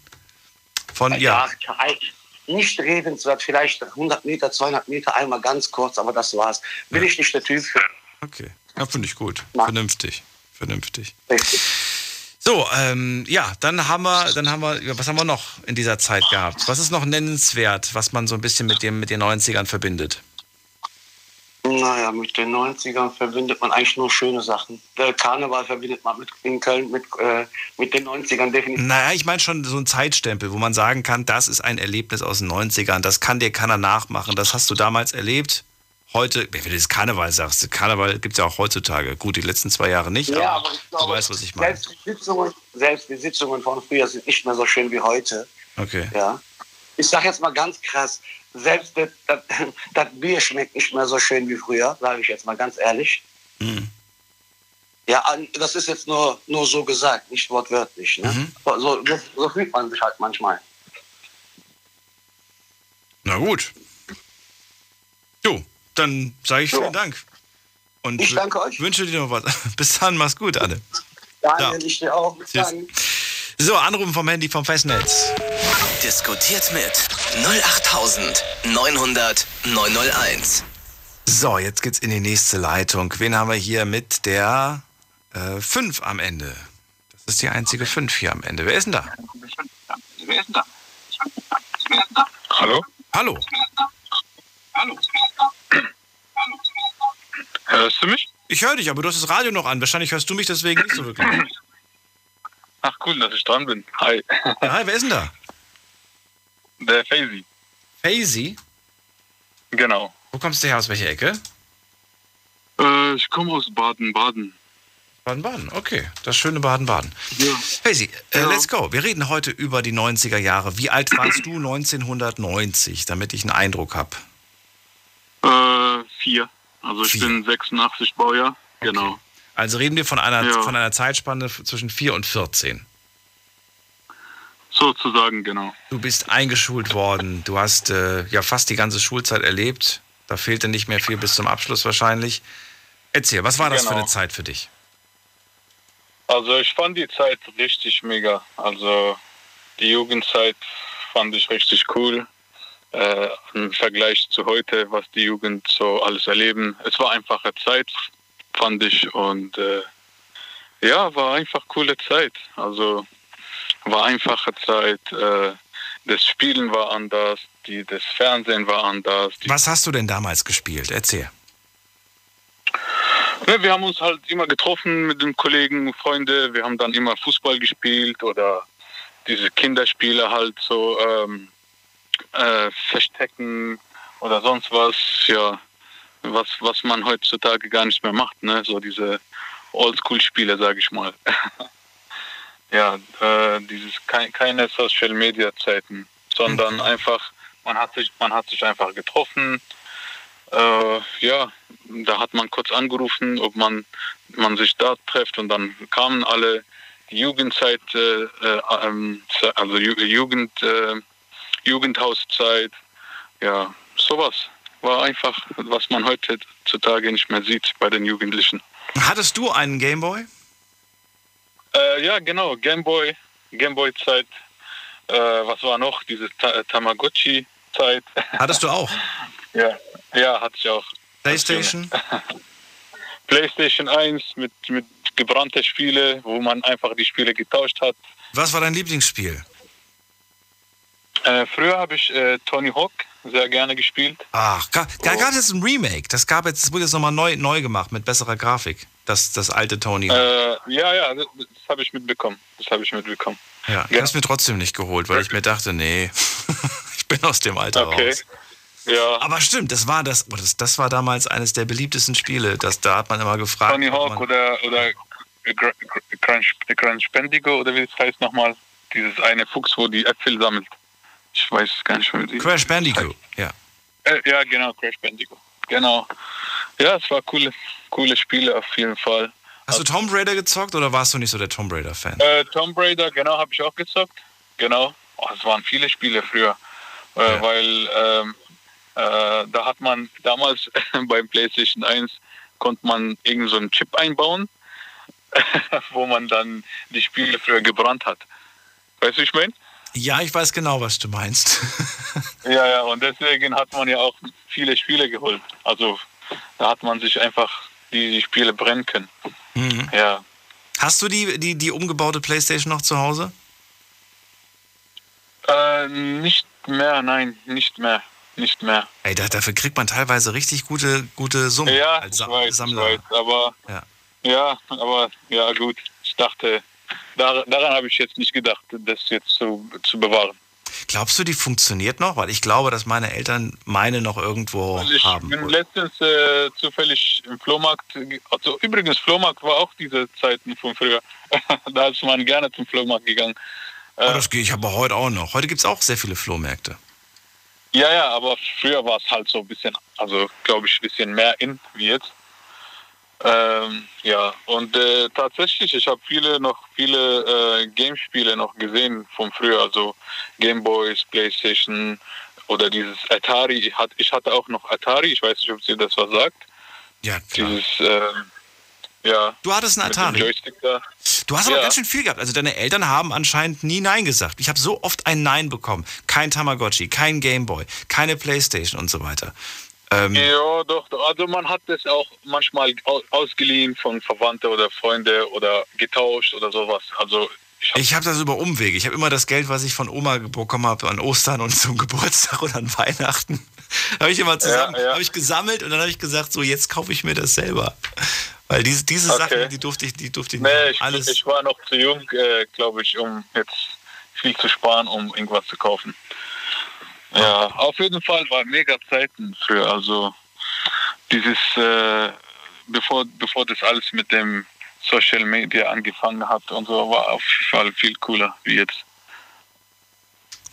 von ja. nicht redenswert, vielleicht 100 Meter, 200 Meter, einmal ganz kurz, aber das war's. Bin ich nicht der Typ für. Okay. Ja, finde ich gut. Vernünftig. Vernünftig. So, ähm, ja, dann haben wir, dann haben wir, was haben wir noch in dieser Zeit gehabt? Was ist noch nennenswert, was man so ein bisschen mit dem, mit den 90ern verbindet? Naja, mit den 90ern verbindet man eigentlich nur schöne Sachen. Der Karneval verbindet man mit, in Köln mit, äh, mit den 90ern definitiv. Naja, ich meine schon so ein Zeitstempel, wo man sagen kann, das ist ein Erlebnis aus den 90ern, das kann dir keiner nachmachen, das hast du damals erlebt. Heute, wenn du das Karneval sagst, Karneval gibt es ja auch heutzutage. Gut, die letzten zwei Jahre nicht, Ja, aber, aber ich glaube, du weißt, was ich meine. Selbst die, Sitzungen, selbst die Sitzungen von früher sind nicht mehr so schön wie heute. Okay. Ja. Ich sage jetzt mal ganz krass, selbst das, das, das Bier schmeckt nicht mehr so schön wie früher, sage ich jetzt mal ganz ehrlich. Mhm. Ja, das ist jetzt nur, nur so gesagt, nicht wortwörtlich. Ne? Mhm. So, so, so fühlt man sich halt manchmal. Na gut. Jo, dann sage ich vielen Dank. Und Ich danke euch. Wünsche dir noch was. Bis dann, mach's gut, alle. Daniel, Ja. ich dir auch. Bis Tschüss. dann. So, Anrufen vom Handy vom Festnetz. Diskutiert mit 08900 901. So, jetzt geht's in die nächste Leitung. Wen haben wir hier mit der 5 am Ende? Das ist die einzige 5 hier am Ende. Wer ist denn da? Wer ist denn da? Hallo? Hallo. Hallo? Hörst du mich? Ich höre dich, aber du hast das Radio noch an. Wahrscheinlich hörst du mich deswegen nicht so wirklich. Ach cool, dass ich dran bin. Hi. Ja, hi, wer ist denn da? Der Faisy. Faisy? Genau. Wo kommst du her? Aus welcher Ecke? Äh, ich komme aus Baden-Baden. Baden-Baden, okay. Das schöne Baden-Baden. Ja. Faisy, äh, let's go. Wir reden heute über die 90er Jahre. Wie alt warst du 1990, damit ich einen Eindruck habe? Äh, vier. Also ich bin 86 Baujahr. Genau. Also reden wir von einer, Ja. von einer Zeitspanne zwischen 4 und 14. Sozusagen, genau. Du bist eingeschult worden. Du hast äh, ja fast die ganze Schulzeit erlebt. Da fehlte nicht mehr viel bis zum Abschluss wahrscheinlich. Erzähl, was war das für Genau. eine Zeit für dich? Also ich fand die Zeit richtig mega. Also die Jugendzeit fand ich richtig cool. Äh, Im Vergleich zu heute, was die Jugend so alles erleben. Es war einfache Zeit, fand ich. Und äh, ja, war einfach coole Zeit. Also war einfache Zeit. Äh, das Spielen war anders, die, das Fernsehen war anders. Was hast du denn damals gespielt? Erzähl. Ja, wir haben uns halt immer getroffen mit den Kollegen, Freunde. Wir haben dann immer Fußball gespielt oder diese Kinderspiele halt so ähm, äh, Verstecken oder sonst was. Ja, was, was man heutzutage gar nicht mehr macht. Ne? So diese Oldschool-Spiele, sage ich mal. ja, äh, dieses ke keine Social-Media-Zeiten, sondern mhm. einfach, man hat, sich, man hat sich einfach getroffen. Äh, ja, da hat man kurz angerufen, ob man, man sich da trifft und dann kamen alle. Die Jugendzeit, äh, äh ähm, also Jugend, äh, Jugendhauszeit, ja, sowas war einfach, was man heutzutage nicht mehr sieht bei den Jugendlichen. Hattest du einen Gameboy? Äh, ja, genau, Gameboy, Gameboy-Zeit. Äh, was war noch? Diese Ta Tamagotchi-Zeit. Hattest du auch? ja, ja, hatte ich auch. PlayStation? PlayStation 1 mit, mit gebrannte Spiele, wo man einfach die Spiele getauscht hat. Was war dein Lieblingsspiel? Äh, früher habe ich äh, Tony Hawk sehr gerne gespielt. Ach, da oh. gab es ein Remake. Das gab jetzt, das wurde jetzt nochmal neu, neu gemacht mit besserer Grafik. Das, das alte Tony Hawk. Äh, ja, ja, das, das habe ich mitbekommen. Das habe ich mitbekommen. Ja, ich habe es mir trotzdem nicht geholt, weil ich mir dachte, nee, ich bin aus dem Alter okay. raus. Ja. Aber stimmt, das war das, das, das war damals eines der beliebtesten Spiele. Das, da hat man immer gefragt. Tony Hawk oder, oder Crunch, Crunch Bendigo oder wie das heißt nochmal. Dieses eine Fuchs, wo die Äpfel sammelt. Ich weiß gar nicht mehr. Crash Bandicoot, ja. Äh, ja, genau, Crash Bandicoot. Genau. Ja, es war coole, coole Spiele auf jeden Fall. Hast du Tomb Raider gezockt oder warst du nicht so der Tomb Raider-Fan? Äh, Tomb Raider, genau, habe ich auch gezockt. Genau. Oh, es waren viele Spiele früher. Äh, ja. Weil ähm, äh, da hat man damals beim PlayStation 1 konnte man irgend so einen Chip einbauen, wo man dann die Spiele früher gebrannt hat. Weißt du, ich meine? Ja, ich weiß genau, was du meinst. ja, ja, und deswegen hat man ja auch viele Spiele geholt. Also da hat man sich einfach die, die Spiele brennen können. Mhm. Ja. Hast du die, die, die umgebaute Playstation noch zu Hause? Äh, nicht mehr, nein, nicht mehr. Nicht mehr. Ey, da, dafür kriegt man teilweise richtig gute, gute Summen ja, als Sa weiß, Sammler. Weiß, aber ja. ja, aber ja gut. Ich dachte, Dar daran habe ich jetzt nicht gedacht, das jetzt zu, zu bewahren. Glaubst du, die funktioniert noch? Weil ich glaube, dass meine Eltern meine noch irgendwo also ich haben. Ich bin letztens äh, zufällig im Flohmarkt, also übrigens Flohmarkt war auch diese Zeiten von früher. da ist man gerne zum Flohmarkt gegangen. Oh, das geht ich aber heute auch noch. Heute gibt es auch sehr viele Flohmärkte. Ja, ja, aber früher war es halt so ein bisschen, also glaube ich, ein bisschen mehr in wie jetzt. Ähm, ja, und äh, tatsächlich, ich habe viele noch viele äh, Gamespiele noch gesehen von früher, also Gameboys, Playstation oder dieses Atari. Ich, hat, ich hatte auch noch Atari, ich weiß nicht, ob sie das was sagt. Ja, klar. Dieses, äh, ja. Du hattest einen Atari. Du hast aber ja. ganz schön viel gehabt. Also deine Eltern haben anscheinend nie Nein gesagt. Ich habe so oft ein Nein bekommen. Kein Tamagotchi, kein Gameboy, keine Playstation und so weiter. Ähm, ja, doch. Also man hat das auch manchmal ausgeliehen von Verwandten oder Freunden oder getauscht oder sowas. Also ich habe hab das über Umwege. Ich habe immer das Geld, was ich von Oma bekommen habe an Ostern und zum Geburtstag und an Weihnachten, habe ich immer zusammen, ja, ja. habe ich gesammelt und dann habe ich gesagt, so jetzt kaufe ich mir das selber. Weil diese, diese okay. Sachen, die durfte ich, die durfte ich nee, nicht. Ich, alles ich war noch zu jung, äh, glaube ich, um jetzt viel zu sparen, um irgendwas zu kaufen. Ja, auf jeden Fall war mega Zeiten früher. Also dieses, äh, bevor, bevor das alles mit dem Social Media angefangen hat und so, war auf jeden Fall viel cooler wie jetzt.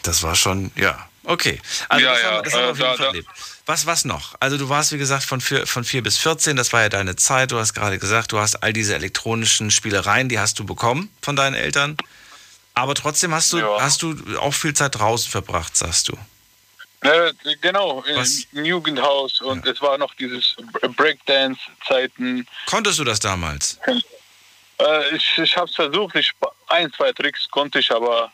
Das war schon, ja, okay. Also ja, das, ja, haben, das haben wir auf jeden äh, Fall erlebt. Was, was noch? Also du warst, wie gesagt, von 4, von 4 bis 14, das war ja deine Zeit. Du hast gerade gesagt, du hast all diese elektronischen Spielereien, die hast du bekommen von deinen Eltern. Aber trotzdem hast du, ja. hast du auch viel Zeit draußen verbracht, sagst du. Ne, genau, Was? im Jugendhaus und ja. es war noch dieses Breakdance-Zeiten. Konntest du das damals? Äh, ich ich habe es versucht, ich, ein, zwei Tricks konnte ich, aber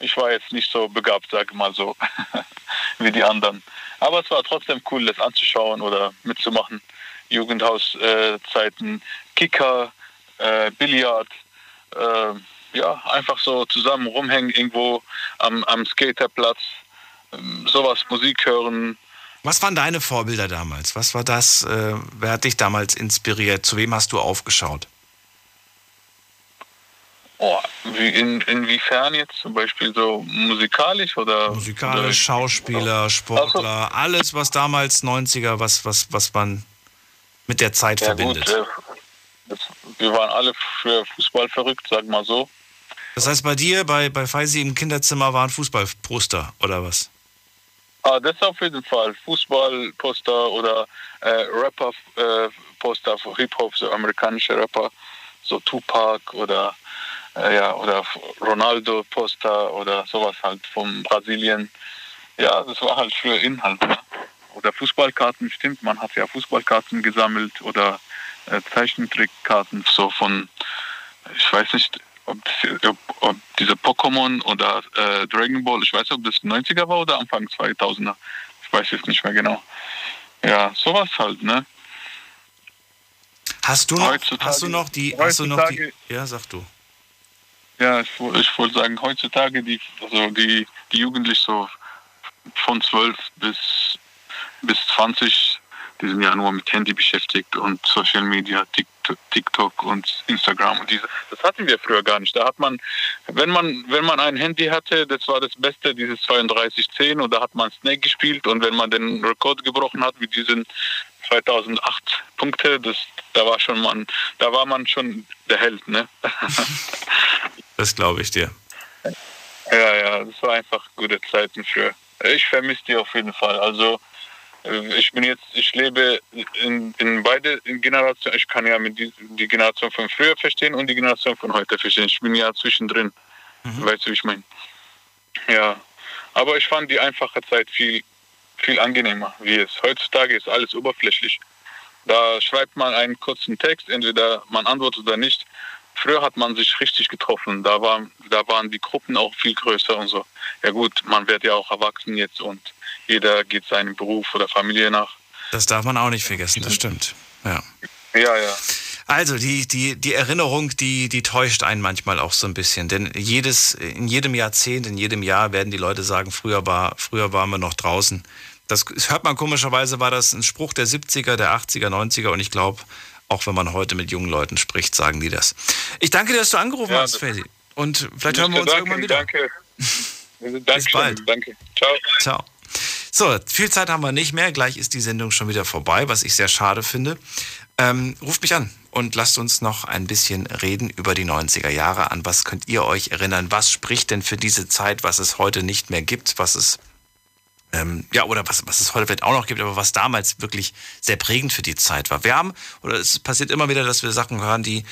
ich war jetzt nicht so begabt, sage mal so, wie die anderen. Aber es war trotzdem cool, das anzuschauen oder mitzumachen. Jugendhauszeiten, äh, Kicker, äh, Billard, äh, ja, einfach so zusammen rumhängen irgendwo am, am Skaterplatz, sowas, Musik hören. Was waren deine Vorbilder damals? Was war das? Äh, wer hat dich damals inspiriert? Zu wem hast du aufgeschaut? Oh, wie in, inwiefern jetzt zum Beispiel so musikalisch oder? Musikalisch, oder Schauspieler, Sportler, alles was damals 90er, was, was, was man mit der Zeit ja, verbindet. Gut, äh, das, wir waren alle für Fußball verrückt, sag mal so. Das heißt, bei dir, bei, bei Faisi im Kinderzimmer waren Fußballposter oder was? Ah, das auf jeden Fall. Fußballposter oder äh, Rapper-Poster äh, für Hip-Hop, so amerikanische Rapper, so Tupac oder äh, ja, oder Ronaldo-Poster oder sowas halt von Brasilien. Ja, das war halt für Inhalt. Ne? Oder Fußballkarten, stimmt, man hat ja Fußballkarten gesammelt oder äh, Zeichentrickkarten so von, ich weiß nicht, ob, das, ob, ob diese Pokémon oder äh, Dragon Ball, ich weiß nicht, ob das 90er war oder Anfang 2000er. Ich weiß jetzt nicht mehr genau. Ja, sowas halt, ne? Hast du noch, hast du noch die, hast du noch die, ja, sag du. Ja, ich, ich wollte sagen, heutzutage die, also die, die Jugendlichen so von 12 bis, bis 20, die sind ja nur mit Handy beschäftigt und Social Media, TikTok und Instagram und diese. Das hatten wir früher gar nicht. Da hat man, wenn man, wenn man ein Handy hatte, das war das Beste, dieses 3210 und da hat man Snake gespielt und wenn man den Rekord gebrochen hat, wie diesen 2008 Punkte, das, da war schon man, da war man schon der Held, ne? Das glaube ich dir. Ja, ja, das war einfach gute Zeiten für. Ich vermisse die auf jeden Fall. Also ich bin jetzt, ich lebe in, in beide Generationen. Ich kann ja mit die, die, Generation von früher verstehen und die Generation von heute verstehen. Ich bin ja zwischendrin. Mhm. Weißt du, wie ich meine? Ja. Aber ich fand die einfache Zeit viel, viel angenehmer, wie es. Heutzutage ist alles oberflächlich. Da schreibt man einen kurzen Text, entweder man antwortet oder nicht. Früher hat man sich richtig getroffen. Da, war, da waren die Gruppen auch viel größer und so. Ja gut, man wird ja auch erwachsen jetzt und jeder geht seinem Beruf oder Familie nach. Das darf man auch nicht vergessen, das stimmt. Ja, ja. ja. Also die, die, die Erinnerung, die, die täuscht einen manchmal auch so ein bisschen. Denn jedes, in jedem Jahrzehnt, in jedem Jahr werden die Leute sagen, früher, war, früher waren wir noch draußen. Das hört man komischerweise, war das ein Spruch der 70er, der 80er, 90er und ich glaube, auch wenn man heute mit jungen Leuten spricht, sagen die das. Ich danke dir, dass du angerufen ja, hast, Feli. Und vielleicht hören wir uns danke, irgendwann wieder. Danke. Bis bald. Danke. Ciao. Ciao. So, viel Zeit haben wir nicht mehr. Gleich ist die Sendung schon wieder vorbei, was ich sehr schade finde. Ähm, ruft mich an und lasst uns noch ein bisschen reden über die 90er Jahre. An was könnt ihr euch erinnern? Was spricht denn für diese Zeit, was es heute nicht mehr gibt, was es ähm, ja, oder was, was es heute vielleicht auch noch gibt, aber was damals wirklich sehr prägend für die Zeit war. Wir haben, oder es passiert immer wieder, dass wir Sachen hören, die,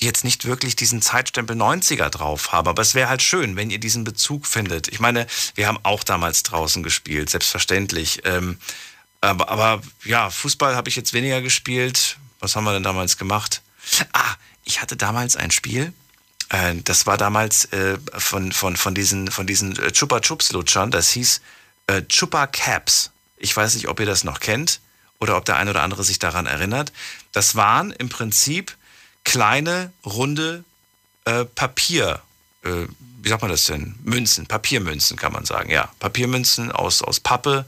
die jetzt nicht wirklich diesen Zeitstempel 90er drauf haben. Aber es wäre halt schön, wenn ihr diesen Bezug findet. Ich meine, wir haben auch damals draußen gespielt, selbstverständlich. Ähm, aber, aber ja, Fußball habe ich jetzt weniger gespielt. Was haben wir denn damals gemacht? Ah, ich hatte damals ein Spiel. Äh, das war damals äh, von, von, von diesen, von diesen äh, Chupa Chups Lutschern. Das hieß äh, Chupa Caps. Ich weiß nicht, ob ihr das noch kennt oder ob der eine oder andere sich daran erinnert. Das waren im Prinzip kleine, runde äh, Papier, äh, wie sagt man das denn? Münzen, Papiermünzen kann man sagen, ja. Papiermünzen aus, aus Pappe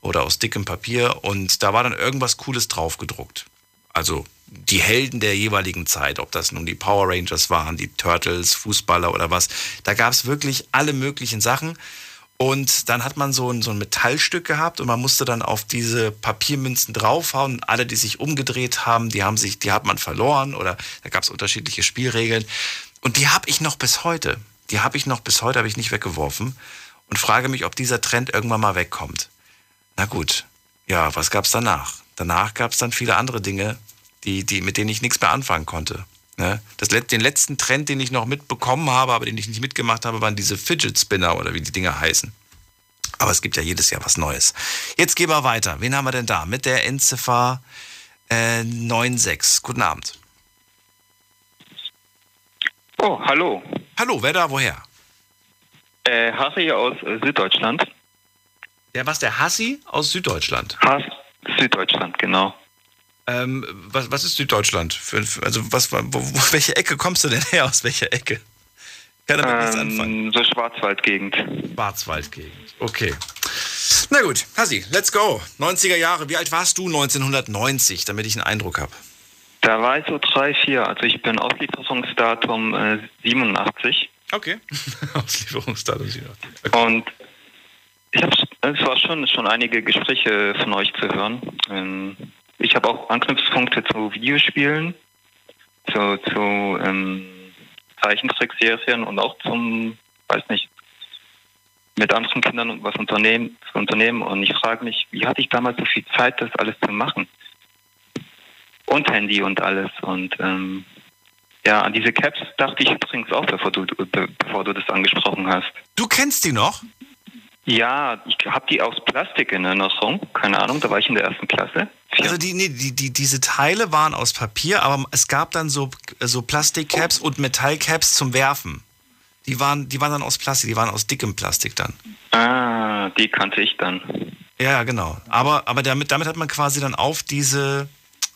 oder aus dickem Papier und da war dann irgendwas Cooles drauf gedruckt. Also die Helden der jeweiligen Zeit, ob das nun die Power Rangers waren, die Turtles, Fußballer oder was. Da gab es wirklich alle möglichen Sachen. Und dann hat man so ein, so ein Metallstück gehabt und man musste dann auf diese Papiermünzen draufhauen. Und alle, die sich umgedreht haben, die haben sich, die hat man verloren oder da gab es unterschiedliche Spielregeln. Und die habe ich noch bis heute. Die habe ich noch bis heute, habe ich nicht weggeworfen und frage mich, ob dieser Trend irgendwann mal wegkommt. Na gut, ja, was gab es danach? Danach gab es dann viele andere Dinge, die, die, mit denen ich nichts mehr anfangen konnte. Ne? Das, den letzten Trend, den ich noch mitbekommen habe, aber den ich nicht mitgemacht habe, waren diese Fidget Spinner oder wie die Dinger heißen. Aber es gibt ja jedes Jahr was Neues. Jetzt gehen wir weiter. Wen haben wir denn da? Mit der Endziffer äh, 96. Guten Abend. Oh, hallo. Hallo, wer da, woher? Äh, Harry aus äh, Süddeutschland. Der was, der Hassi aus Süddeutschland? Hass, Süddeutschland, genau. Ähm, was, was ist Süddeutschland? Für, für, also was, wo, wo, welche Ecke kommst du denn her? Aus welcher Ecke? Kann damit nichts anfangen. Ähm, so Schwarzwaldgegend. Schwarzwaldgegend, okay. Na gut, Hassi, let's go. 90er Jahre, wie alt warst du 1990, damit ich einen Eindruck habe? Da war ich so drei, vier. Also ich bin Auslieferungsdatum äh, 87. Okay. Auslieferungsdatum 87. Okay. Und ich habe, es war schon, schon einige Gespräche von euch zu hören. Ähm, ich habe auch Anknüpfungspunkte zu Videospielen, zu, zu ähm, Zeichentrickserien und auch zum, weiß nicht, mit anderen Kindern was unternehmen, zu unternehmen. Und ich frage mich, wie hatte ich damals so viel Zeit, das alles zu machen? Und Handy und alles. Und ähm, ja, an diese Caps dachte ich übrigens auch, bevor du, bevor du das angesprochen hast. Du kennst die noch? Ja, ich habe die aus Plastik in Erinnerung. Keine Ahnung, da war ich in der ersten Klasse. Also die, nee, die, die, diese Teile waren aus Papier, aber es gab dann so, so Plastikcaps und Metallcaps zum Werfen. Die waren, die waren dann aus Plastik, die waren aus dickem Plastik dann. Ah, die kannte ich dann. Ja, genau. Aber, aber damit, damit hat man quasi dann auf diese,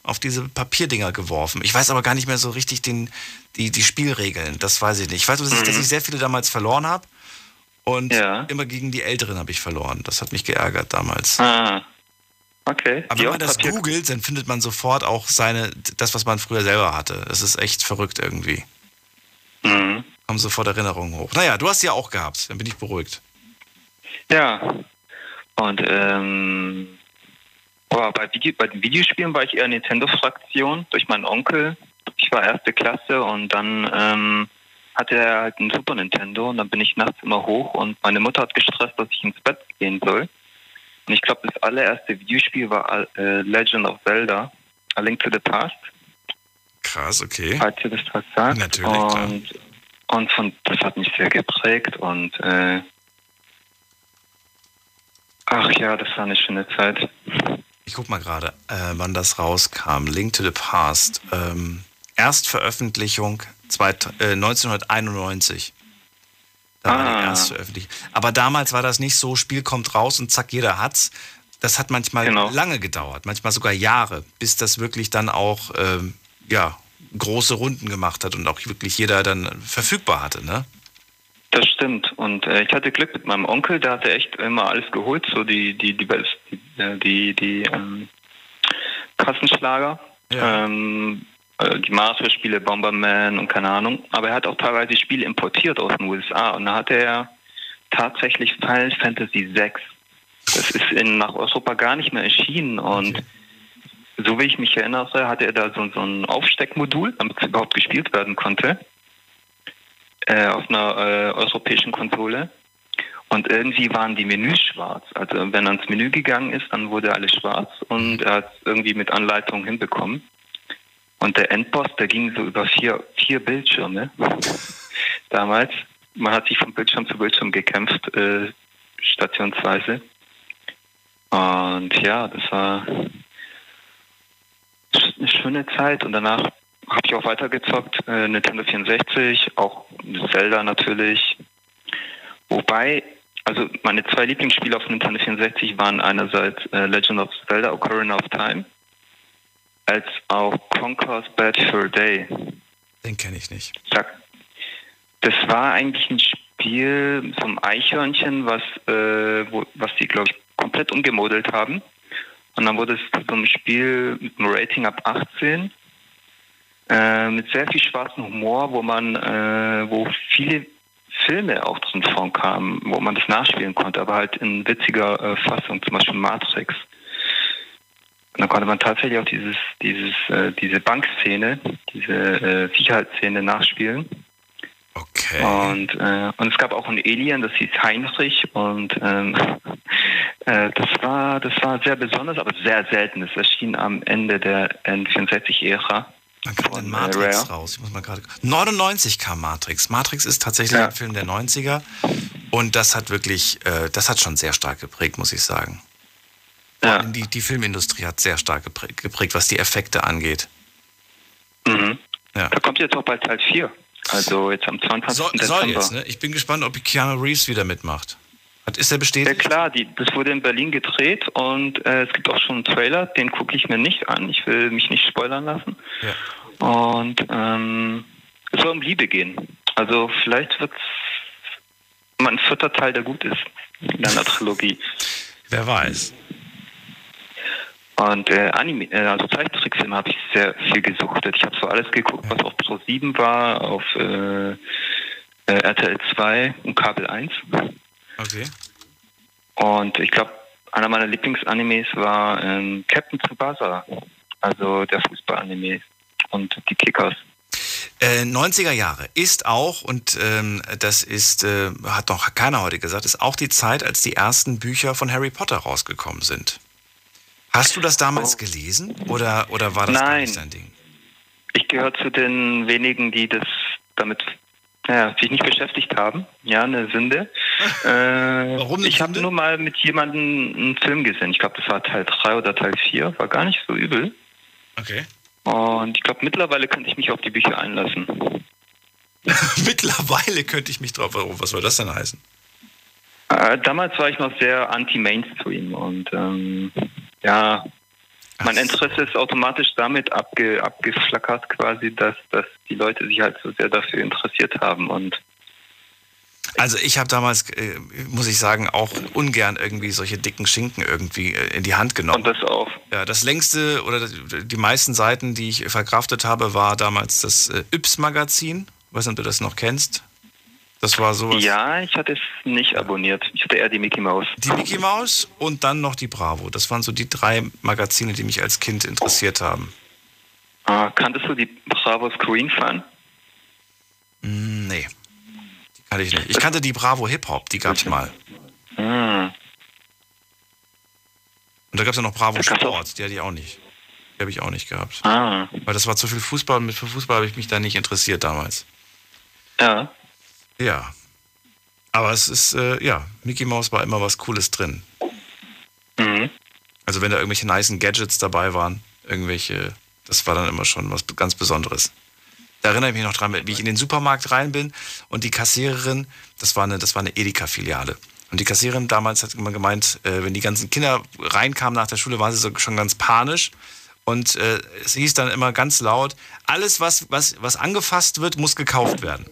auf diese Papierdinger geworfen. Ich weiß aber gar nicht mehr so richtig den, die, die Spielregeln. Das weiß ich nicht. Ich weiß dass, ich, dass Mhm. ich sehr viele damals verloren habe. Und Ja. immer gegen die Älteren habe ich verloren. Das hat mich geärgert damals. Ah, okay. Aber Die wenn man das Papier- googelt, dann findet man sofort auch seine, das, was man früher selber hatte. Das ist echt verrückt irgendwie. Mhm. Kommen sofort Erinnerungen hoch. Naja, du hast sie ja auch gehabt. Dann bin ich beruhigt. Ja. Und ähm, boah, bei, Video, bei den Videospielen war ich eher Nintendo-Fraktion durch meinen Onkel. Ich war erste Klasse und dann ähm, hatte er halt ein Super Nintendo und dann bin ich nachts immer hoch und meine Mutter hat gestresst, dass ich ins Bett gehen soll. Und ich glaube, das allererste Videospiel war äh, Legend of Zelda, A Link to the Past. Krass, okay. Falls ihr das was sagt. Natürlich, klar. und, und von, das hat mich sehr geprägt und äh, ach ja, das war eine schöne Zeit. Ich guck mal gerade, äh, wann das rauskam. Link to the Past. Ähm, Erstveröffentlichung zweit, äh, 1991. Da war die Ah. Erstveröffentlichung. Aber damals war das nicht so, Spiel kommt raus und zack, jeder hat's. Das hat manchmal Genau. lange gedauert, manchmal sogar Jahre, bis das wirklich dann auch ähm, ja, große Runden gemacht hat und auch wirklich jeder dann verfügbar hatte, ne? Das stimmt. Und äh, ich hatte Glück mit meinem Onkel, der hatte echt immer alles geholt, so die, die, die, die, die, die ähm, Kassenschlager. Ähm, äh, die Mario-Spiele, Bomberman und keine Ahnung. Aber er hat auch teilweise Spiele importiert aus den USA. Und da hatte er tatsächlich Final Fantasy VI. Das ist in, nach Europa gar nicht mehr erschienen. Und so wie ich mich erinnere, hatte er da so, so ein Aufsteckmodul, damit es überhaupt gespielt werden konnte äh, auf einer äh, europäischen Konsole. Und irgendwie waren die Menüs schwarz. Also wenn er ins Menü gegangen ist, dann wurde alles schwarz und er hat es irgendwie mit Anleitung hinbekommen. Und der Endboss, der ging so über vier, vier Bildschirme damals. Man hat sich von Bildschirm zu Bildschirm gekämpft, äh, stationsweise. Und ja, das war eine schöne Zeit. Und danach habe ich auch weitergezockt, äh, Nintendo 64, auch Zelda natürlich. Wobei, also meine zwei Lieblingsspiele auf Nintendo 64 waren einerseits äh, Legend of Zelda Ocarina of Time, als auch Conker's Bad Fur Day. Den kenne ich nicht. Das war eigentlich ein Spiel vom Eichhörnchen, was, äh, wo, was die, glaube ich, komplett umgemodelt haben. Und dann wurde es zu so einem Spiel mit einem Rating ab 18, äh, mit sehr viel schwarzem Humor, wo man, äh, wo viele Filme auch drin vorkamen, wo man das nachspielen konnte, aber halt in witziger äh, Fassung, zum Beispiel Matrix. Und dann konnte man tatsächlich auch dieses, dieses, äh, diese Bankszene, diese äh, Sicherheitsszene nachspielen. Okay. Und, äh, und es gab auch einen Alien, das hieß Heinrich und ähm, äh, das war das war sehr besonders, aber sehr selten. Es erschien am Ende der N64-Ära. Dann kam dann Matrix raus. Ich muss mal gerade. 99 kam Matrix. Matrix ist tatsächlich ein Film der 90er. Und das hat wirklich, äh, das hat schon sehr stark geprägt, muss ich sagen. Allem Die, die Filmindustrie hat sehr stark geprägt, geprägt, was die Effekte angeht. Mhm. Ja. Da kommt jetzt auch bald Teil 4. Also jetzt am 22. So, soll Dezember. jetzt, ne? Ich bin gespannt, ob Keanu Reeves wieder mitmacht. Ist er bestätigt? Ja klar, die, das wurde in Berlin gedreht und äh, es gibt auch schon einen Trailer, den gucke ich mir nicht an. Ich will mich nicht spoilern lassen. Ja. Und ähm, es soll um Liebe gehen. Also vielleicht wird mal ein vierter Teil, der gut ist in einer Trilogie. Wer weiß. Und äh, Anime, äh, also Zeichentrickfilme habe ich sehr viel gesuchtet. Ich habe so alles geguckt, was auf Pro 7 war, auf äh, äh, RTL 2 und Kabel 1. Okay. Und ich glaube, einer meiner Lieblingsanimes war ähm, Captain Tsubasa, also der Fußballanime und die Kickers. Äh, 90er Jahre ist auch, und ähm, das ist, äh, hat noch keiner heute gesagt, ist auch die Zeit, als die ersten Bücher von Harry Potter rausgekommen sind. Hast du das damals gelesen oder, oder war das Nein. nicht dein Ding? Ich gehöre zu den wenigen, die das damit ja, sich nicht beschäftigt haben. Ja, eine Sünde. äh, Warum Ich habe nur mal mit jemandem einen Film gesehen. Ich glaube, das war Teil 3 oder Teil 4. War gar nicht so übel. Okay. Und ich glaube, mittlerweile könnte ich mich auf die Bücher einlassen. Mittlerweile könnte ich mich drauf. Oh, was soll das denn heißen? Äh, damals war ich noch sehr anti-Mainstream und ähm, ja, mein Interesse ist automatisch damit abge, abgeflackert quasi, dass, dass die Leute sich halt so sehr dafür interessiert haben und Also ich habe damals, äh, muss ich sagen, auch ungern irgendwie solche dicken Schinken irgendwie äh, in die Hand genommen. Und das auch. Ja, das längste oder die meisten Seiten, die ich verkraftet habe, war damals das äh, Yps-Magazin. Weiß nicht, ob du das noch kennst. Das war sowas. ja, ich hatte es nicht abonniert. Ich hatte eher die Mickey Mouse. Die Mickey Mouse und dann noch die Bravo. Das waren so die drei Magazine, die mich als Kind interessiert haben. Ah, kanntest du die Bravo Screen Fan? Mm, Nee. Die kannte ich nicht. Ich kannte die Bravo Hip Hop, die gab's mal. Hm. Und da gab's ja noch Bravo Sport, die hatte ich auch nicht. Die habe ich auch nicht gehabt. Ah. Weil das war zu viel Fußball und mit Fußball habe ich mich da nicht interessiert damals. Ja. Ja. Aber es ist, äh, ja, Mickey Mouse war immer was Cooles drin. Mhm. Also wenn da irgendwelche nicen Gadgets dabei waren, irgendwelche, das war dann immer schon was ganz Besonderes. Da erinnere ich mich noch dran, wie ich in den Supermarkt rein bin und die Kassiererin, das war eine, das war eine Edeka-Filiale. Und die Kassiererin damals hat immer gemeint, äh, wenn die ganzen Kinder reinkamen nach der Schule, waren sie so schon ganz panisch. Und äh, es hieß dann immer ganz laut, alles, was, was, was angefasst wird, muss gekauft werden.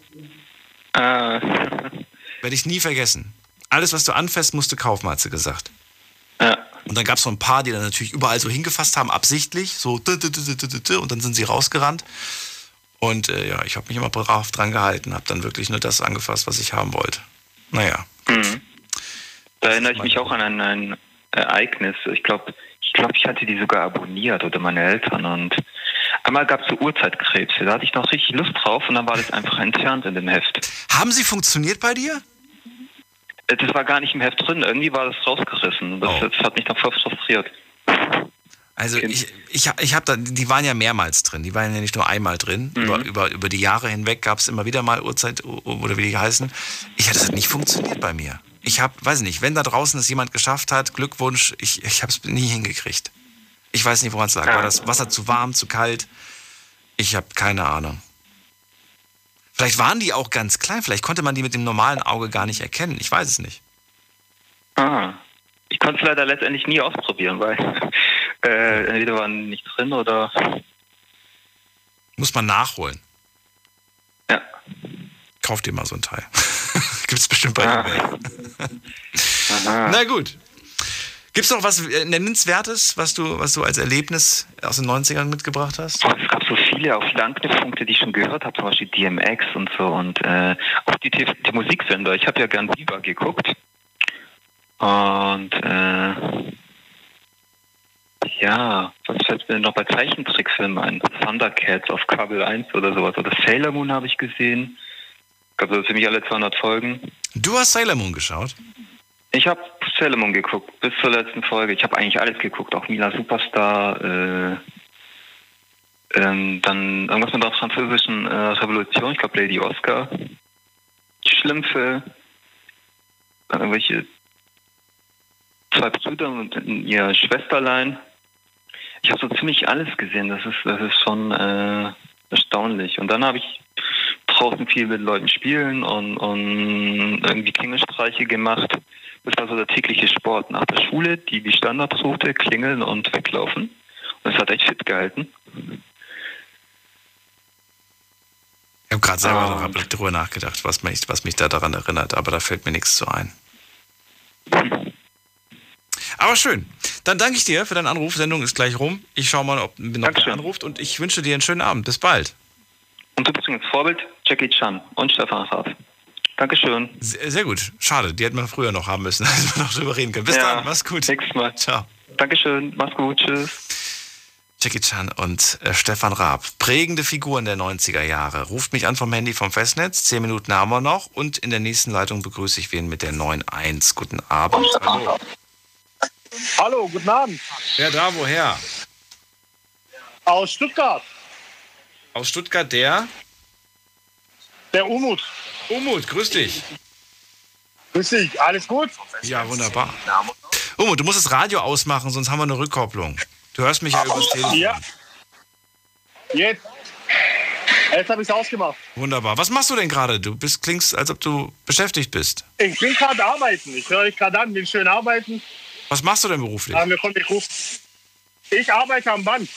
Ah. Werde ich nie vergessen. Alles, was du anfasst, musst du kaufen, hat sie gesagt. Ja. Und dann gab es so ein paar, die dann natürlich überall so hingefasst haben, absichtlich, so und dann sind sie rausgerannt. Und äh, ja, ich habe mich immer brav dran gehalten, habe dann wirklich nur das angefasst, was ich haben wollte. Naja. Mhm. Da erinnere ich mich auch an ein, ein Ereignis. Ich glaube, ich glaube, ich hatte die sogar abonniert oder meine Eltern und einmal gab es so Uhrzeitkrebse. Da hatte ich noch richtig Lust drauf und dann war das einfach entfernt in dem Heft. Haben sie funktioniert bei dir? Äh, Das war gar nicht im Heft drin. Irgendwie war das rausgerissen. Das, das hat mich dann voll frustriert. Also ich, ich, ich habe da, die waren ja mehrmals drin, die waren ja nicht nur einmal drin. Mhm. Über, über, über die Jahre hinweg gab es immer wieder mal Uhrzeit oder wie die heißen. Ich das hat nicht funktioniert bei mir. Ich habe, weiß nicht, wenn da draußen es jemand geschafft hat, Glückwunsch, ich, ich habe es nie hingekriegt. Ich weiß nicht, woran es lag. War das Wasser zu warm, zu kalt? Ich habe keine Ahnung. Vielleicht waren die auch ganz klein, vielleicht konnte man die mit dem normalen Auge gar nicht erkennen. Ich weiß es nicht. Ah. Ich konnte es leider letztendlich nie ausprobieren, weil äh, entweder waren nicht drin oder. Muss man nachholen. Ja. Kauf dir mal so ein Teil. Gibt es bestimmt bei Ah. Na gut. Gibt es noch was äh, Nennenswertes, was du, was du als Erlebnis aus den 90ern mitgebracht hast? Es gab so viele, auch viele Anknüpfpunkte, die ich schon gehört habe, zum Beispiel DMX und so und äh, auch die, TV die Musiksender. Ich habe ja gern Viva geguckt. Und äh, ja, was fällt mir denn noch bei Zeichentrickfilmen ein? Thundercats auf Kabel 1 oder sowas. Oder Sailor Moon habe ich gesehen. Gab so ziemlich alle 200 Folgen. Du hast Sailor Moon geschaut? Ich habe Sailor geguckt, bis zur letzten Folge. Ich habe eigentlich alles geguckt, auch Mila Superstar, äh, ähm, dann irgendwas mit der französischen äh, Revolution, ich glaube Lady Oscar, Schlümpfe, dann irgendwelche zwei Brüder und ihr Schwesterlein. Ich habe so ziemlich alles gesehen, das ist, das ist schon äh, erstaunlich. Und dann habe ich draußen viel mit Leuten spielen und, und irgendwie Klingelstreiche gemacht. Das war so der tägliche Sport nach der Schule, die die Standardroute, klingeln und weglaufen. Und es hat echt fit gehalten. Ich habe gerade selber um, darüber nachgedacht, was mich, was mich da daran erinnert, aber da fällt mir nichts zu ein. Aber schön. Dann danke ich dir für deinen Anruf. Sendung ist gleich rum. Ich schaue mal, ob noch wer anruft und ich wünsche dir einen schönen Abend. Bis bald. Und du bist übrigens Vorbild Jackie Chan und Stefan Raab. Dankeschön. Sehr, sehr, gut. Schade, die hätten wir früher noch haben müssen, als wir noch drüber reden können. Bis ja, dann, mach's gut. Nächstes Mal. Ciao. Dankeschön, mach's gut, tschüss. Jackie Chan und äh, Stefan Raab. Prägende Figuren der 90er Jahre. Ruft mich an vom Handy vom Festnetz. Zehn Minuten haben wir noch. Und in der nächsten Leitung begrüße ich wen mit der 9.1. Guten Abend. Hallo. Hallo, guten Abend. Wer da, woher? Aus Stuttgart. Aus Stuttgart der? Der Umut. Umut, grüß dich. Grüß dich, alles gut? Ja, wunderbar. Umut, du musst das Radio ausmachen, sonst haben wir eine Rückkopplung. Du hörst mich ja über das Telefon. Ja. Jetzt. Jetzt habe ich es ausgemacht. Wunderbar. Was machst du denn gerade? Du bist, klingst, als ob du beschäftigt bist. Ich bin gerade arbeiten. Ich höre dich gerade an, bin schön arbeiten. Was machst du denn beruflich? Ich, arbeite am Band.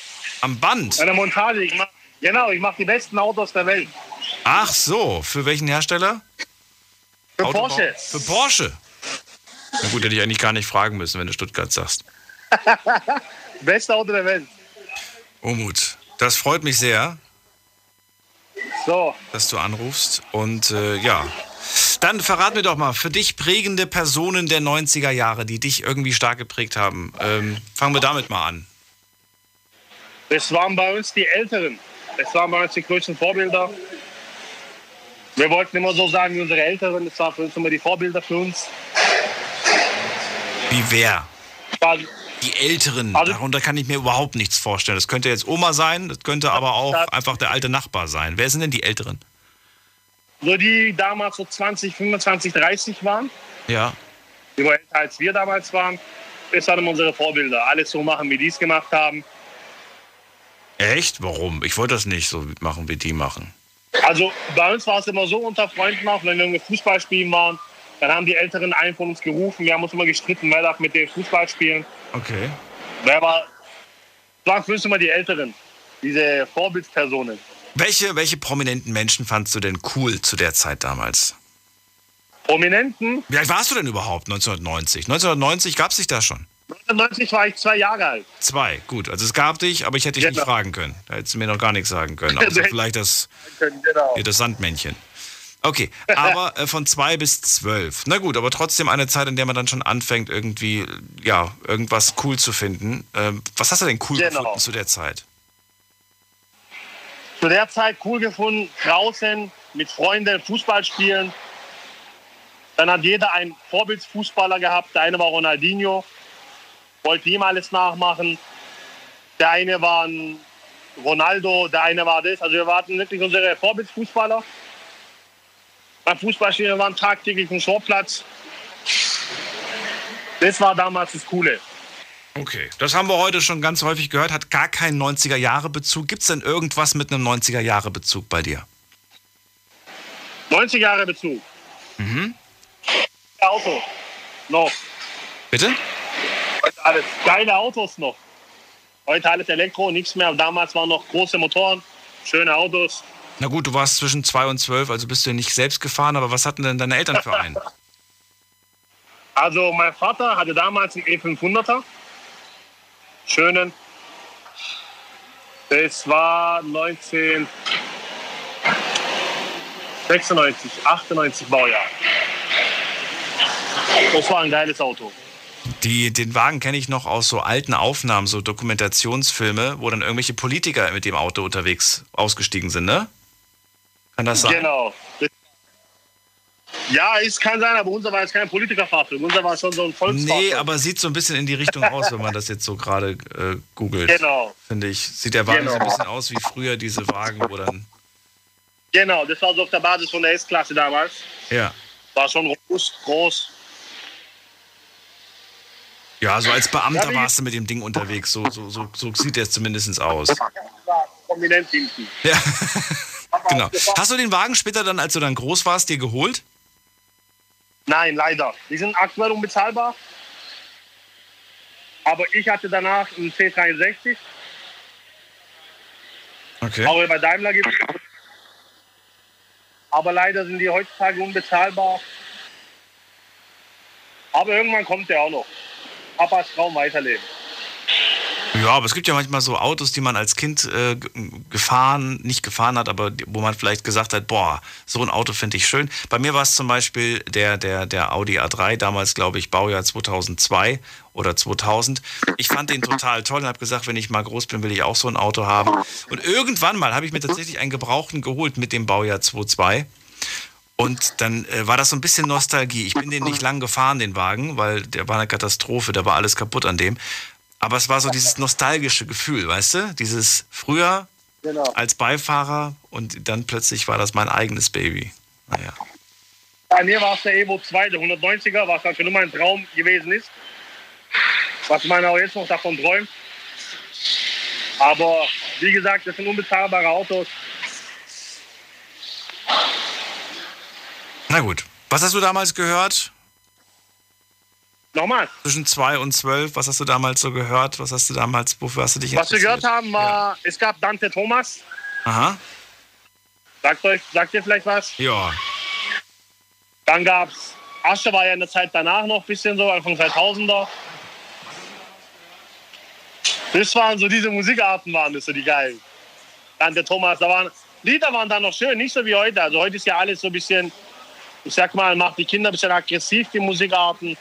Am Band? Bei der Montage. Ich mach, genau, ich mache die besten Autos der Welt. Ach so, für welchen Hersteller? Für Autobau? Porsche. Für Porsche. Na gut, hätte ich eigentlich gar nicht fragen müssen, wenn du Stuttgart sagst. Beste Auto der Welt. Umut, das freut mich sehr. So. Dass du anrufst. Und äh, ja, dann verrat mir doch mal, für dich prägende Personen der 90er Jahre, die dich irgendwie stark geprägt haben. Ähm, fangen wir damit mal an. Das waren bei uns die Älteren. Das waren bei uns die größten Vorbilder. Wir wollten immer so sagen wie unsere Älteren. Das waren für uns immer die Vorbilder für uns. Wie wer? Die Älteren, also, darunter kann ich mir überhaupt nichts vorstellen. Das könnte jetzt Oma sein, das könnte aber auch einfach der alte Nachbar sein. Wer sind denn die Älteren? So die damals so 20, 25, 30 waren. Ja. Die waren älter als wir damals waren. Das waren unsere Vorbilder. Alles so machen, wie die es gemacht haben. Echt? Warum? Ich wollte das nicht so machen, wie die machen. Also bei uns war es immer so unter Freunden auch, wenn wir Fußball spielen waren, dann haben die Älteren einen von uns gerufen. Wir haben uns immer gestritten, wer darf mit dem Fußball spielen. Okay. Wer war, waren für uns immer die Älteren, diese Vorbildspersonen. Welche, welche prominenten Menschen fandst du denn cool zu der Zeit damals? Prominenten? Wie alt warst du denn überhaupt 1990? 1990 gab es dich da schon? 1990 war ich zwei Jahre alt. Zwei, gut. Also es gab dich, aber ich hätte dich genau. nicht fragen können. Da hättest du mir noch gar nichts sagen können. Außer vielleicht das, genau. das Sandmännchen. Okay, aber äh, von zwei bis zwölf. Na gut, aber trotzdem eine Zeit, in der man dann schon anfängt, irgendwie, ja, irgendwas cool zu finden. Ähm, was hast du denn cool genau. gefunden zu der Zeit? Zu der Zeit cool gefunden, draußen mit Freunden Fußball spielen. Dann hat jeder einen Vorbildsfußballer gehabt. Der eine war Ronaldinho, wollte ihm alles nachmachen. Der eine war ein Ronaldo, der eine war das. Also wir warten wirklich unsere Vorbildsfußballer. Beim Fußballspielen waren tagtäglich ein Sportplatz. Das war damals das Coole. Okay, das haben wir heute schon ganz häufig gehört, hat gar keinen 90er-Jahre-Bezug. Gibt es denn irgendwas mit einem 90er-Jahre-Bezug bei dir? 90er-Jahre-Bezug? Mhm. Auto. Noch. Bitte? Heute alles geile Autos noch. Heute alles Elektro, nichts mehr. Damals waren noch große Motoren, schöne Autos. Na gut, du warst zwischen 2 und 12, also bist du nicht selbst gefahren, aber was hatten denn deine Eltern für einen? Also mein Vater hatte damals einen E500er. Schönen. Das war 1996, 98 Baujahr. Das war ein geiles Auto. Die, den Wagen kenne ich noch aus so alten Aufnahmen, so Dokumentationsfilme, wo dann irgendwelche Politiker mit dem Auto unterwegs ausgestiegen sind, ne? Kann das sein? Genau. Ja, es kann sein, aber unser war jetzt kein Politikerfahrzeug. Unser war schon so ein Volksfahrzeug. Nee, aber sieht so ein bisschen in die Richtung aus, wenn man das jetzt so gerade äh, googelt. Genau. Finde ich. Sieht der Wagen genau. so ein bisschen aus wie früher diese Wagen, wo dann. Genau, das war so auf der Basis von der S-Klasse damals. Ja. War schon robust, groß. Ja, so als Beamter warst du mit dem Ding unterwegs. So, so, so, so sieht der zumindest aus. Prominent hinten. Ja. Genau. Hast du den Wagen später dann, als du dann groß warst, dir geholt? Nein, leider. Die sind aktuell unbezahlbar. Aber ich hatte danach einen C63. Okay. Auch bei Daimler gibt es. Aber leider sind die heutzutage unbezahlbar. Aber irgendwann kommt der auch noch. Papas Traum weiterleben. Ja, aber es gibt ja manchmal so Autos, die man als Kind äh, gefahren, nicht gefahren hat, aber wo man vielleicht gesagt hat, boah, so ein Auto finde ich schön. Bei mir war es zum Beispiel der, der, der Audi A3, damals glaube ich Baujahr 2002 oder 2000. Ich fand den total toll und habe gesagt, wenn ich mal groß bin, will ich auch so ein Auto haben. Und irgendwann mal habe ich mir tatsächlich einen Gebrauchten geholt mit dem Baujahr 22. Und dann äh, war das so ein bisschen Nostalgie. Ich bin den nicht lang gefahren, den Wagen, weil der war eine Katastrophe, da war alles kaputt an dem. Aber es war so dieses nostalgische Gefühl, weißt du? Dieses früher Genau. als Beifahrer und dann plötzlich war das mein eigenes Baby. Naja. Bei mir war es der Evo 2, der 190er, was halt schon immer ein Traum gewesen ist. Was man auch jetzt noch davon träumt. Aber wie gesagt, das sind unbezahlbare Autos. Na gut. Was hast du damals gehört? Nochmal. Zwischen 2 und 12, was hast du damals so gehört? Was hast du damals, wofür hast du dich Was wir gehört haben, war, es gab Dante Thomas. Aha. Sagt euch, sagt ihr vielleicht was? Ja. Dann gab's, Asche war ja in der Zeit danach noch ein bisschen so, Anfang 2000er. Das waren so diese Musikarten, waren das so die geilen. Dante Thomas, da waren, Lieder waren da noch schön, nicht so wie heute. Also heute ist ja alles so ein bisschen, ich sag mal, macht die Kinder ein bisschen aggressiv, die Musikarten.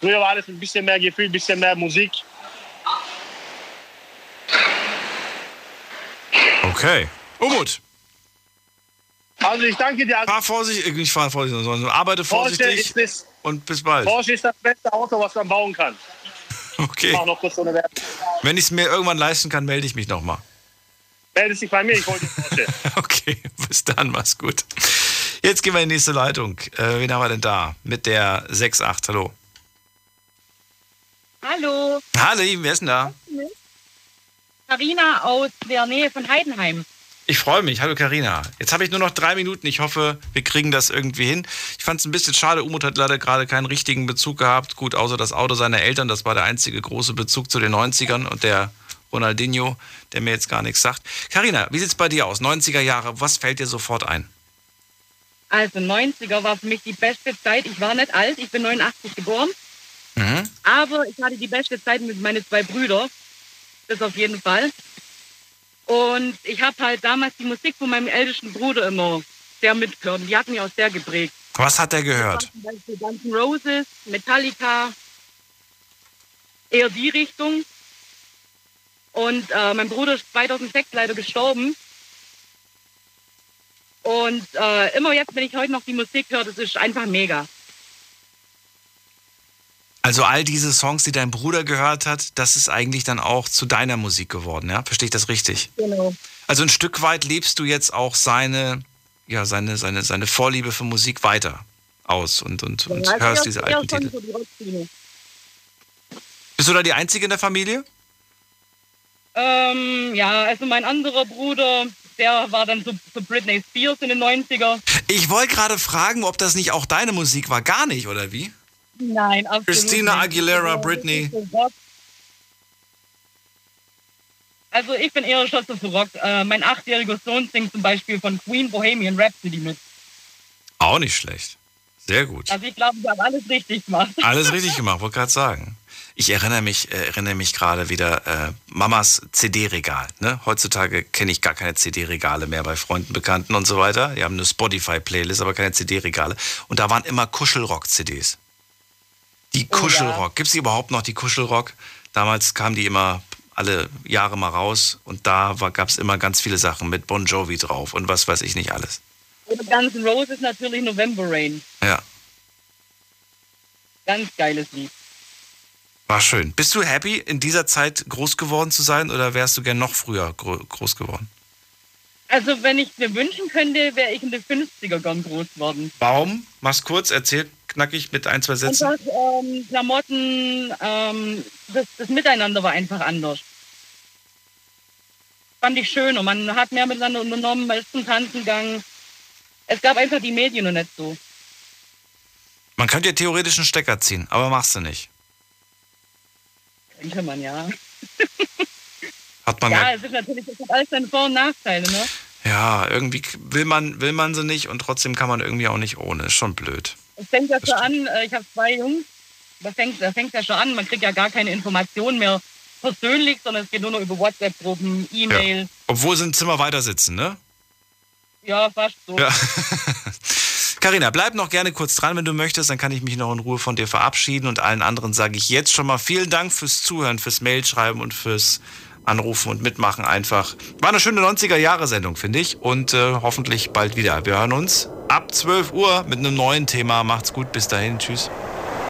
Früher war alles ein bisschen mehr Gefühl, ein bisschen mehr Musik. Okay. Umut. Also ich danke dir. Fahr vorsichtig, nicht fahr vorsichtig, sondern arbeite vorsichtig ist, das, und bis bald. Porsche ist das beste Auto, was man bauen kann. Okay. Ich noch kurz so eine Werbung. Wenn ich es mir irgendwann leisten kann, melde ich mich nochmal. Melde dich bei mir, ich dir Porsche. Okay, bis dann, mach's gut. Jetzt gehen wir in die nächste Leitung. Äh, wen haben wir denn da? Mit der 6.8, hallo. Hallo, Hallo, wer ist denn da? Karina aus der Nähe von Heidenheim. Ich freue mich. Hallo Karina. Jetzt habe ich nur noch drei Minuten. Ich hoffe, wir kriegen das irgendwie hin. Ich fand es ein bisschen schade. Umut hat leider gerade keinen richtigen Bezug gehabt. Gut, außer das Auto seiner Eltern. Das war der einzige große Bezug zu den 90ern und der Ronaldinho, der mir jetzt gar nichts sagt. Karina, wie sieht's bei dir aus? 90er Jahre, was fällt dir sofort ein? Also 90er war für mich die beste Zeit. Ich war nicht alt, ich bin 89 geboren, Mhm. aber ich hatte die beste Zeit mit meinen zwei Brüdern. Das auf jeden Fall. Und ich habe halt damals die Musik von meinem ältesten Bruder immer sehr mitgehört. Die hat mich auch sehr geprägt. Was hat er gehört? Zum Beispiel Guns N' Roses, Metallica, eher die Richtung. Und äh, mein Bruder ist 2006 leider gestorben. Und äh, immer jetzt, wenn ich heute noch die Musik höre, das ist einfach mega. Also all diese Songs, die dein Bruder gehört hat, das ist eigentlich dann auch zu deiner Musik geworden, ja? Verstehe ich das richtig? Genau. Also ein Stück weit lebst du jetzt auch seine, ja, seine, seine, seine Vorliebe für Musik weiter aus und, und, und Ja, hörst diese alten Titel. die. Bist du da die Einzige in der Familie? Ähm, ja, also mein anderer Bruder, der war dann so, so Britney Spears in den 90er. Ich wollte gerade fragen, ob das nicht auch deine Musik war. Gar nicht, oder wie? Nein, absolut Christina nicht. Aguilera, Also, Britney. Also ich bin eher schon so für Rock. Äh, mein achtjähriger Sohn singt zum Beispiel von Queen Bohemian Rhapsody mit. Auch nicht schlecht. Sehr gut. Also ich glaube, ich habe alles richtig gemacht. Alles richtig gemacht, wollte gerade sagen. Ich erinnere mich, äh, erinnere mich gerade wieder, äh, Mamas CD-Regal. Ne? Heutzutage kenne ich gar keine CD-Regale mehr bei Freunden, Bekannten und so weiter. Die haben eine Spotify-Playlist, aber keine CD-Regale. Und da waren immer Kuschelrock-CDs. Die Oh, ja. Kuschelrock. Gibt es die überhaupt noch, die Kuschelrock? Damals kamen die immer alle Jahre mal raus und da gab es immer ganz viele Sachen mit Bon Jovi drauf und was weiß ich nicht alles. Und Guns N' Roses natürlich November Rain. Ja, Ganz geiles Lied. War schön. Bist du happy, in dieser Zeit groß geworden zu sein oder wärst du gern noch früher gro groß geworden? Also wenn ich mir wünschen könnte, wäre ich in den 50er gern groß geworden. Warum? Mach's kurz, erzähl knackig mit ein, zwei Sätzen. Einfach ähm, Klamotten, ähm, das, das Miteinander war einfach anders. fand ich schön und man hat mehr miteinander unternommen, man ist zum Tanzen gegangen. Es gab einfach die Medien noch nicht so. Man könnte ja theoretisch einen Stecker ziehen, aber machst du nicht. Könnte man ja. Hat man ja, ja, es ist natürlich, es hat alles seine Vor- und Nachteile, ne? ja, irgendwie will man, will man sie nicht und trotzdem kann man irgendwie auch nicht ohne. Ist schon blöd. Es fängt ja schon an, äh, ich habe zwei Jungs, da fängt da fängt ja schon an, man kriegt ja gar keine Informationen mehr persönlich, sondern es geht nur noch über WhatsApp-Gruppen, E-Mail. Obwohl sie ein Zimmer weiter sitzen, ne? Ja. fast so. Ja. Carina, bleib noch gerne kurz dran, wenn du möchtest, dann kann ich mich noch in Ruhe von dir verabschieden und allen anderen sage ich jetzt schon mal vielen Dank fürs Zuhören, fürs Mailschreiben und fürs Anrufen und Mitmachen einfach. War eine schöne 90er-Jahre-Sendung, finde ich und äh, hoffentlich bald wieder. Wir hören uns ab 12 Uhr mit einem neuen Thema. Macht's gut, bis dahin, tschüss.